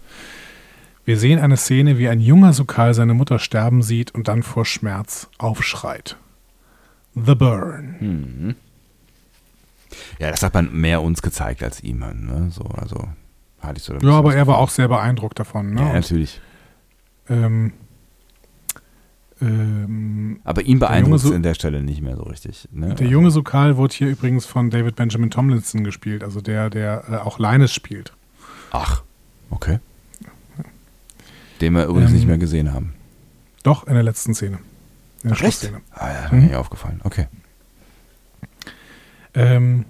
Wir sehen eine Szene, wie ein junger Sokal seine Mutter sterben sieht und dann vor Schmerz aufschreit. The Burn. Mhm. Ja, das hat man mehr uns gezeigt als ihm. Ne? So, also hatte ich so. Ja, aber er war auch sehr beeindruckt davon. Ne? Ja, natürlich. ähm, Ähm, Aber ihn beeindruckt es in der Stelle nicht mehr so richtig. Ne? Der junge Sokal wurde hier übrigens von David Benjamin Tomlinson gespielt, also der, der äh, auch Linus spielt. Ach, okay. Den wir übrigens ähm, nicht mehr gesehen haben. Doch, in der letzten Szene. In der Ach, echt? Ah ja, mhm. mir aufgefallen. Okay. Ähm,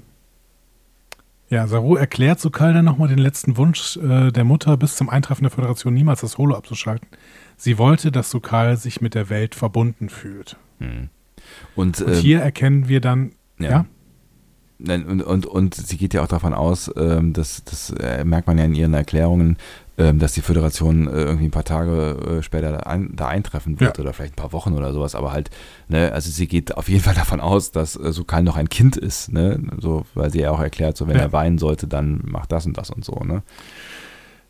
ja, Saru erklärt Sokal dann nochmal den letzten Wunsch äh, der Mutter, bis zum Eintreffen der Föderation niemals das Holo abzuschalten. Sie wollte, dass Sokal sich mit der Welt verbunden fühlt. Hm. Und, und, hier ähm, erkennen wir dann, ja. ja? Und, und, und sie geht ja auch davon aus, ähm, dass, das äh, merkt man ja in ihren Erklärungen, ähm, dass die Föderation äh, irgendwie ein paar Tage äh, später da, ein, da eintreffen wird ja. oder vielleicht ein paar Wochen oder sowas. Aber halt, ne, also sie geht auf jeden [LAUGHS] Fall davon aus, dass äh, Sokal noch ein Kind ist, ne? So, weil sie ja auch erklärt, so wenn ja. er weinen sollte, dann macht das und das und so, ne?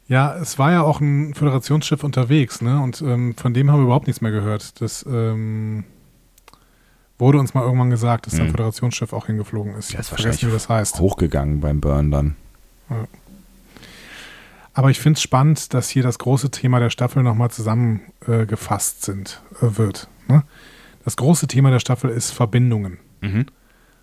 Ja, es war ja auch ein Föderationsschiff unterwegs, ne? Und ähm, von dem haben wir überhaupt nichts mehr gehört. Das ähm, wurde uns mal irgendwann gesagt, dass mhm. ein Föderationsschiff auch hingeflogen ist. Ich ja, vergessen, wie das heißt. Hochgegangen beim Burn dann. Ja. Aber ich finde es spannend, dass hier das große Thema der Staffel nochmal zusammengefasst äh, sind, äh, wird. Ne? Das große Thema der Staffel ist Verbindungen. Mhm.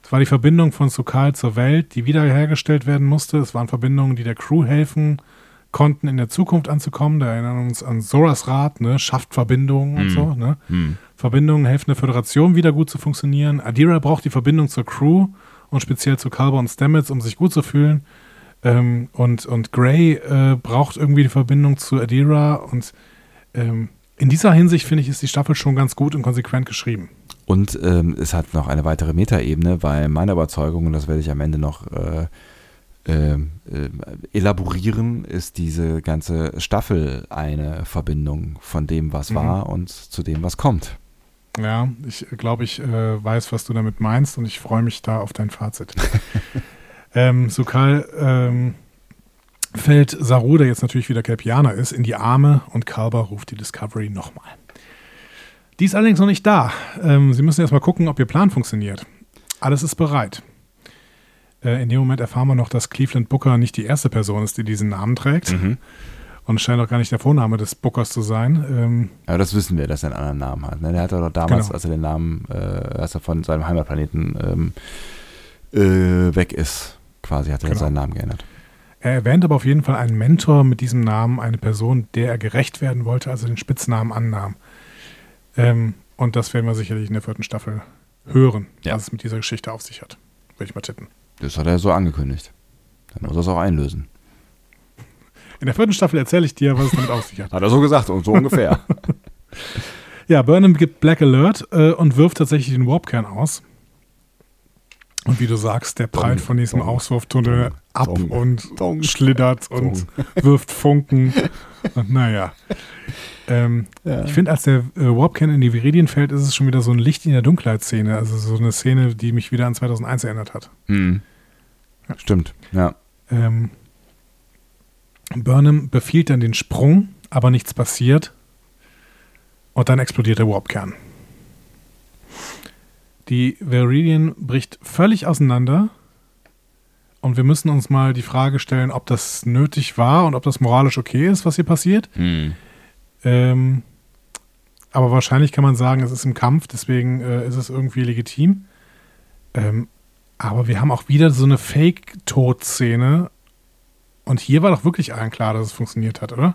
Es war die Verbindung von Sokal zur Welt, die wiederhergestellt werden musste. Es waren Verbindungen, die der Crew helfen konnten, in der Zukunft anzukommen. Da erinnern wir uns an Soras Rat, ne? schafft Verbindungen und hm. so. Ne? Hm. Verbindungen helfen der Föderation wieder gut zu funktionieren. Adira braucht die Verbindung zur Crew und speziell zu Kalber und Stamets, um sich gut zu fühlen. Ähm, und, und Gray äh, braucht irgendwie die Verbindung zu Adira und ähm, in dieser Hinsicht finde ich, ist die Staffel schon ganz gut und konsequent geschrieben. Und ähm, es hat noch eine weitere Metaebene, weil meine Überzeugung, und das werde ich am Ende noch äh, äh, äh, elaborieren, ist diese ganze Staffel eine Verbindung von dem, was mhm. war und zu dem, was kommt. Ja, ich glaube, ich äh, weiß, was du damit meinst und ich freue mich da auf dein Fazit. [LAUGHS] ähm, Sukal ähm, fällt Saru, der jetzt natürlich wieder Kelpianer ist, in die Arme und Kalber ruft die Discovery nochmal. Die ist allerdings noch nicht da. Ähm, sie müssen erstmal gucken, ob ihr Plan funktioniert. Alles ist bereit. Äh, in dem Moment erfahren wir noch, dass Cleveland Booker nicht die erste Person ist, die diesen Namen trägt. Mhm. Und scheint auch gar nicht der Vorname des Bookers zu sein. Ähm, Aber das wissen wir, dass er einen anderen Namen hat. Ne? Der hat doch damals, genau. als er den Namen, äh, als er von seinem Heimatplaneten ähm, äh, weg ist, quasi hat er genau. seinen Namen geändert. Er erwähnt aber auf jeden Fall einen Mentor mit diesem Namen, eine Person, der er gerecht werden wollte, also den Spitznamen annahm. Ähm, und das werden wir sicherlich in der vierten Staffel hören, ja. was es mit dieser Geschichte auf sich hat. Würde ich mal tippen. Das hat er so angekündigt. Dann muss er es auch einlösen. In der vierten Staffel erzähle ich dir, was es damit auf sich hat. Hat er so gesagt und so ungefähr. [LAUGHS] ja, Burnham gibt Black Alert äh, und wirft tatsächlich den Warpkern aus. Und wie du sagst, der prallt von diesem Dong, Auswurftunnel Dong, ab Dong, und schlittert und wirft Funken. Und naja. Ähm, ja. Ich finde, als der äh, Warpcan in die Viridien fällt, ist es schon wieder so ein Licht in der Dunkelheit-Szene. Also so eine Szene, die mich wieder an 2001 erinnert hat. Mhm. Ja. Stimmt, ja. Ähm, Burnham befiehlt dann den Sprung, aber nichts passiert. Und dann explodiert der Warpkern. Die Viridian bricht völlig auseinander. Und wir müssen uns mal die Frage stellen, ob das nötig war und ob das moralisch okay ist, was hier passiert. Mhm. Ähm, aber wahrscheinlich kann man sagen, es ist im Kampf, deswegen äh, ist es irgendwie legitim. Ähm, aber wir haben auch wieder so eine Fake-Tod-Szene. Und hier war doch wirklich allen klar, dass es funktioniert hat, oder?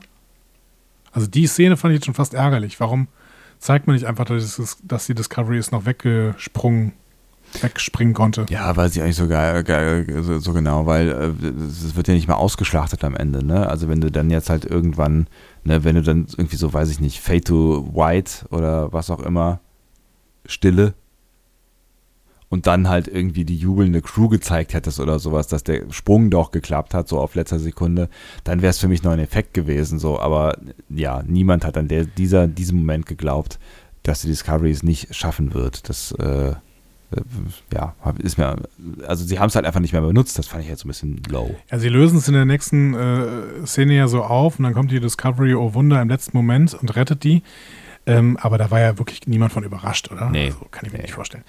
Also die Szene fand ich jetzt schon fast ärgerlich. Warum zeigt man nicht einfach, dass, es, dass die Discovery ist noch weggesprungen wegspringen konnte. Ja, weiß ich eigentlich so, geil, geil, so, so, genau, weil äh, es wird ja nicht mal ausgeschlachtet am Ende, ne? Also wenn du dann jetzt halt irgendwann Ne, wenn du dann irgendwie so, weiß ich nicht, Fade to White oder was auch immer, Stille und dann halt irgendwie die jubelnde Crew gezeigt hättest oder sowas, dass der Sprung doch geklappt hat, so auf letzter Sekunde, dann wäre es für mich noch ein Effekt gewesen, so, aber ja, niemand hat an der, dieser, diesem Moment geglaubt, dass die Discovery es nicht schaffen wird. Das, äh, äh, ja, ist mir, also sie haben es halt einfach nicht mehr benutzt, das fand ich jetzt ein bisschen low. Ja, sie lösen es in der nächsten äh, Szene ja so auf und dann kommt die Discovery, oh Wunder, im letzten Moment und rettet die. Ähm, aber da war ja wirklich niemand von überrascht, oder? Nee. Also, kann ich mir nee. nicht vorstellen.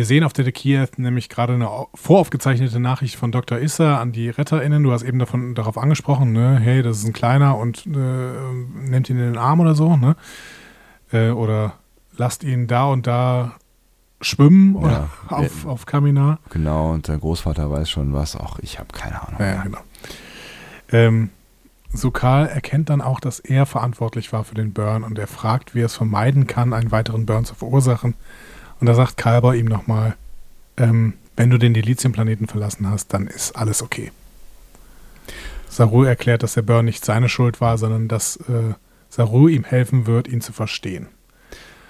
Wir sehen auf der Kiew nämlich gerade eine voraufgezeichnete Nachricht von Dr. Issa an die RetterInnen. Du hast eben davon, darauf angesprochen, ne? hey, das ist ein Kleiner und äh, nimmt ihn in den Arm oder so, ne? Äh, oder lasst ihn da und da schwimmen oder ja, auf, auf Kaminar. Genau, und der Großvater weiß schon was. Auch ich habe keine Ahnung. Ja, genau. Ähm, Sokal erkennt dann auch, dass er verantwortlich war für den Burn und er fragt, wie er es vermeiden kann, einen weiteren Burn zu verursachen. Und da sagt Kalber ihm nochmal, ähm, wenn du den Delizium-Planeten verlassen hast, dann ist alles okay. Saru erklärt, dass der Burn nicht seine Schuld war, sondern dass äh, Saru ihm helfen wird, ihn zu verstehen.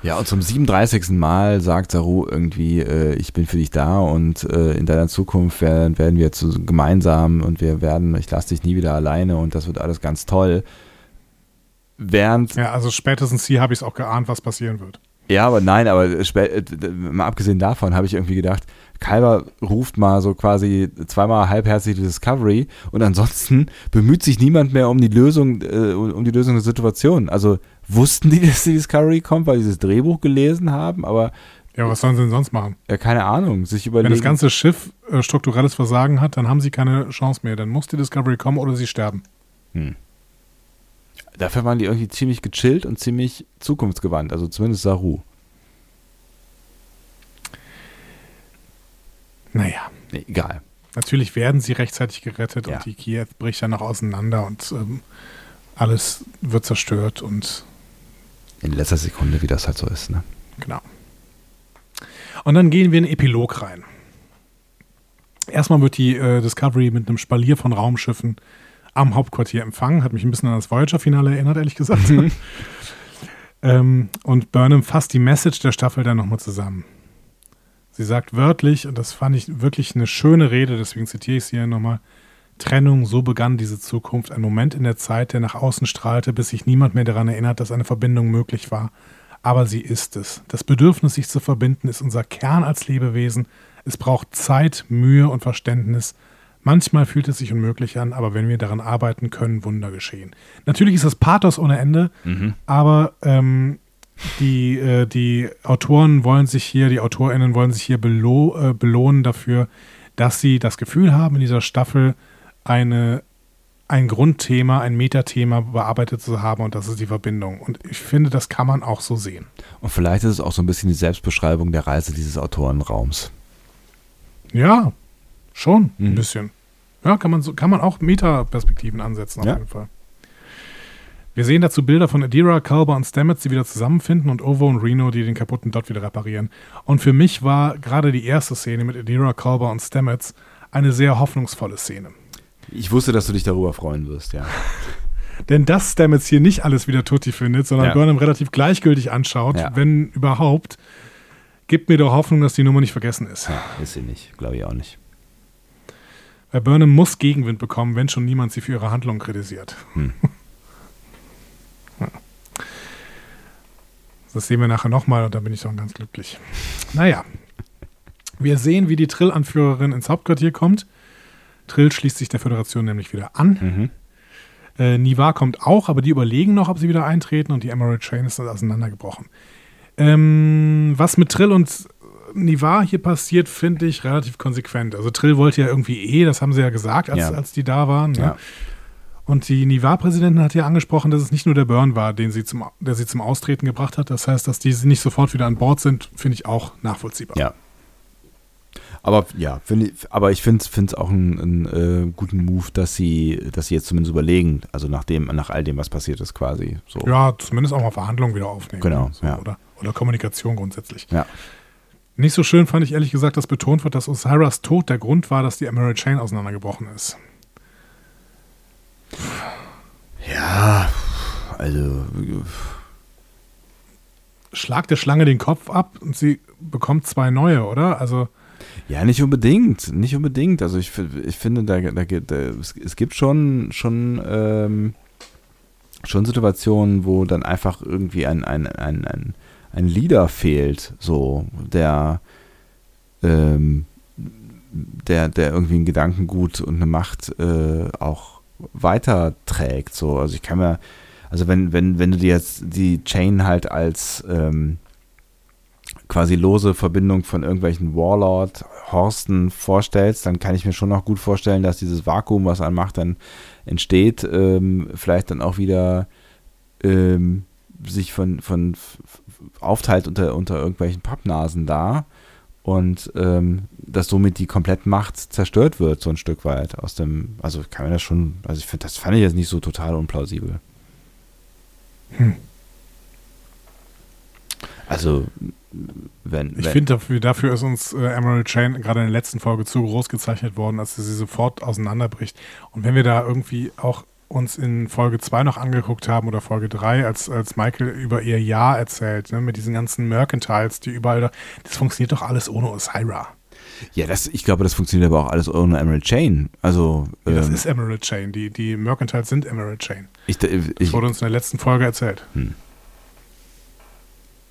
Ja, und zum 37. Mal sagt Saru irgendwie, äh, ich bin für dich da und äh, in deiner Zukunft werden, werden wir zu, gemeinsam und wir werden, ich lasse dich nie wieder alleine und das wird alles ganz toll. Während. Ja, also spätestens hier habe ich es auch geahnt, was passieren wird. Ja, aber nein, aber äh, mal abgesehen davon habe ich irgendwie gedacht, Kalber ruft mal so quasi zweimal halbherzig die Discovery und ansonsten bemüht sich niemand mehr um die Lösung, äh, um die Lösung der Situation. Also wussten die, [LAUGHS] dass die Discovery kommt, weil sie das Drehbuch gelesen haben, aber ja, was sollen sie denn sonst machen? Ja, keine Ahnung, sich überlegen. Wenn das ganze Schiff äh, strukturelles Versagen hat, dann haben sie keine Chance mehr. Dann muss die Discovery kommen oder sie sterben. Hm. Dafür waren die irgendwie ziemlich gechillt und ziemlich zukunftsgewandt, also zumindest Saru. Naja. Nee, egal. Natürlich werden sie rechtzeitig gerettet ja. und die Kiew bricht dann noch auseinander und ähm, alles wird zerstört und in letzter Sekunde, wie das halt so ist. Ne? Genau. Und dann gehen wir in den Epilog rein. Erstmal wird die äh, Discovery mit einem Spalier von Raumschiffen am Hauptquartier empfangen. Hat mich ein bisschen an das Voyager-Finale erinnert, ehrlich gesagt. Mhm. [LAUGHS] ähm, und Burnham fasst die Message der Staffel dann nochmal zusammen. Sie sagt wörtlich, und das fand ich wirklich eine schöne Rede, deswegen zitiere ich sie hier nochmal, Trennung, so begann diese Zukunft, ein Moment in der Zeit, der nach außen strahlte, bis sich niemand mehr daran erinnert, dass eine Verbindung möglich war. Aber sie ist es. Das Bedürfnis, sich zu verbinden, ist unser Kern als Lebewesen. Es braucht Zeit, Mühe und Verständnis. Manchmal fühlt es sich unmöglich an, aber wenn wir daran arbeiten, können Wunder geschehen. Natürlich ist das Pathos ohne Ende, mhm. aber ähm, die, äh, die Autoren wollen sich hier, die AutorInnen wollen sich hier belo äh, belohnen dafür, dass sie das Gefühl haben, in dieser Staffel eine, ein Grundthema, ein Metathema bearbeitet zu haben und das ist die Verbindung. Und ich finde, das kann man auch so sehen. Und vielleicht ist es auch so ein bisschen die Selbstbeschreibung der Reise dieses Autorenraums. Ja, schon mhm. ein bisschen. Ja, kann man, so, kann man auch Metaperspektiven ansetzen, auf ja. jeden Fall. Wir sehen dazu Bilder von Adira, Kalber und Stamets, die wieder zusammenfinden und Ovo und Reno, die den kaputten Dot wieder reparieren. Und für mich war gerade die erste Szene mit Adira, Kalber und Stamets eine sehr hoffnungsvolle Szene. Ich wusste, dass du dich darüber freuen wirst, ja. [LAUGHS] Denn dass Stamets hier nicht alles wieder Tutti findet, sondern ja. Burnham relativ gleichgültig anschaut, ja. wenn überhaupt, gibt mir doch Hoffnung, dass die Nummer nicht vergessen ist. Ja, ist sie nicht, glaube ich auch nicht. Weil Burnham muss Gegenwind bekommen, wenn schon niemand sie für ihre Handlung kritisiert. Hm. [LAUGHS] Das sehen wir nachher nochmal und da bin ich dann ganz glücklich. Naja. Wir sehen, wie die Trill-Anführerin ins Hauptquartier kommt. Trill schließt sich der Föderation nämlich wieder an. Mhm. Äh, Niva kommt auch, aber die überlegen noch, ob sie wieder eintreten und die Emerald Chain ist auseinandergebrochen. Ähm, was mit Trill und Niva hier passiert, finde ich relativ konsequent. Also Trill wollte ja irgendwie eh, das haben sie ja gesagt, als, ja. als die da waren. Ne? Ja. Und die Niva-Präsidentin hat ja angesprochen, dass es nicht nur der Burn war, den sie zum, der sie zum Austreten gebracht hat. Das heißt, dass die nicht sofort wieder an Bord sind, finde ich auch nachvollziehbar. Ja, aber ja, ich, aber ich finde es auch einen, einen äh, guten Move, dass sie, dass sie jetzt zumindest überlegen, also nach dem, nach all dem, was passiert ist, quasi. So. Ja, zumindest auch mal Verhandlungen wieder aufnehmen. Genau. So, ja. oder, oder Kommunikation grundsätzlich. Ja. Nicht so schön fand ich ehrlich gesagt, dass betont wird, dass Osiris Tod der Grund war, dass die Emerald Chain auseinandergebrochen ist. Ja, also. Schlag der Schlange den Kopf ab und sie bekommt zwei neue, oder? Also. Ja, nicht unbedingt, nicht unbedingt. Also ich, ich finde, da, da, da, es gibt schon, schon, ähm, schon Situationen, wo dann einfach irgendwie ein, ein, ein, ein, ein Leader fehlt, so, der, ähm, der, der irgendwie ein Gedankengut und eine Macht äh, auch weiterträgt. So. Also ich kann mir, also wenn, wenn, wenn du dir jetzt die Chain halt als ähm, quasi lose Verbindung von irgendwelchen Warlord, Horsten vorstellst, dann kann ich mir schon noch gut vorstellen, dass dieses Vakuum, was an Macht dann entsteht, ähm, vielleicht dann auch wieder ähm, sich von, von aufteilt unter, unter irgendwelchen Pappnasen da und ähm, dass somit die Komplettmacht zerstört wird, so ein Stück weit aus dem, also kann man das schon, also ich finde, das fand ich jetzt nicht so total unplausibel. Hm. Also, wenn. Ich finde, dafür, dafür ist uns äh, Emerald Chain gerade in der letzten Folge zu groß gezeichnet worden, als sie sofort auseinanderbricht. Und wenn wir da irgendwie auch uns in Folge 2 noch angeguckt haben oder Folge 3, als, als Michael über ihr Jahr erzählt, ne, mit diesen ganzen Mercantiles, die überall da, das funktioniert doch alles ohne Osira. Ja, das, ich glaube, das funktioniert aber auch alles ohne Emerald Chain. Also, ja, das ähm, ist Emerald Chain. Die, die Mercantiles sind Emerald Chain. Ich, ich, das wurde uns in der letzten Folge erzählt. Hm.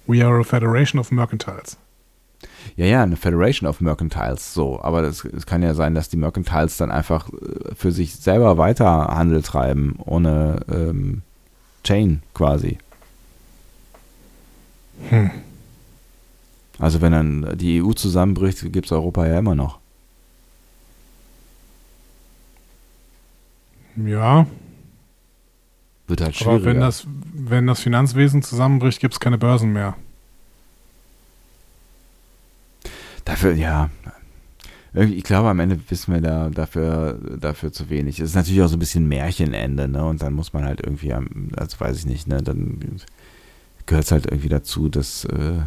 We are a Federation of Mercantiles. Ja, ja, eine Federation of Mercantiles, so. Aber es kann ja sein, dass die Mercantiles dann einfach äh, für sich selber weiter Handel treiben, ohne ähm, Chain quasi. Hm. Also wenn dann die EU zusammenbricht, gibt es Europa ja immer noch. Ja. Wird halt schwierig. Aber wenn das, wenn das Finanzwesen zusammenbricht, gibt es keine Börsen mehr. Dafür, ja. Ich glaube, am Ende wissen wir da dafür, dafür zu wenig. Es ist natürlich auch so ein bisschen Märchenende, ne? Und dann muss man halt irgendwie, also weiß ich nicht, ne? Dann gehört es halt irgendwie dazu, dass, äh,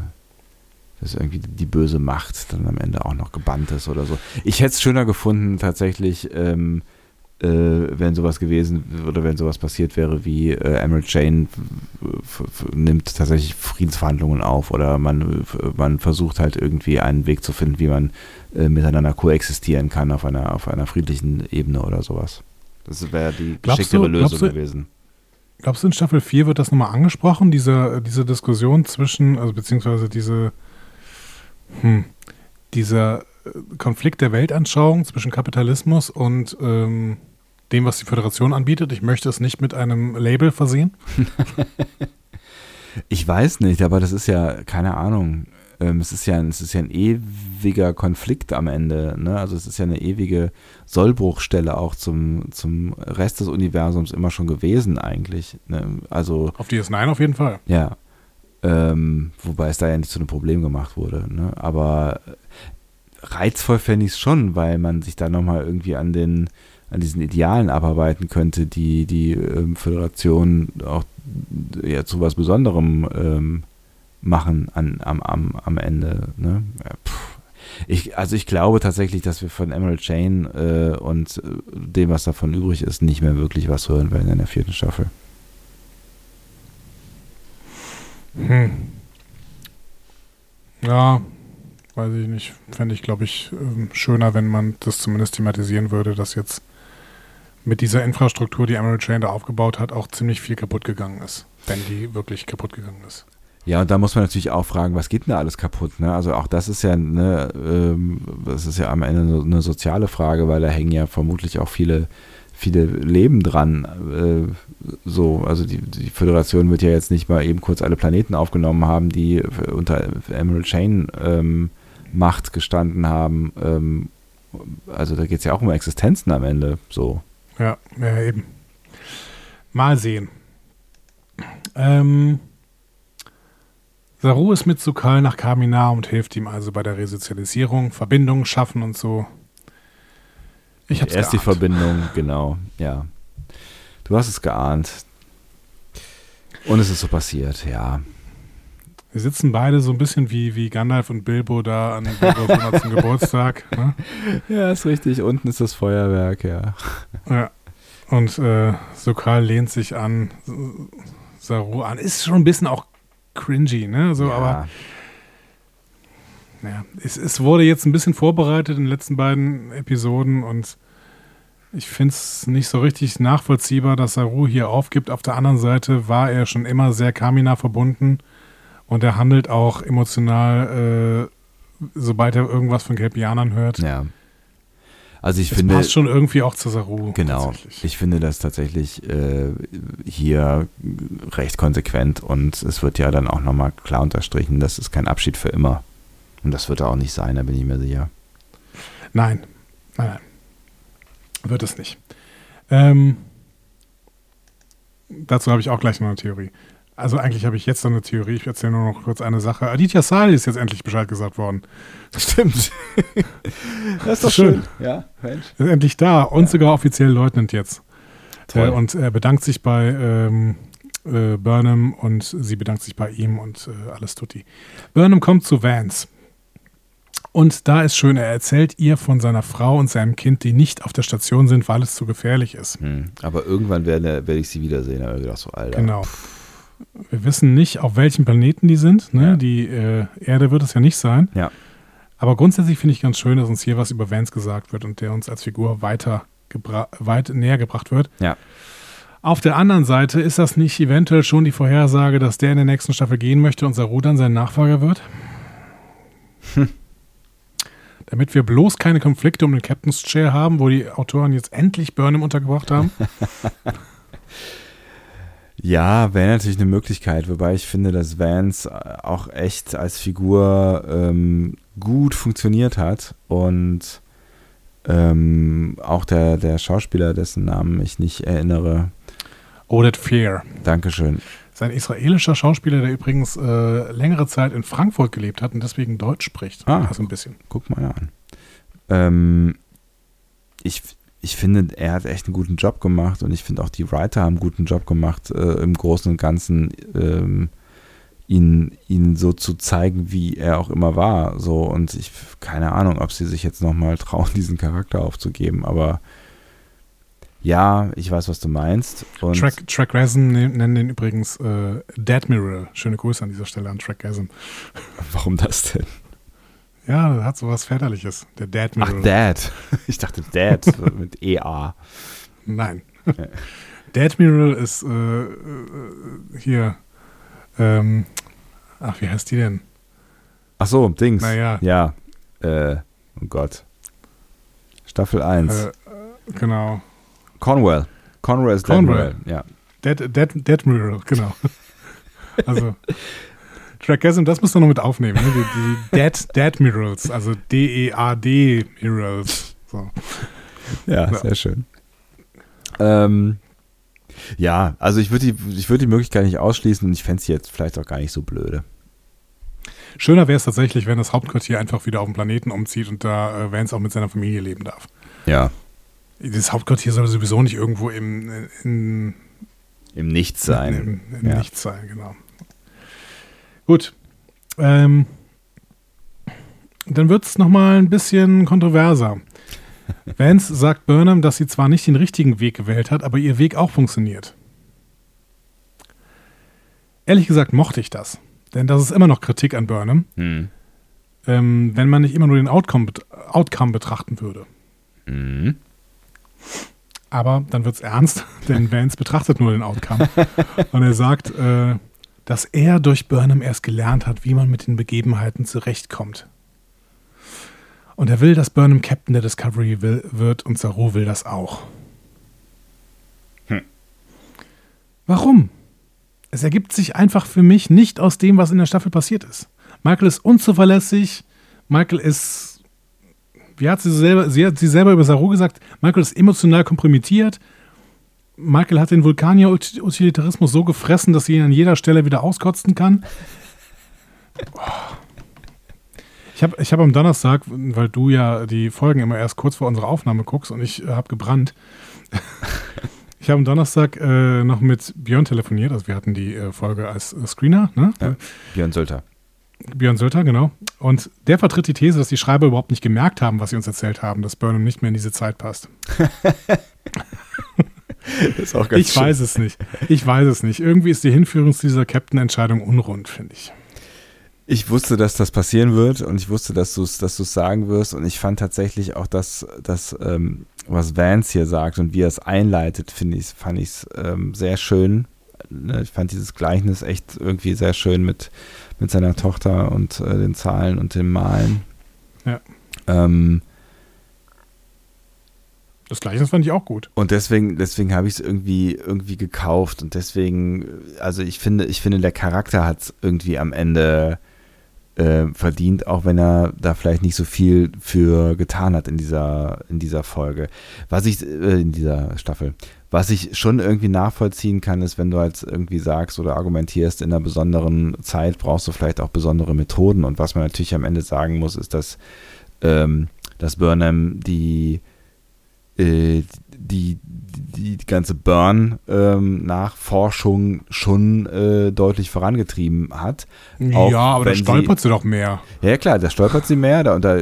dass irgendwie die böse Macht dann am Ende auch noch gebannt ist oder so. Ich hätte es schöner gefunden, tatsächlich, ähm, äh, wenn sowas gewesen oder wenn sowas passiert wäre, wie äh, Emerald Chain nimmt tatsächlich Friedensverhandlungen auf oder man, man versucht halt irgendwie einen Weg zu finden, wie man äh, miteinander koexistieren kann auf einer, auf einer friedlichen Ebene oder sowas. Das wäre die geschicktere Lösung du, gewesen. Glaubst du, in Staffel 4 wird das nochmal angesprochen, diese, diese Diskussion zwischen, also beziehungsweise diese, hm, dieser äh, Konflikt der Weltanschauung zwischen Kapitalismus und ähm, dem, was die Föderation anbietet. Ich möchte es nicht mit einem Label versehen. [LAUGHS] ich weiß nicht, aber das ist ja, keine Ahnung. Ähm, es, ist ja, es ist ja ein ewiger Konflikt am Ende. Ne? Also es ist ja eine ewige Sollbruchstelle auch zum, zum Rest des Universums immer schon gewesen eigentlich. Ne? Also, auf DS9 auf jeden Fall. Ja. Ähm, wobei es da ja nicht zu einem Problem gemacht wurde. Ne? Aber reizvoll fände ich es schon, weil man sich da nochmal irgendwie an den an diesen Idealen abarbeiten könnte, die die ähm, Föderation auch ja, zu was Besonderem ähm, machen an, am, am, am Ende. Ne? Ja, ich, also ich glaube tatsächlich, dass wir von Emerald Chain äh, und äh, dem, was davon übrig ist, nicht mehr wirklich was hören werden in der vierten Staffel. Hm. Ja, weiß ich nicht. Fände ich, glaube ich, ähm, schöner, wenn man das zumindest thematisieren würde, dass jetzt mit dieser Infrastruktur, die Emerald Chain da aufgebaut hat, auch ziemlich viel kaputt gegangen ist, wenn die wirklich kaputt gegangen ist. Ja, und da muss man natürlich auch fragen, was geht denn da alles kaputt? Ne? Also auch das ist ja ne, ähm, das ist ja am Ende eine soziale Frage, weil da hängen ja vermutlich auch viele, viele Leben dran. Äh, so, also die, die Föderation wird ja jetzt nicht mal eben kurz alle Planeten aufgenommen haben, die unter Emerald Chain ähm, Macht gestanden haben. Ähm, also da geht es ja auch um Existenzen am Ende. So. Ja, ja eben. Mal sehen. Ähm, Saru ist mit Sukal nach Kaminar und hilft ihm also bei der Resozialisierung, Verbindungen schaffen und so. Ich hab's Erst geahnt. die Verbindung, genau, ja. Du hast es geahnt. Und es ist so passiert, ja. Wir sitzen beide so ein bisschen wie, wie Gandalf und Bilbo da an Bilbos 100. [LAUGHS] Geburtstag. Ne? Ja, ist richtig. Unten ist das Feuerwerk, ja. Ja. Und äh, Sokal lehnt sich an Saru an. Ist schon ein bisschen auch cringy, ne? So, ja. aber ja, es, es, wurde jetzt ein bisschen vorbereitet in den letzten beiden Episoden und ich finde es nicht so richtig nachvollziehbar, dass Saru hier aufgibt. Auf der anderen Seite war er schon immer sehr Kamina verbunden und er handelt auch emotional, äh, sobald er irgendwas von Kelpianern hört. Ja. Also ich das finde. passt schon irgendwie auch zu Saru. Genau. Ich finde das tatsächlich äh, hier recht konsequent und es wird ja dann auch nochmal klar unterstrichen, das ist kein Abschied für immer. Und das wird er auch nicht sein, da bin ich mir sicher. Nein. Nein, nein. Wird es nicht. Ähm, dazu habe ich auch gleich noch eine Theorie. Also eigentlich habe ich jetzt noch eine Theorie. Ich erzähle nur noch kurz eine Sache. Aditya Sal ist jetzt endlich Bescheid gesagt worden. Stimmt. [LAUGHS] das ist doch schön. schön. Ja, Mensch. Ist endlich da und ja. sogar offiziell Leutnant jetzt. Toll. Äh, und er bedankt sich bei ähm, äh, Burnham und sie bedankt sich bei ihm und äh, alles tutti. Burnham kommt zu Vance. Und da ist schön, er erzählt ihr von seiner Frau und seinem Kind, die nicht auf der Station sind, weil es zu gefährlich ist. Hm. Aber irgendwann werde, werde ich sie wiedersehen. Da habe ich gedacht, so, Alter. Genau. Wir wissen nicht, auf welchem Planeten die sind. Ne? Ja. Die äh, Erde wird es ja nicht sein. Ja. Aber grundsätzlich finde ich ganz schön, dass uns hier was über Vance gesagt wird und der uns als Figur weiter weit näher gebracht wird. Ja. Auf der anderen Seite ist das nicht eventuell schon die Vorhersage, dass der in der nächsten Staffel gehen möchte und Saru dann sein Nachfolger wird? Hm. [LAUGHS] Damit wir bloß keine Konflikte um den Captain's Chair haben, wo die Autoren jetzt endlich Burnham untergebracht haben. [LAUGHS] ja, wäre natürlich eine Möglichkeit, wobei ich finde, dass Vance auch echt als Figur ähm, gut funktioniert hat und ähm, auch der, der Schauspieler, dessen Namen ich nicht erinnere. Oded Fear. Dankeschön. Sein israelischer Schauspieler, der übrigens äh, längere Zeit in Frankfurt gelebt hat und deswegen Deutsch spricht. Ah, also ein bisschen. Guck mal an. Ähm, ich, ich finde, er hat echt einen guten Job gemacht und ich finde auch die Writer haben einen guten Job gemacht, äh, im Großen und Ganzen ähm, ihn, ihn so zu zeigen, wie er auch immer war. So, und ich, keine Ahnung, ob sie sich jetzt nochmal trauen, [LAUGHS] diesen Charakter aufzugeben, aber ja, ich weiß, was du meinst. Und Track, Trackgasm nennen den übrigens äh, Deadmiral. Schöne Grüße an dieser Stelle an Trackgasm. Warum das denn? Ja, das hat sowas Väterliches. Der Deadmiral. Ach, Dad. [LAUGHS] Ich dachte Dad mit EA. Nein. Ja. Deadmiral ist äh, äh, hier. Ähm, ach, wie heißt die denn? Ach so, Dings. Naja. Ja. Äh, oh Gott. Staffel 1. Äh, genau. Cornwell. Cornwell ist Cornwell. Deadmiral, ja. Dead, Dead, Deadmiral, genau. [LAUGHS] also, Trackgasm, das musst du noch mit aufnehmen. Ne? Die, die [LAUGHS] Dead, Deadmirals, also D-E-A-D Mirals. So. Ja, ja, sehr schön. Ähm, ja, also ich würde die, würd die Möglichkeit nicht ausschließen und ich fände sie jetzt vielleicht auch gar nicht so blöde. Schöner wäre es tatsächlich, wenn das Hauptquartier einfach wieder auf den Planeten umzieht und da äh, Vance auch mit seiner Familie leben darf. Ja, das Hauptquartier soll sowieso nicht irgendwo im, in, im Nichts sein. Im, im ja. Nichts sein, genau. Gut. Ähm, dann wird es nochmal ein bisschen kontroverser. [LAUGHS] Vance sagt Burnham, dass sie zwar nicht den richtigen Weg gewählt hat, aber ihr Weg auch funktioniert. Ehrlich gesagt mochte ich das. Denn das ist immer noch Kritik an Burnham. Hm. Ähm, wenn man nicht immer nur den Outcome, Outcome betrachten würde. Mhm. Aber dann wird es ernst, [LAUGHS] denn Vance betrachtet nur den Outcome. [LAUGHS] Und er sagt, äh, dass er durch Burnham erst gelernt hat, wie man mit den Begebenheiten zurechtkommt. Und er will, dass Burnham Captain der Discovery will, wird und Saru will das auch. Hm. Warum? Es ergibt sich einfach für mich nicht aus dem, was in der Staffel passiert ist. Michael ist unzuverlässig, Michael ist wie hat sie selber, sie hat sie selber über Saru gesagt, Michael ist emotional kompromittiert. Michael hat den Vulkanier-Utilitarismus so gefressen, dass sie ihn an jeder Stelle wieder auskotzen kann. Ich habe ich hab am Donnerstag, weil du ja die Folgen immer erst kurz vor unserer Aufnahme guckst und ich habe gebrannt. ich habe am Donnerstag äh, noch mit Björn telefoniert, also wir hatten die äh, Folge als äh, Screener. Ne? Ja, Björn Sölter. Björn Sölter, genau. Und der vertritt die These, dass die Schreiber überhaupt nicht gemerkt haben, was sie uns erzählt haben, dass Burnham nicht mehr in diese Zeit passt. [LAUGHS] ich schön. weiß es nicht. Ich weiß es nicht. Irgendwie ist die Hinführung zu dieser Captain-Entscheidung unrund, finde ich. Ich wusste, dass das passieren wird und ich wusste, dass du es dass sagen wirst und ich fand tatsächlich auch das, das ähm, was Vance hier sagt und wie er es einleitet, finde ich, fand ich es ähm, sehr schön. Ne, ich fand dieses Gleichnis echt irgendwie sehr schön mit mit seiner Tochter und äh, den Zahlen und dem Malen. Ja. Ähm, das Gleiche fand ich auch gut. Und deswegen, deswegen habe ich es irgendwie, irgendwie gekauft. Und deswegen, also ich finde, ich finde, der Charakter hat es irgendwie am Ende äh, verdient, auch wenn er da vielleicht nicht so viel für getan hat in dieser, in dieser Folge. Was ich, äh, in dieser Staffel. Was ich schon irgendwie nachvollziehen kann, ist, wenn du halt irgendwie sagst oder argumentierst, in einer besonderen Zeit brauchst du vielleicht auch besondere Methoden. Und was man natürlich am Ende sagen muss, ist, dass, ähm, dass Burnham die, äh, die, die, die ganze Burn-Nachforschung ähm, schon äh, deutlich vorangetrieben hat. ja, aber da stolpert sie, sie, doch mehr. Ja, klar, da stolpert sie mehr da, und da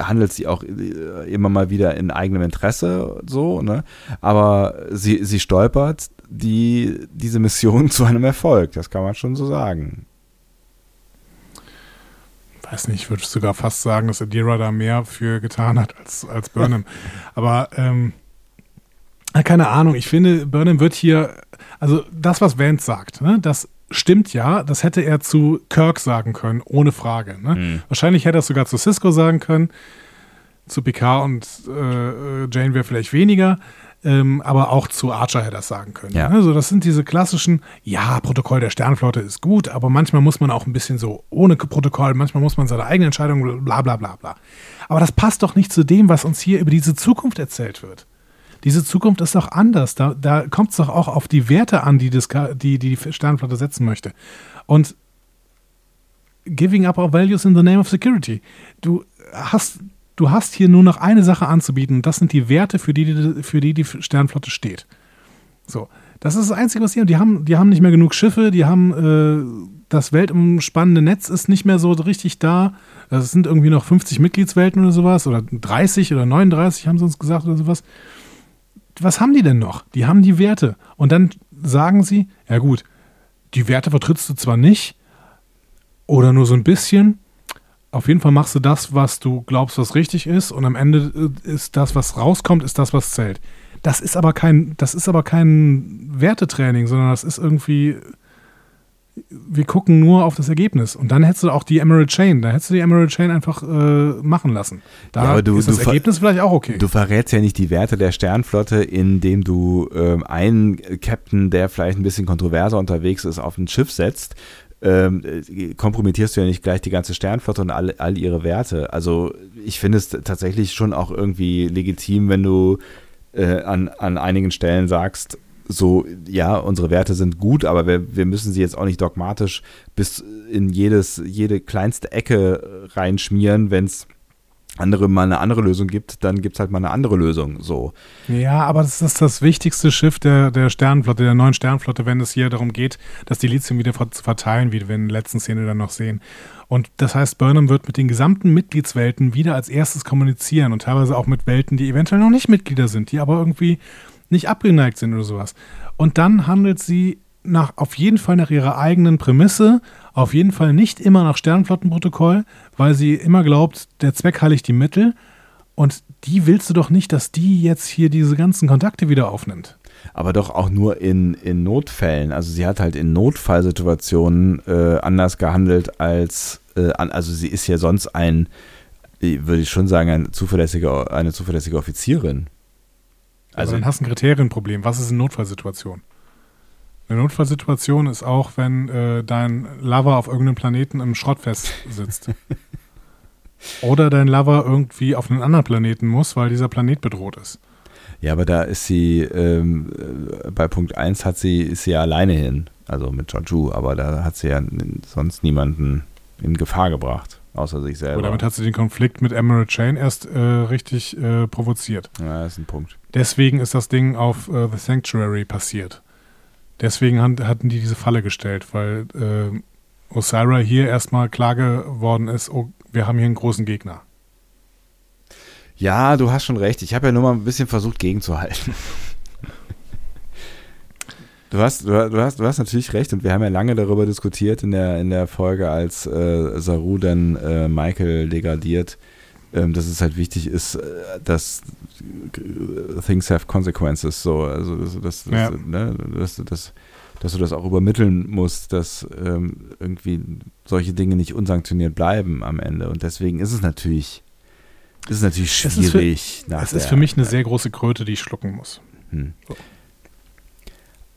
handelt sie auch äh, immer mal wieder in eigenem Interesse so, ne? Aber sie, sie stolpert die, diese Mission [LAUGHS] zu einem Erfolg, das kann man schon so sagen weiß nicht, ich würde sogar fast sagen, dass Adira da mehr für getan hat als, als Burnham. [LAUGHS] Aber ähm, keine Ahnung, ich finde, Burnham wird hier, also das, was Vance sagt, ne, das stimmt ja, das hätte er zu Kirk sagen können, ohne Frage. Ne? Mhm. Wahrscheinlich hätte er es sogar zu Cisco sagen können, zu Picard und äh, Jane wäre vielleicht weniger, ähm, aber auch zu Archer hätte es sagen können. Ja. Also das sind diese klassischen, ja, Protokoll der Sternflotte ist gut, aber manchmal muss man auch ein bisschen so ohne Protokoll, manchmal muss man seine eigene Entscheidung, bla bla bla bla. Aber das passt doch nicht zu dem, was uns hier über diese Zukunft erzählt wird diese Zukunft ist doch anders. Da, da kommt es doch auch auf die Werte an, die, das, die die Sternflotte setzen möchte. Und giving up our values in the name of security. Du hast, du hast hier nur noch eine Sache anzubieten. Das sind die Werte, für die für die, die Sternflotte steht. So. Das ist das Einzige, was sie haben. Die haben, die haben nicht mehr genug Schiffe, die haben äh, das weltumspannende Netz ist nicht mehr so richtig da. Es sind irgendwie noch 50 Mitgliedswelten oder sowas, oder 30 oder 39 haben sie uns gesagt oder sowas was haben die denn noch? Die haben die Werte. Und dann sagen sie, ja gut, die Werte vertrittst du zwar nicht oder nur so ein bisschen, auf jeden Fall machst du das, was du glaubst, was richtig ist, und am Ende äh, ist das, was rauskommt, ist das, was zählt. Das ist aber kein, das ist aber kein Wertetraining, sondern das ist irgendwie wir gucken nur auf das Ergebnis. Und dann hättest du auch die Emerald Chain, da hättest du die Emerald Chain einfach äh, machen lassen. Da ja, aber du, ist das Ergebnis vielleicht auch okay. Du verrätst ja nicht die Werte der Sternflotte, indem du ähm, einen Captain, der vielleicht ein bisschen kontroverser unterwegs ist, auf ein Schiff setzt. Ähm, kompromittierst du ja nicht gleich die ganze Sternflotte und all, all ihre Werte. Also ich finde es tatsächlich schon auch irgendwie legitim, wenn du äh, an, an einigen Stellen sagst, so, ja, unsere Werte sind gut, aber wir, wir müssen sie jetzt auch nicht dogmatisch bis in jedes, jede kleinste Ecke reinschmieren, wenn es andere mal eine andere Lösung gibt, dann gibt es halt mal eine andere Lösung. So. Ja, aber das ist das wichtigste Schiff der, der Sternenflotte, der neuen Sternenflotte, wenn es hier darum geht, das Dilithium wieder zu verteilen, wie wir in der letzten Szene dann noch sehen. Und das heißt, Burnham wird mit den gesamten Mitgliedswelten wieder als erstes kommunizieren und teilweise auch mit Welten, die eventuell noch nicht Mitglieder sind, die aber irgendwie nicht abgeneigt sind oder sowas. Und dann handelt sie nach, auf jeden Fall nach ihrer eigenen Prämisse, auf jeden Fall nicht immer nach Sternflottenprotokoll, weil sie immer glaubt, der Zweck heiligt die Mittel. Und die willst du doch nicht, dass die jetzt hier diese ganzen Kontakte wieder aufnimmt. Aber doch auch nur in, in Notfällen. Also sie hat halt in Notfallsituationen äh, anders gehandelt als, äh, also sie ist ja sonst ein, würde ich schon sagen, ein zuverlässiger, eine zuverlässige Offizierin. Also, dann hast du ein Kriterienproblem. Was ist eine Notfallsituation? Eine Notfallsituation ist auch, wenn äh, dein Lover auf irgendeinem Planeten im Schrottfest sitzt. [LAUGHS] Oder dein Lover irgendwie auf einen anderen Planeten muss, weil dieser Planet bedroht ist. Ja, aber da ist sie, ähm, äh, bei Punkt 1 hat sie, ist sie ja alleine hin, also mit Georgiou, aber da hat sie ja sonst niemanden in Gefahr gebracht außer sich selber. Und damit hat sie den Konflikt mit Emerald Chain erst äh, richtig äh, provoziert. Ja, das ist ein Punkt. Deswegen ist das Ding auf äh, The Sanctuary passiert. Deswegen hatten die diese Falle gestellt, weil äh, Osira hier erstmal klar geworden ist, oh, wir haben hier einen großen Gegner. Ja, du hast schon recht. Ich habe ja nur mal ein bisschen versucht, gegenzuhalten. Du hast, du, hast, du hast natürlich recht und wir haben ja lange darüber diskutiert in der, in der Folge, als äh, Saru dann äh, Michael degradiert, ähm, dass es halt wichtig ist, äh, dass things have consequences, so, also dass, dass, ja. ne, dass, dass, dass, du das auch übermitteln musst, dass ähm, irgendwie solche Dinge nicht unsanktioniert bleiben am Ende und deswegen ist es natürlich, ist es natürlich schwierig. Es ist für, es ist für mich eine sehr große Kröte, die ich schlucken muss. Hm. So.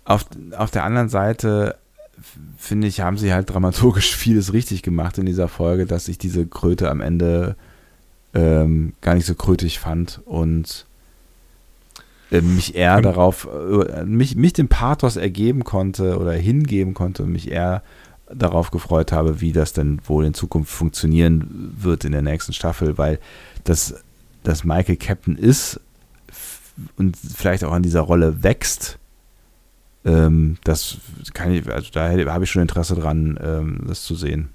Auf, auf der anderen Seite finde ich, haben sie halt dramaturgisch [LAUGHS] vieles richtig gemacht in dieser Folge, dass ich diese Kröte am Ende ähm, gar nicht so krötig fand und äh, mich eher darauf, äh, mich, mich dem Pathos ergeben konnte oder hingeben konnte und mich eher darauf gefreut habe, wie das denn wohl in Zukunft funktionieren wird in der nächsten Staffel, weil das, das Michael Captain ist und vielleicht auch an dieser Rolle wächst, ähm, das kann ich, also da habe ich schon Interesse dran, ähm, das zu sehen.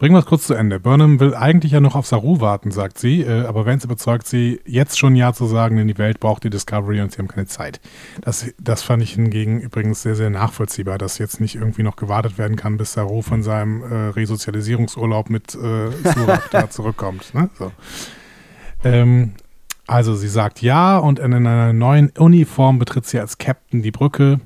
Bringen wir es kurz zu Ende. Burnham will eigentlich ja noch auf Saru warten, sagt sie, äh, aber Vance überzeugt sie, jetzt schon Ja zu sagen, denn die Welt braucht die Discovery und sie haben keine Zeit. Das, das fand ich hingegen übrigens sehr, sehr nachvollziehbar, dass jetzt nicht irgendwie noch gewartet werden kann, bis Saru von seinem äh, Resozialisierungsurlaub mit äh, Surak da [LAUGHS] zurückkommt. Ne? So. Ähm, also sie sagt Ja und in einer neuen Uniform betritt sie als Captain die Brücke.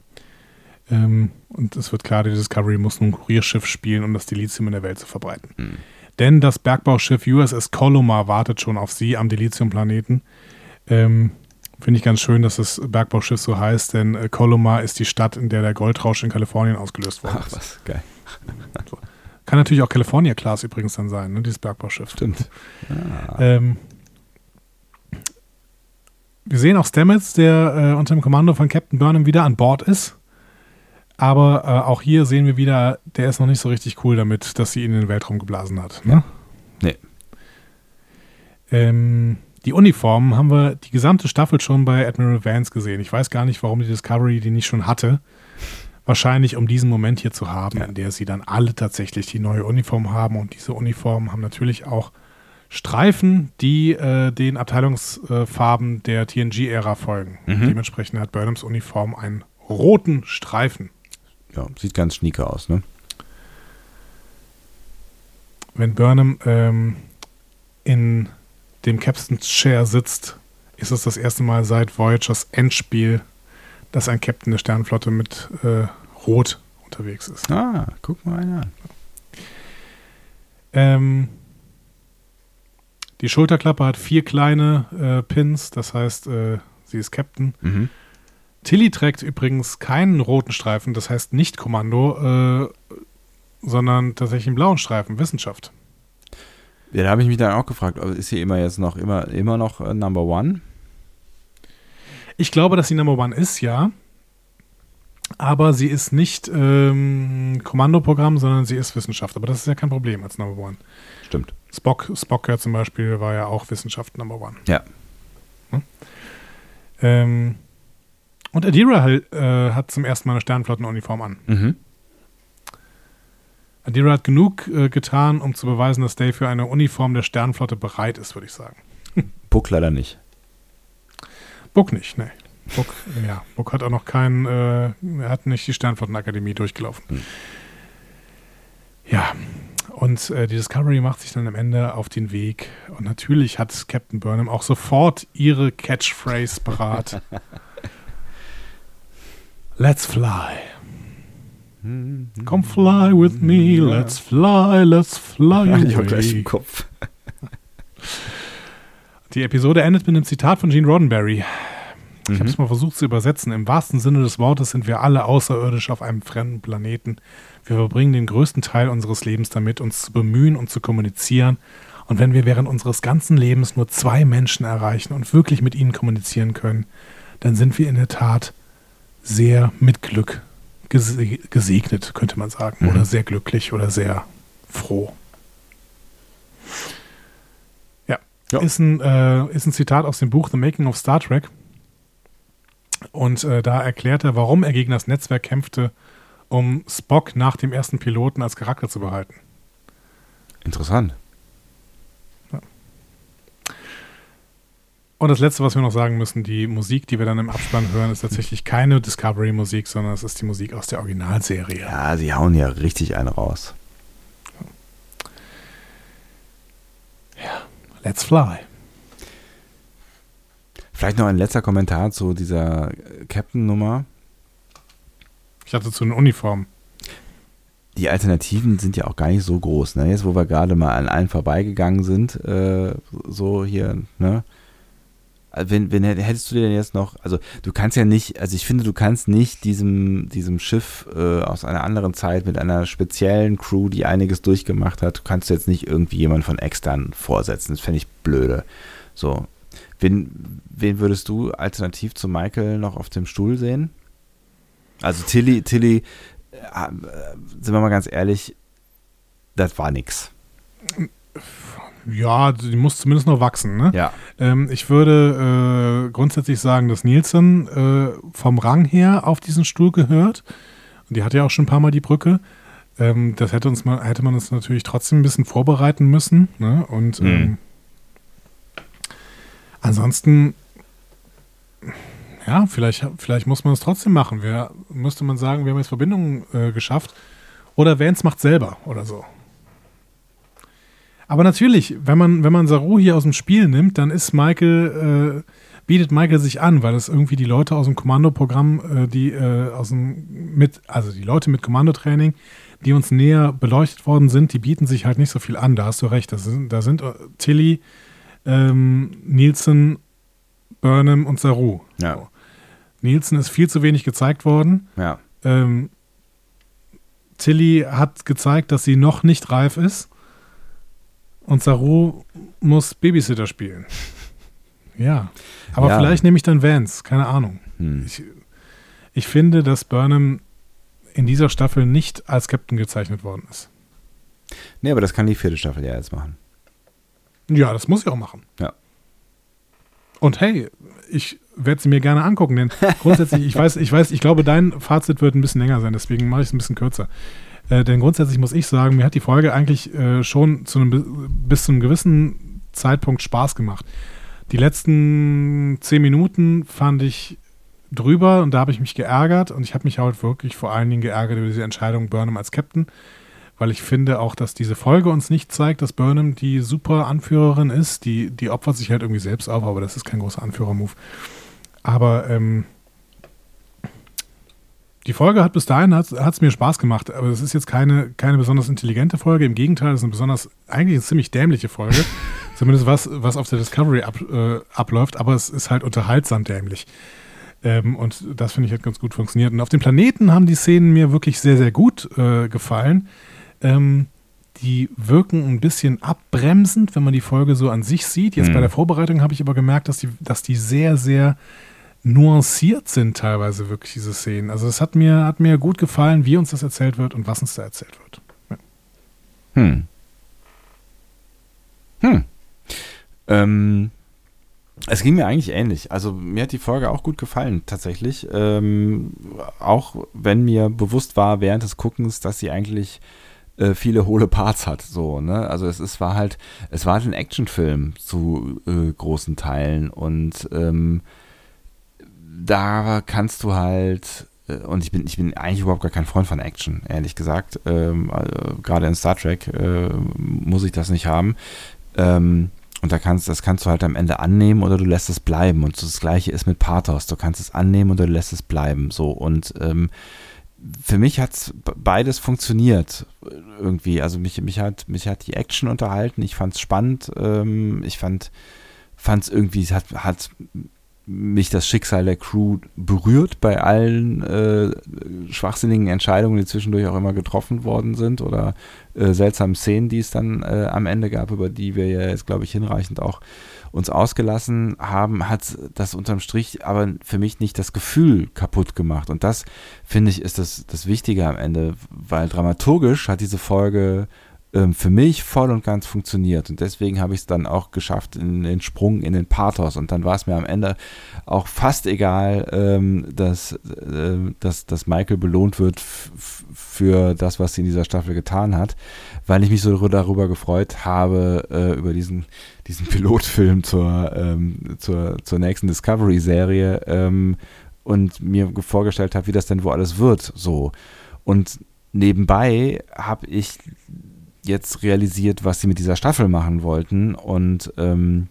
Ähm, und es wird klar, die Discovery muss nun Kurierschiff spielen, um das Dilithium in der Welt zu verbreiten. Mhm. Denn das Bergbauschiff USS Colomar wartet schon auf sie am Dilithium-Planeten. Ähm, Finde ich ganz schön, dass das Bergbauschiff so heißt, denn äh, Colomar ist die Stadt, in der der Goldrausch in Kalifornien ausgelöst wurde. Ach, was, geil. [LAUGHS] So. Kann natürlich auch California Class übrigens dann sein, ne, dieses Bergbauschiff. Stimmt. Ah. Ähm, wir sehen auch Stamets, der äh, unter dem Kommando von Captain Burnham wieder an Bord ist. Aber äh, auch hier sehen wir wieder, der ist noch nicht so richtig cool damit, dass sie ihn in den Weltraum geblasen hat. Ne? Nee. Ähm, die Uniformen haben wir die gesamte Staffel schon bei Admiral Vance gesehen. Ich weiß gar nicht, warum die Discovery die nicht schon hatte. Wahrscheinlich, um diesen Moment hier zu haben, ja. in der sie dann alle tatsächlich die neue Uniform haben. Und diese Uniformen haben natürlich auch Streifen, die äh, den Abteilungsfarben der TNG-Ära folgen. Mhm. Dementsprechend hat Burnhams Uniform einen roten Streifen. Ja, sieht ganz schnieke aus, ne? Wenn Burnham ähm, in dem Captain's Chair sitzt, ist es das erste Mal seit Voyagers Endspiel, dass ein Captain der Sternenflotte mit äh, Rot unterwegs ist. Ah, guck mal einer an. Ähm, die Schulterklappe hat vier kleine äh, Pins, das heißt, äh, sie ist Captain. Mhm. Tilly trägt übrigens keinen roten Streifen, das heißt nicht Kommando, äh, sondern tatsächlich einen blauen Streifen, Wissenschaft. Ja, da habe ich mich dann auch gefragt, ist sie immer jetzt noch immer, immer noch äh, Number One? Ich glaube, dass sie Number One ist, ja. Aber sie ist nicht ähm, Kommandoprogramm, sondern sie ist Wissenschaft. Aber das ist ja kein Problem als Number One. Stimmt. Spock, Spock ja zum Beispiel war ja auch Wissenschaft Number One. Ja. Hm? Ähm, und Adira äh, hat zum ersten Mal eine Sternflottenuniform an. Mhm. Adira hat genug äh, getan, um zu beweisen, dass Dave für eine Uniform der Sternflotte bereit ist, würde ich sagen. [LAUGHS] Buck leider nicht. Buck nicht, ne. Buck, ja, Buck hat auch noch keinen, äh, er hat nicht die Sternflottenakademie durchgelaufen. Mhm. Ja, und äh, die Discovery macht sich dann am Ende auf den Weg. Und natürlich hat Captain Burnham auch sofort ihre Catchphrase parat. [LAUGHS] Let's fly. Come fly with me, let's fly, let's fly away. Ich habe gleich im Kopf. Die Episode endet mit einem Zitat von Gene Roddenberry. Ich mhm. habe es mal versucht zu übersetzen. Im wahrsten Sinne des Wortes sind wir alle außerirdisch auf einem fremden Planeten. Wir verbringen den größten Teil unseres Lebens damit, uns zu bemühen und zu kommunizieren. Und wenn wir während unseres ganzen Lebens nur zwei Menschen erreichen und wirklich mit ihnen kommunizieren können, dann sind wir in der Tat sehr mit Glück gesegnet, könnte man sagen. Mhm. Oder sehr glücklich oder sehr froh. Ja. ja. Ist, ein, äh, ist ein Zitat aus dem Buch The Making of Star Trek. Und äh, da erklärt er, warum er gegen das Netzwerk kämpfte, um Spock nach dem ersten Piloten als Charakter zu behalten. Interessant. Und das Letzte, was wir noch sagen müssen, die Musik, die wir dann im Abspann hören, ist tatsächlich keine Discovery-Musik, sondern es ist die Musik aus der Originalserie. Ja, sie hauen ja richtig einen raus. Ja, let's fly. Vielleicht noch ein letzter Kommentar zu dieser Captain-Nummer. Ich hatte zu den Uniformen. Die Alternativen sind ja auch gar nicht so groß. Ne? Jetzt, wo wir gerade mal an allen vorbeigegangen sind, äh, so hier, ne? Wenn, wenn hättest du dir denn jetzt noch, also du kannst ja nicht, also ich finde, du kannst nicht diesem, diesem Schiff äh, aus einer anderen Zeit mit einer speziellen Crew, die einiges durchgemacht hat, du kannst jetzt nicht irgendwie jemand von extern vorsetzen. Das fände ich blöde. So. Wen, wen würdest du alternativ zu Michael noch auf dem Stuhl sehen? Also Tilly, Tilly, äh, sind wir mal ganz ehrlich, das war nix. Ja, die muss zumindest noch wachsen. Ne? Ja. Ähm, ich würde äh, grundsätzlich sagen, dass Nielsen äh, vom Rang her auf diesen Stuhl gehört. Und die hat ja auch schon ein paar Mal die Brücke. Ähm, das hätte, uns mal, hätte man uns natürlich trotzdem ein bisschen vorbereiten müssen. Ne? Und mhm. ähm, ansonsten, ja, vielleicht, vielleicht muss man es trotzdem machen. Wir, müsste man sagen, wir haben jetzt Verbindungen äh, geschafft. Oder Vance macht selber oder so. Aber natürlich, wenn man, wenn man Saru hier aus dem Spiel nimmt, dann ist Michael, äh, bietet Michael sich an, weil es irgendwie die Leute aus dem Kommandoprogramm, äh, die äh, aus dem mit, also die Leute mit Kommandotraining, die uns näher beleuchtet worden sind, die bieten sich halt nicht so viel an. Da hast du recht. Das sind, da sind äh, Tilly, ähm, Nielsen, Burnham und Saru. Ja. So. Nielsen ist viel zu wenig gezeigt worden. Ja. Ähm, Tilly hat gezeigt, dass sie noch nicht reif ist. Und Saru muss Babysitter spielen. Ja. Aber ja. vielleicht nehme ich dann Vance, keine Ahnung. Hm. Ich, ich finde, dass Burnham in dieser Staffel nicht als Captain gezeichnet worden ist. Nee, aber das kann die vierte Staffel ja jetzt machen. Ja, das muss ich auch machen. Ja. Und hey, ich werde sie mir gerne angucken, denn grundsätzlich, ich weiß, ich weiß, ich glaube, dein Fazit wird ein bisschen länger sein, deswegen mache ich es ein bisschen kürzer. Äh, denn grundsätzlich muss ich sagen, mir hat die Folge eigentlich äh, schon zu einem, bis zu einem gewissen Zeitpunkt Spaß gemacht. Die letzten zehn Minuten fand ich drüber und da habe ich mich geärgert und ich habe mich halt wirklich vor allen Dingen geärgert über diese Entscheidung Burnham als Captain, weil ich finde auch, dass diese Folge uns nicht zeigt, dass Burnham die super Anführerin ist. Die, die opfert sich halt irgendwie selbst auf, aber das ist kein großer Anführermove. Aber ähm, die Folge hat bis dahin hat es mir Spaß gemacht, aber es ist jetzt keine, keine besonders intelligente Folge. Im Gegenteil, es ist eine besonders, eigentlich eine ziemlich dämliche Folge. [LAUGHS] Zumindest was, was auf der Discovery ab, äh, abläuft, aber es ist halt unterhaltsam dämlich. Ähm, und das finde ich hat ganz gut funktioniert. Und auf dem Planeten haben die Szenen mir wirklich sehr, sehr gut äh, gefallen. Ähm, die wirken ein bisschen abbremsend, wenn man die Folge so an sich sieht. Jetzt mhm. bei der Vorbereitung habe ich aber gemerkt, dass die, dass die sehr, sehr nuanciert sind teilweise wirklich diese Szenen. Also es hat mir, hat mir gut gefallen, wie uns das erzählt wird und was uns da erzählt wird. Ja. Hm. Hm. Ähm, es ging mir eigentlich ähnlich. Also mir hat die Folge auch gut gefallen, tatsächlich. Ähm, auch wenn mir bewusst war während des Guckens, dass sie eigentlich äh, viele hohle Parts hat. So, ne? Also es, es war halt, es war halt ein Actionfilm zu äh, großen Teilen und ähm, da kannst du halt, äh, und ich bin, ich bin eigentlich überhaupt gar kein Freund von Action, ehrlich gesagt. Ähm, also, Gerade in Star Trek äh, muss ich das nicht haben. Ähm, und da kannst, das kannst du halt am Ende annehmen oder du lässt es bleiben. Und das gleiche ist mit Pathos. Du kannst es annehmen oder du lässt es bleiben. So. Und ähm, für mich hat beides funktioniert irgendwie. Also mich, mich, hat, mich hat die Action unterhalten. Ich fand es spannend. Ähm, ich fand es irgendwie, es hat, hat mich das Schicksal der Crew berührt bei allen äh, schwachsinnigen Entscheidungen, die zwischendurch auch immer getroffen worden sind oder äh, seltsamen Szenen, die es dann äh, am Ende gab, über die wir ja jetzt, glaube ich, hinreichend auch uns ausgelassen haben, hat das unterm Strich aber für mich nicht das Gefühl kaputt gemacht. Und das, finde ich, ist das, das Wichtige am Ende, weil dramaturgisch hat diese Folge ähm, für mich voll und ganz funktioniert. Und deswegen habe ich es dann auch geschafft in den Sprung in den Pathos. Und dann war es mir am Ende auch fast egal, ähm, dass, äh, dass, dass Michael belohnt wird für das, was sie in dieser Staffel getan hat, weil ich mich so darüber gefreut habe, äh, über diesen, diesen [LAUGHS] Pilotfilm zur, ähm, zur, zur nächsten Discovery-Serie ähm, und mir vorgestellt habe, wie das denn wo alles wird. So. Und nebenbei habe ich jetzt realisiert, was sie mit dieser Staffel machen wollten und ähm,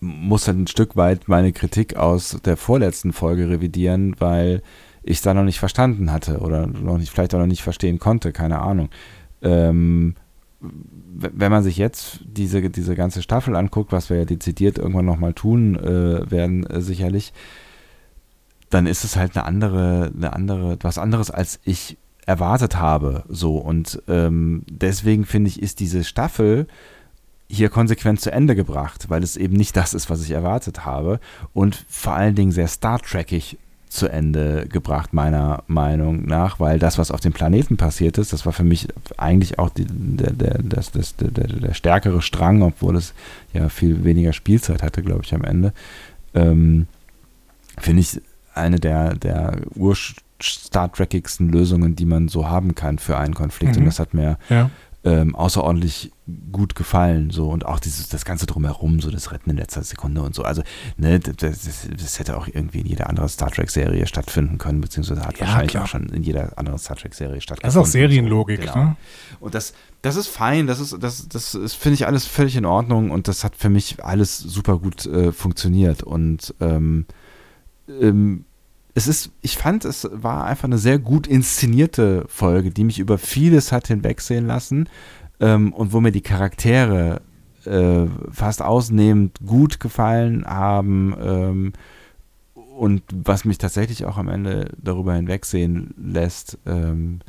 muss dann ein Stück weit meine Kritik aus der vorletzten Folge revidieren, weil ich es da noch nicht verstanden hatte oder noch nicht, vielleicht auch noch nicht verstehen konnte, keine Ahnung. Ähm, wenn man sich jetzt diese, diese ganze Staffel anguckt, was wir ja dezidiert irgendwann nochmal tun äh, werden, äh, sicherlich, dann ist es halt eine andere, eine andere, was anderes, als ich erwartet habe. So und ähm, deswegen finde ich, ist diese Staffel hier konsequent zu Ende gebracht, weil es eben nicht das ist, was ich erwartet habe und vor allen Dingen sehr Star Trekig zu Ende gebracht, meiner Meinung nach, weil das, was auf dem Planeten passiert ist, das war für mich eigentlich auch die, der, der, das, das, der, der stärkere Strang, obwohl es ja viel weniger Spielzeit hatte, glaube ich, am Ende. Ähm, Finde ich eine der, der Ur-Star Trekigsten Lösungen, die man so haben kann für einen Konflikt. Mhm. Und das hat mir ja ähm, außerordentlich gut gefallen. So und auch dieses, das Ganze drumherum, so das Retten in letzter Sekunde und so. Also, ne, das, das, das hätte auch irgendwie in jeder anderen Star Trek-Serie stattfinden können, beziehungsweise hat ja, wahrscheinlich klar. auch schon in jeder anderen Star Trek-Serie stattgefunden. Das ist auch Serienlogik, so. genau. ne? Und das, das ist fein, das ist, das, das ist, finde ich, alles völlig in Ordnung und das hat für mich alles super gut äh, funktioniert. Und ähm, ähm, es ist, ich fand, es war einfach eine sehr gut inszenierte Folge, die mich über vieles hat hinwegsehen lassen ähm, und wo mir die Charaktere äh, fast ausnehmend gut gefallen haben ähm, und was mich tatsächlich auch am Ende darüber hinwegsehen lässt, ähm,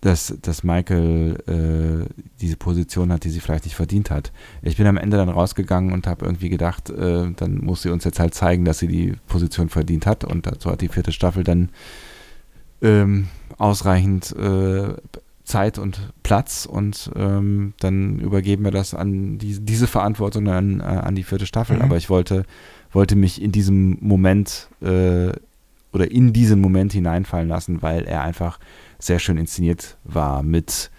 dass, dass Michael äh, diese Position hat, die sie vielleicht nicht verdient hat. Ich bin am Ende dann rausgegangen und habe irgendwie gedacht, äh, dann muss sie uns jetzt halt zeigen, dass sie die Position verdient hat. Und dazu hat die vierte Staffel dann ähm, ausreichend äh, Zeit und Platz und ähm, dann übergeben wir das an die, diese Verantwortung an, äh, an die vierte Staffel. Mhm. Aber ich wollte, wollte mich in diesem Moment äh, oder in diesen Moment hineinfallen lassen, weil er einfach sehr schön inszeniert war mit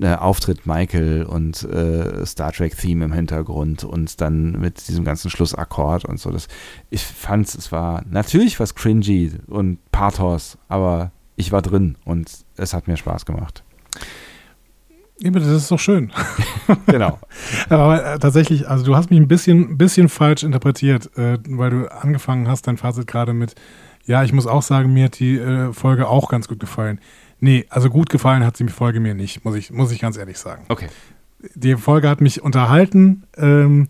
äh, Auftritt Michael und äh, Star Trek-Theme im Hintergrund und dann mit diesem ganzen Schlussakkord und so. Das, ich fand es war natürlich was cringy und Pathos, aber ich war drin und es hat mir Spaß gemacht. Eben, das ist doch schön. [LAUGHS] [LAUGHS] genau. Aber äh, tatsächlich, also du hast mich ein bisschen, bisschen falsch interpretiert, äh, weil du angefangen hast, dein Fazit gerade mit, ja, ich muss auch sagen, mir hat die äh, Folge auch ganz gut gefallen. Nee, also gut gefallen hat die Folge mir nicht, muss ich, muss ich ganz ehrlich sagen. Okay. Die Folge hat mich unterhalten, ähm,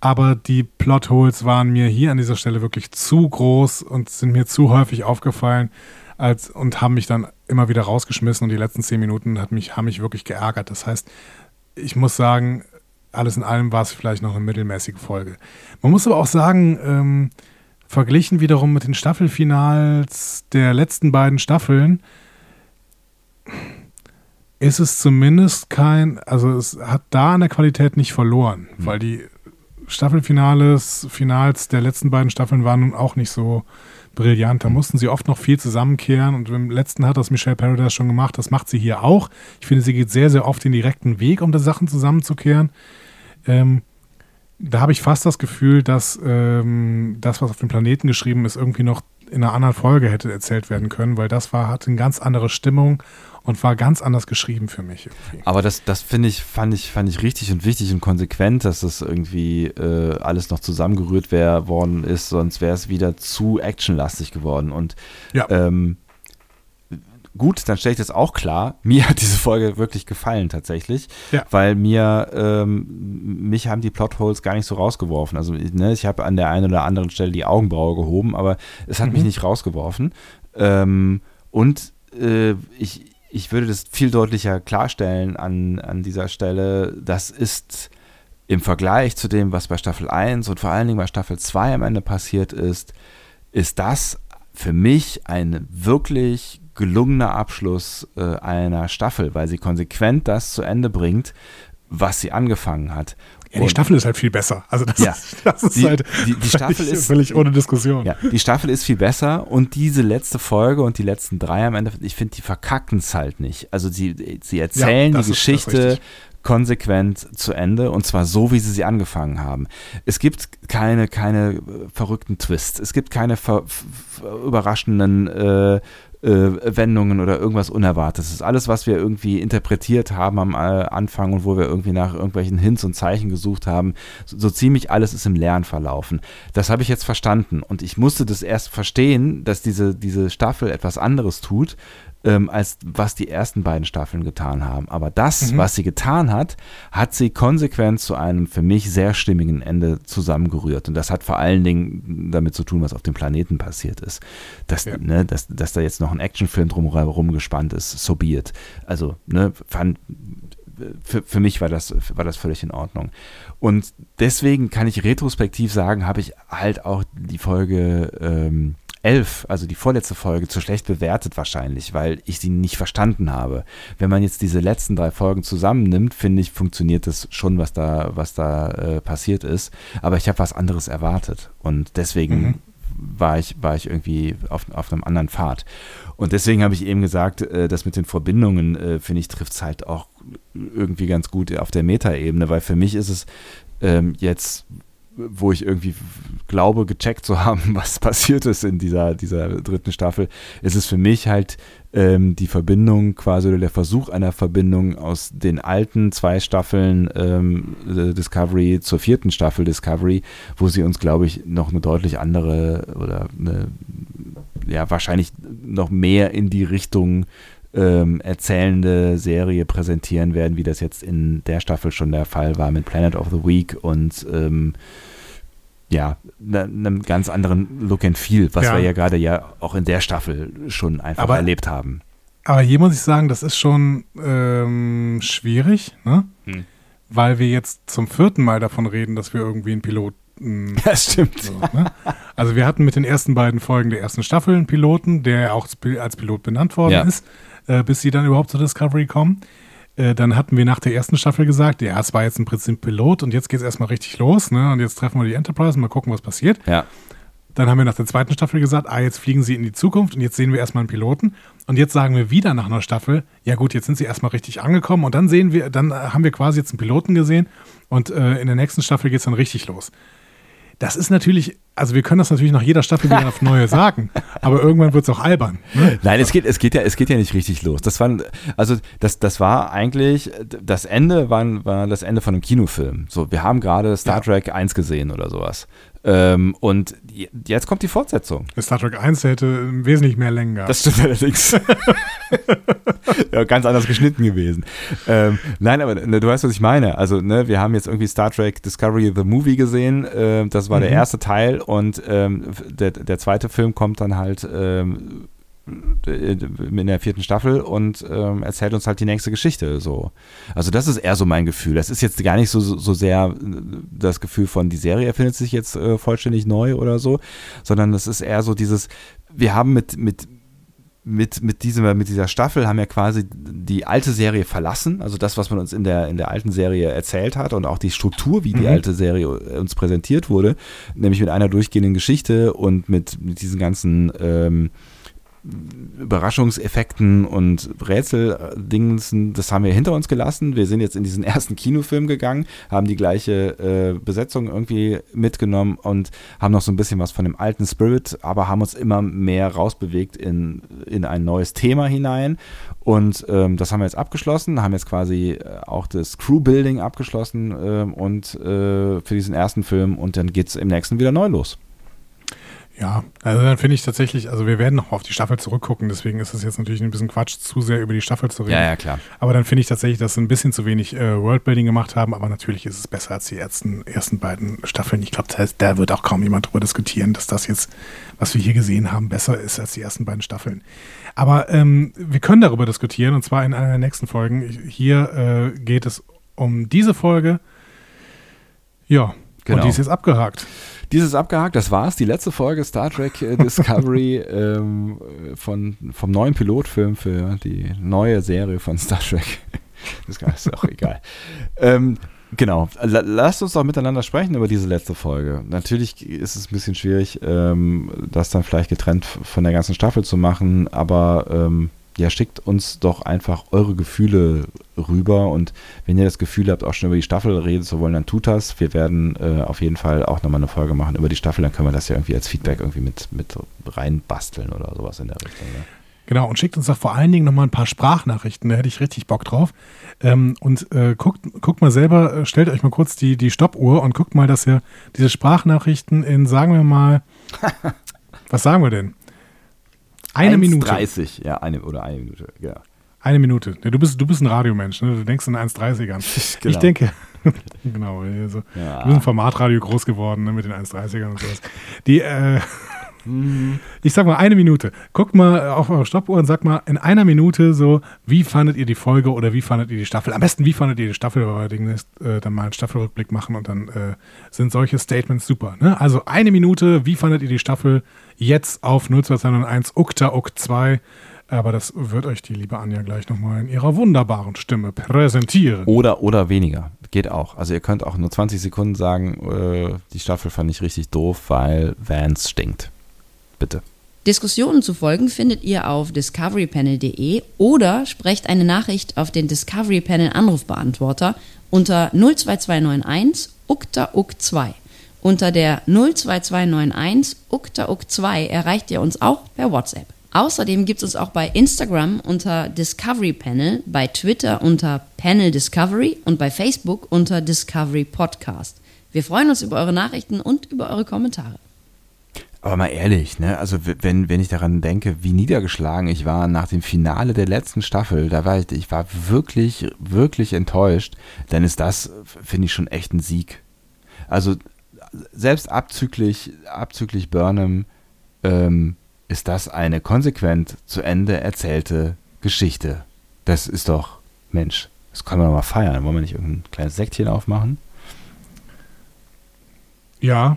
aber die Plotholes waren mir hier an dieser Stelle wirklich zu groß und sind mir zu häufig aufgefallen als, und haben mich dann immer wieder rausgeschmissen und die letzten zehn Minuten hat mich, haben mich wirklich geärgert. Das heißt, ich muss sagen, alles in allem war es vielleicht noch eine mittelmäßige Folge. Man muss aber auch sagen, ähm, verglichen wiederum mit den Staffelfinals der letzten beiden Staffeln, ist es zumindest kein, also es hat da an der Qualität nicht verloren, mhm. weil die Staffelfinales, Finals der letzten beiden Staffeln waren nun auch nicht so brillant. Da mussten sie oft noch viel zusammenkehren und im letzten hat das Michelle Paradise schon gemacht. Das macht sie hier auch. Ich finde, sie geht sehr, sehr oft den direkten Weg, um die Sachen zusammenzukehren. Ähm, da habe ich fast das Gefühl, dass ähm, das, was auf dem Planeten geschrieben ist, irgendwie noch in einer anderen Folge hätte erzählt werden können, weil das war, hatte eine ganz andere Stimmung und war ganz anders geschrieben für mich. Irgendwie. Aber das, das finde ich, fand ich, fand ich richtig und wichtig und konsequent, dass das irgendwie äh, alles noch zusammengerührt wär, worden ist, sonst wäre es wieder zu actionlastig geworden. Und ja. ähm, gut, dann stelle ich das auch klar. [LAUGHS] Mir hat diese Folge wirklich gefallen tatsächlich, ja. weil mir ähm, mich haben die Plotholes gar nicht so rausgeworfen. Also ne, ich habe an der einen oder anderen Stelle die Augenbraue gehoben, aber es hat mhm. mich nicht rausgeworfen. Ähm, und äh, ich, ich würde das viel deutlicher klarstellen an, an dieser Stelle. Das ist im Vergleich zu dem, was bei Staffel 1 und vor allen Dingen bei Staffel 2 am Ende passiert ist, ist das für mich ein wirklich gelungener Abschluss äh, einer Staffel, weil sie konsequent das zu Ende bringt, was sie angefangen hat. Ja, die Staffel ist halt viel besser. Also das, ja, ist, das ist die, halt die, die Staffel ist völlig ohne Diskussion. Ja, die Staffel ist viel besser und diese letzte Folge und die letzten drei am Ende, ich finde, die verkacken es halt nicht. Also sie, sie erzählen ja, die Geschichte konsequent zu Ende und zwar so, wie sie sie angefangen haben. Es gibt keine, keine verrückten Twists, es gibt keine ver, überraschenden äh, äh, Wendungen oder irgendwas Unerwartetes. Das ist alles, was wir irgendwie interpretiert haben am äh, Anfang und wo wir irgendwie nach irgendwelchen Hints und Zeichen gesucht haben. So, so ziemlich alles ist im Lernen verlaufen. Das habe ich jetzt verstanden und ich musste das erst verstehen, dass diese, diese Staffel etwas anderes tut, ähm, als was die ersten beiden Staffeln getan haben. Aber das, mhm. was sie getan hat, hat sie konsequent zu einem für mich sehr stimmigen Ende zusammengerührt. Und das hat vor allen Dingen damit zu tun, was auf dem Planeten passiert ist. Dass, ja. ne, dass, dass da jetzt noch ein Actionfilm drumherum gespannt ist, so be it. Also, ne, fand, für, für mich war das, war das völlig in Ordnung. Und deswegen kann ich retrospektiv sagen, habe ich halt auch die Folge ähm, 11, also die vorletzte Folge, zu schlecht bewertet wahrscheinlich, weil ich sie nicht verstanden habe. Wenn man jetzt diese letzten drei Folgen zusammennimmt, finde ich, funktioniert das schon, was da, was da äh, passiert ist. Aber ich habe was anderes erwartet. Und deswegen mhm. war, ich, war ich irgendwie auf, auf einem anderen Pfad. Und deswegen habe ich eben gesagt, äh, das mit den Verbindungen, äh, finde ich, trifft es halt auch irgendwie ganz gut auf der Metaebene, weil für mich ist es ähm, jetzt wo ich irgendwie glaube, gecheckt zu [LAUGHS] haben, was passiert ist in dieser, dieser dritten Staffel, ist es für mich halt ähm, die Verbindung quasi oder der Versuch einer Verbindung aus den alten zwei Staffeln ähm, Discovery zur vierten Staffel Discovery, wo sie uns, glaube ich, noch eine deutlich andere oder eine, ja, wahrscheinlich noch mehr in die Richtung ähm, erzählende Serie präsentieren werden, wie das jetzt in der Staffel schon der Fall war mit Planet of the Week und ähm, ja, einem ne ganz anderen Look and Feel, was ja. wir ja gerade ja auch in der Staffel schon einfach aber, erlebt haben. Aber hier muss ich sagen, das ist schon ähm, schwierig, ne? Hm. Weil wir jetzt zum vierten Mal davon reden, dass wir irgendwie einen Piloten. [LAUGHS] Das stimmt. So, ne? Also wir hatten mit den ersten beiden Folgen der ersten Staffel einen Piloten, der auch als Pilot benannt worden ja. ist äh, bis sie dann überhaupt zur Discovery kommen. Äh, dann hatten wir nach der ersten Staffel gesagt, ja, es war jetzt im Prinzip Pilot und jetzt geht es erstmal richtig los, ne? Und jetzt treffen wir die Enterprise und mal gucken, was passiert. Ja. Dann haben wir nach der zweiten Staffel gesagt, ah, jetzt fliegen sie in die Zukunft und jetzt sehen wir erstmal einen Piloten. Und jetzt sagen wir wieder nach einer Staffel, ja gut, jetzt sind sie erstmal richtig angekommen und dann sehen wir, dann haben wir quasi jetzt einen Piloten gesehen und äh, in der nächsten Staffel geht es dann richtig los. Das ist natürlich, also wir können das natürlich nach jeder Staffel wieder auf neue sagen, aber irgendwann wird es auch albern. Ne? Nein, es geht, es geht ja, es geht ja nicht richtig los. Das war, also das, das war eigentlich, das Ende war, war das Ende von einem Kinofilm. So, wir haben gerade Star Trek 1 gesehen oder sowas. Ähm, und jetzt kommt die Fortsetzung. Star Trek 1 hätte wesentlich mehr Länge gehabt. Das stimmt allerdings. [LAUGHS] ja, ganz anders geschnitten gewesen. Ähm, nein, aber ne, du weißt, was ich meine. Also, ne, wir haben jetzt irgendwie Star Trek Discovery the Movie gesehen. Äh, das war mhm. der erste Teil und ähm, der, der zweite Film kommt dann halt ähm, in der vierten Staffel und ähm, erzählt uns halt die nächste Geschichte. So. Also das ist eher so mein Gefühl. Das ist jetzt gar nicht so, so sehr das Gefühl von, die Serie erfindet sich jetzt äh, vollständig neu oder so, sondern das ist eher so dieses, wir haben mit, mit, mit, mit, diesem, mit dieser Staffel haben ja quasi die alte Serie verlassen, also das, was man uns in der, in der alten Serie erzählt hat und auch die Struktur, wie die mhm. alte Serie uns präsentiert wurde, nämlich mit einer durchgehenden Geschichte und mit, mit diesen ganzen ähm, Überraschungseffekten und Rätseldingen, das haben wir hinter uns gelassen. Wir sind jetzt in diesen [LAUGHS] ersten Kinofilm gegangen, haben die gleiche äh, Besetzung irgendwie mitgenommen und haben noch so ein bisschen was von dem alten Spirit, aber haben uns immer mehr rausbewegt in, in ein neues Thema hinein. Und ähm, das haben wir jetzt abgeschlossen, haben jetzt quasi äh, auch das Crew-Building abgeschlossen ähm, und äh, für diesen ersten Film und dann geht es im nächsten wieder neu los. Ja, also dann finde ich tatsächlich, also wir werden noch auf die Staffel zurückgucken, deswegen ist es jetzt natürlich ein bisschen Quatsch, zu sehr über die Staffel zu reden. Ja, ja, klar. Aber dann finde ich tatsächlich, dass sie ein bisschen zu wenig äh, Worldbuilding gemacht haben, aber natürlich ist es besser als die ersten, ersten beiden Staffeln. Ich glaube, da, da wird auch kaum jemand drüber diskutieren, dass das jetzt, was wir hier gesehen haben, besser ist als die ersten beiden Staffeln. Aber ähm, wir können darüber diskutieren und zwar in einer der nächsten Folgen. Hier äh, geht es um diese Folge. Ja, genau. und die ist jetzt abgehakt. Dieses abgehakt, das war's. Die letzte Folge Star Trek äh, Discovery [LAUGHS] ähm, von, vom neuen Pilotfilm für die neue Serie von Star Trek. [LAUGHS] Das ist auch egal. Ähm, genau. Lasst uns doch miteinander sprechen über diese letzte Folge. Natürlich ist es ein bisschen schwierig, ähm, das dann vielleicht getrennt von der ganzen Staffel zu machen, aber ähm, ja, schickt uns doch einfach eure Gefühle rüber und wenn ihr das Gefühl habt, auch schon über die Staffel reden zu wollen, dann tut das. Wir werden äh, auf jeden Fall auch nochmal eine Folge machen über die Staffel, dann können wir das ja irgendwie als Feedback irgendwie mit, mit reinbasteln oder sowas in der Richtung. Ne? Genau, und schickt uns doch vor allen Dingen nochmal ein paar Sprachnachrichten, da hätte ich richtig Bock drauf. Ähm, und äh, guckt, guckt mal selber, äh, stellt euch mal kurz die, die Stoppuhr und guckt mal, dass ihr diese Sprachnachrichten in, sagen wir mal, [LAUGHS] was sagen wir denn? Eine Minute. 30, ja, eine oder eine Minute, ja. Eine Minute. Ja, du, bist, du bist ein Radiomensch, ne? du denkst in 1,30ern. [LAUGHS] genau. Ich denke, [LAUGHS] genau, also, ja. du bist ein Formatradio groß geworden ne? mit den 1,30ern und sowas. Die, äh, [LAUGHS] Ich sag mal eine Minute. Guckt mal auf eure Stoppuhr und sagt mal in einer Minute so, wie fandet ihr die Folge oder wie fandet ihr die Staffel? Am besten, wie fandet ihr die Staffel, weil wir demnächst äh, dann mal einen Staffelrückblick machen und dann äh, sind solche Statements super. Ne? Also eine Minute, wie fandet ihr die Staffel? Jetzt auf 02201 Ukta Uk 2. Aber das wird euch die liebe Anja gleich nochmal in ihrer wunderbaren Stimme präsentieren. Oder, oder weniger. Geht auch. Also ihr könnt auch nur 20 Sekunden sagen, äh, die Staffel fand ich richtig doof, weil Vance stinkt. Bitte. Diskussionen zu folgen findet ihr auf discoverypanel.de oder sprecht eine Nachricht auf den Discovery Panel Anrufbeantworter unter 02291 ukta uk 2. Unter der 02291 ukta uk 2 erreicht ihr uns auch per WhatsApp. Außerdem gibt es uns auch bei Instagram unter Discovery Panel, bei Twitter unter Panel Discovery und bei Facebook unter Discovery Podcast. Wir freuen uns über eure Nachrichten und über eure Kommentare. Aber mal ehrlich, ne? Also wenn, wenn ich daran denke, wie niedergeschlagen ich war nach dem Finale der letzten Staffel, da war ich, ich war wirklich, wirklich enttäuscht, dann ist das, finde ich, schon echt ein Sieg. Also selbst abzüglich, abzüglich Burnham, ähm, ist das eine konsequent zu Ende erzählte Geschichte. Das ist doch, Mensch, das können wir doch mal feiern. Wollen wir nicht irgendein kleines Sektchen aufmachen? Ja,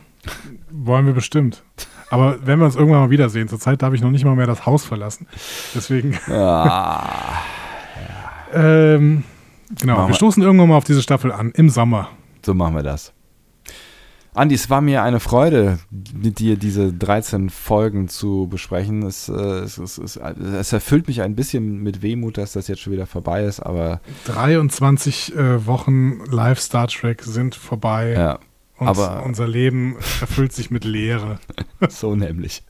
wollen wir bestimmt. Aber wenn wir uns irgendwann mal wiedersehen, zurzeit darf ich noch nicht mal mehr das Haus verlassen. Deswegen. [LAUGHS] Ja. ähm, genau, wir stoßen irgendwann mal auf diese Staffel an, im Sommer. So machen wir das. Andi, es war mir eine Freude, mit dir diese 13 Folgen zu besprechen. Es, äh, es, es, es, erfüllt mich ein bisschen mit Wehmut, dass das jetzt schon wieder vorbei ist, aber. 23 äh, Wochen Live Star Trek sind vorbei. Ja. Und aber unser Leben erfüllt sich mit Leere. [LAUGHS] so nämlich.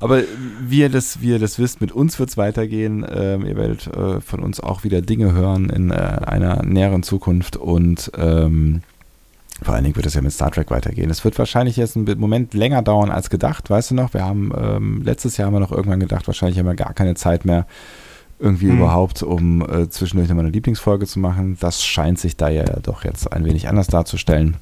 Aber wie ihr das, wie ihr das wisst, mit uns wird es weitergehen. Ähm, ihr werdet äh, von uns auch wieder Dinge hören in äh, einer näheren Zukunft und ähm, vor allen Dingen wird es ja mit Star Trek weitergehen. Es wird wahrscheinlich jetzt einen Moment länger dauern als gedacht, weißt du noch? Wir haben ähm, letztes Jahr haben wir noch irgendwann gedacht, wahrscheinlich haben wir gar keine Zeit mehr irgendwie mhm. überhaupt, um äh, zwischendurch nochmal eine Lieblingsfolge zu machen. Das scheint sich da ja doch jetzt ein wenig anders darzustellen.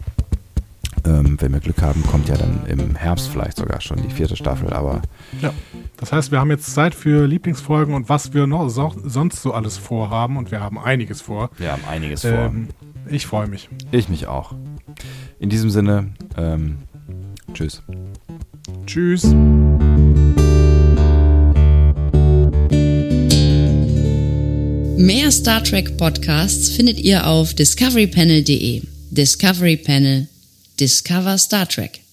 Ähm, wenn wir Glück haben, kommt ja dann im Herbst vielleicht sogar schon die vierte Staffel, aber. Ja. Das heißt, wir haben jetzt Zeit für Lieblingsfolgen und was wir noch so, sonst so alles vorhaben und wir haben einiges vor. Wir haben einiges ähm, vor. Ich freue mich. Ich mich auch. In diesem Sinne, ähm, tschüss. Tschüss. Mehr Star Trek Podcasts findet ihr auf discoverypanel.de. Discovery Panel. Discover Star Trek.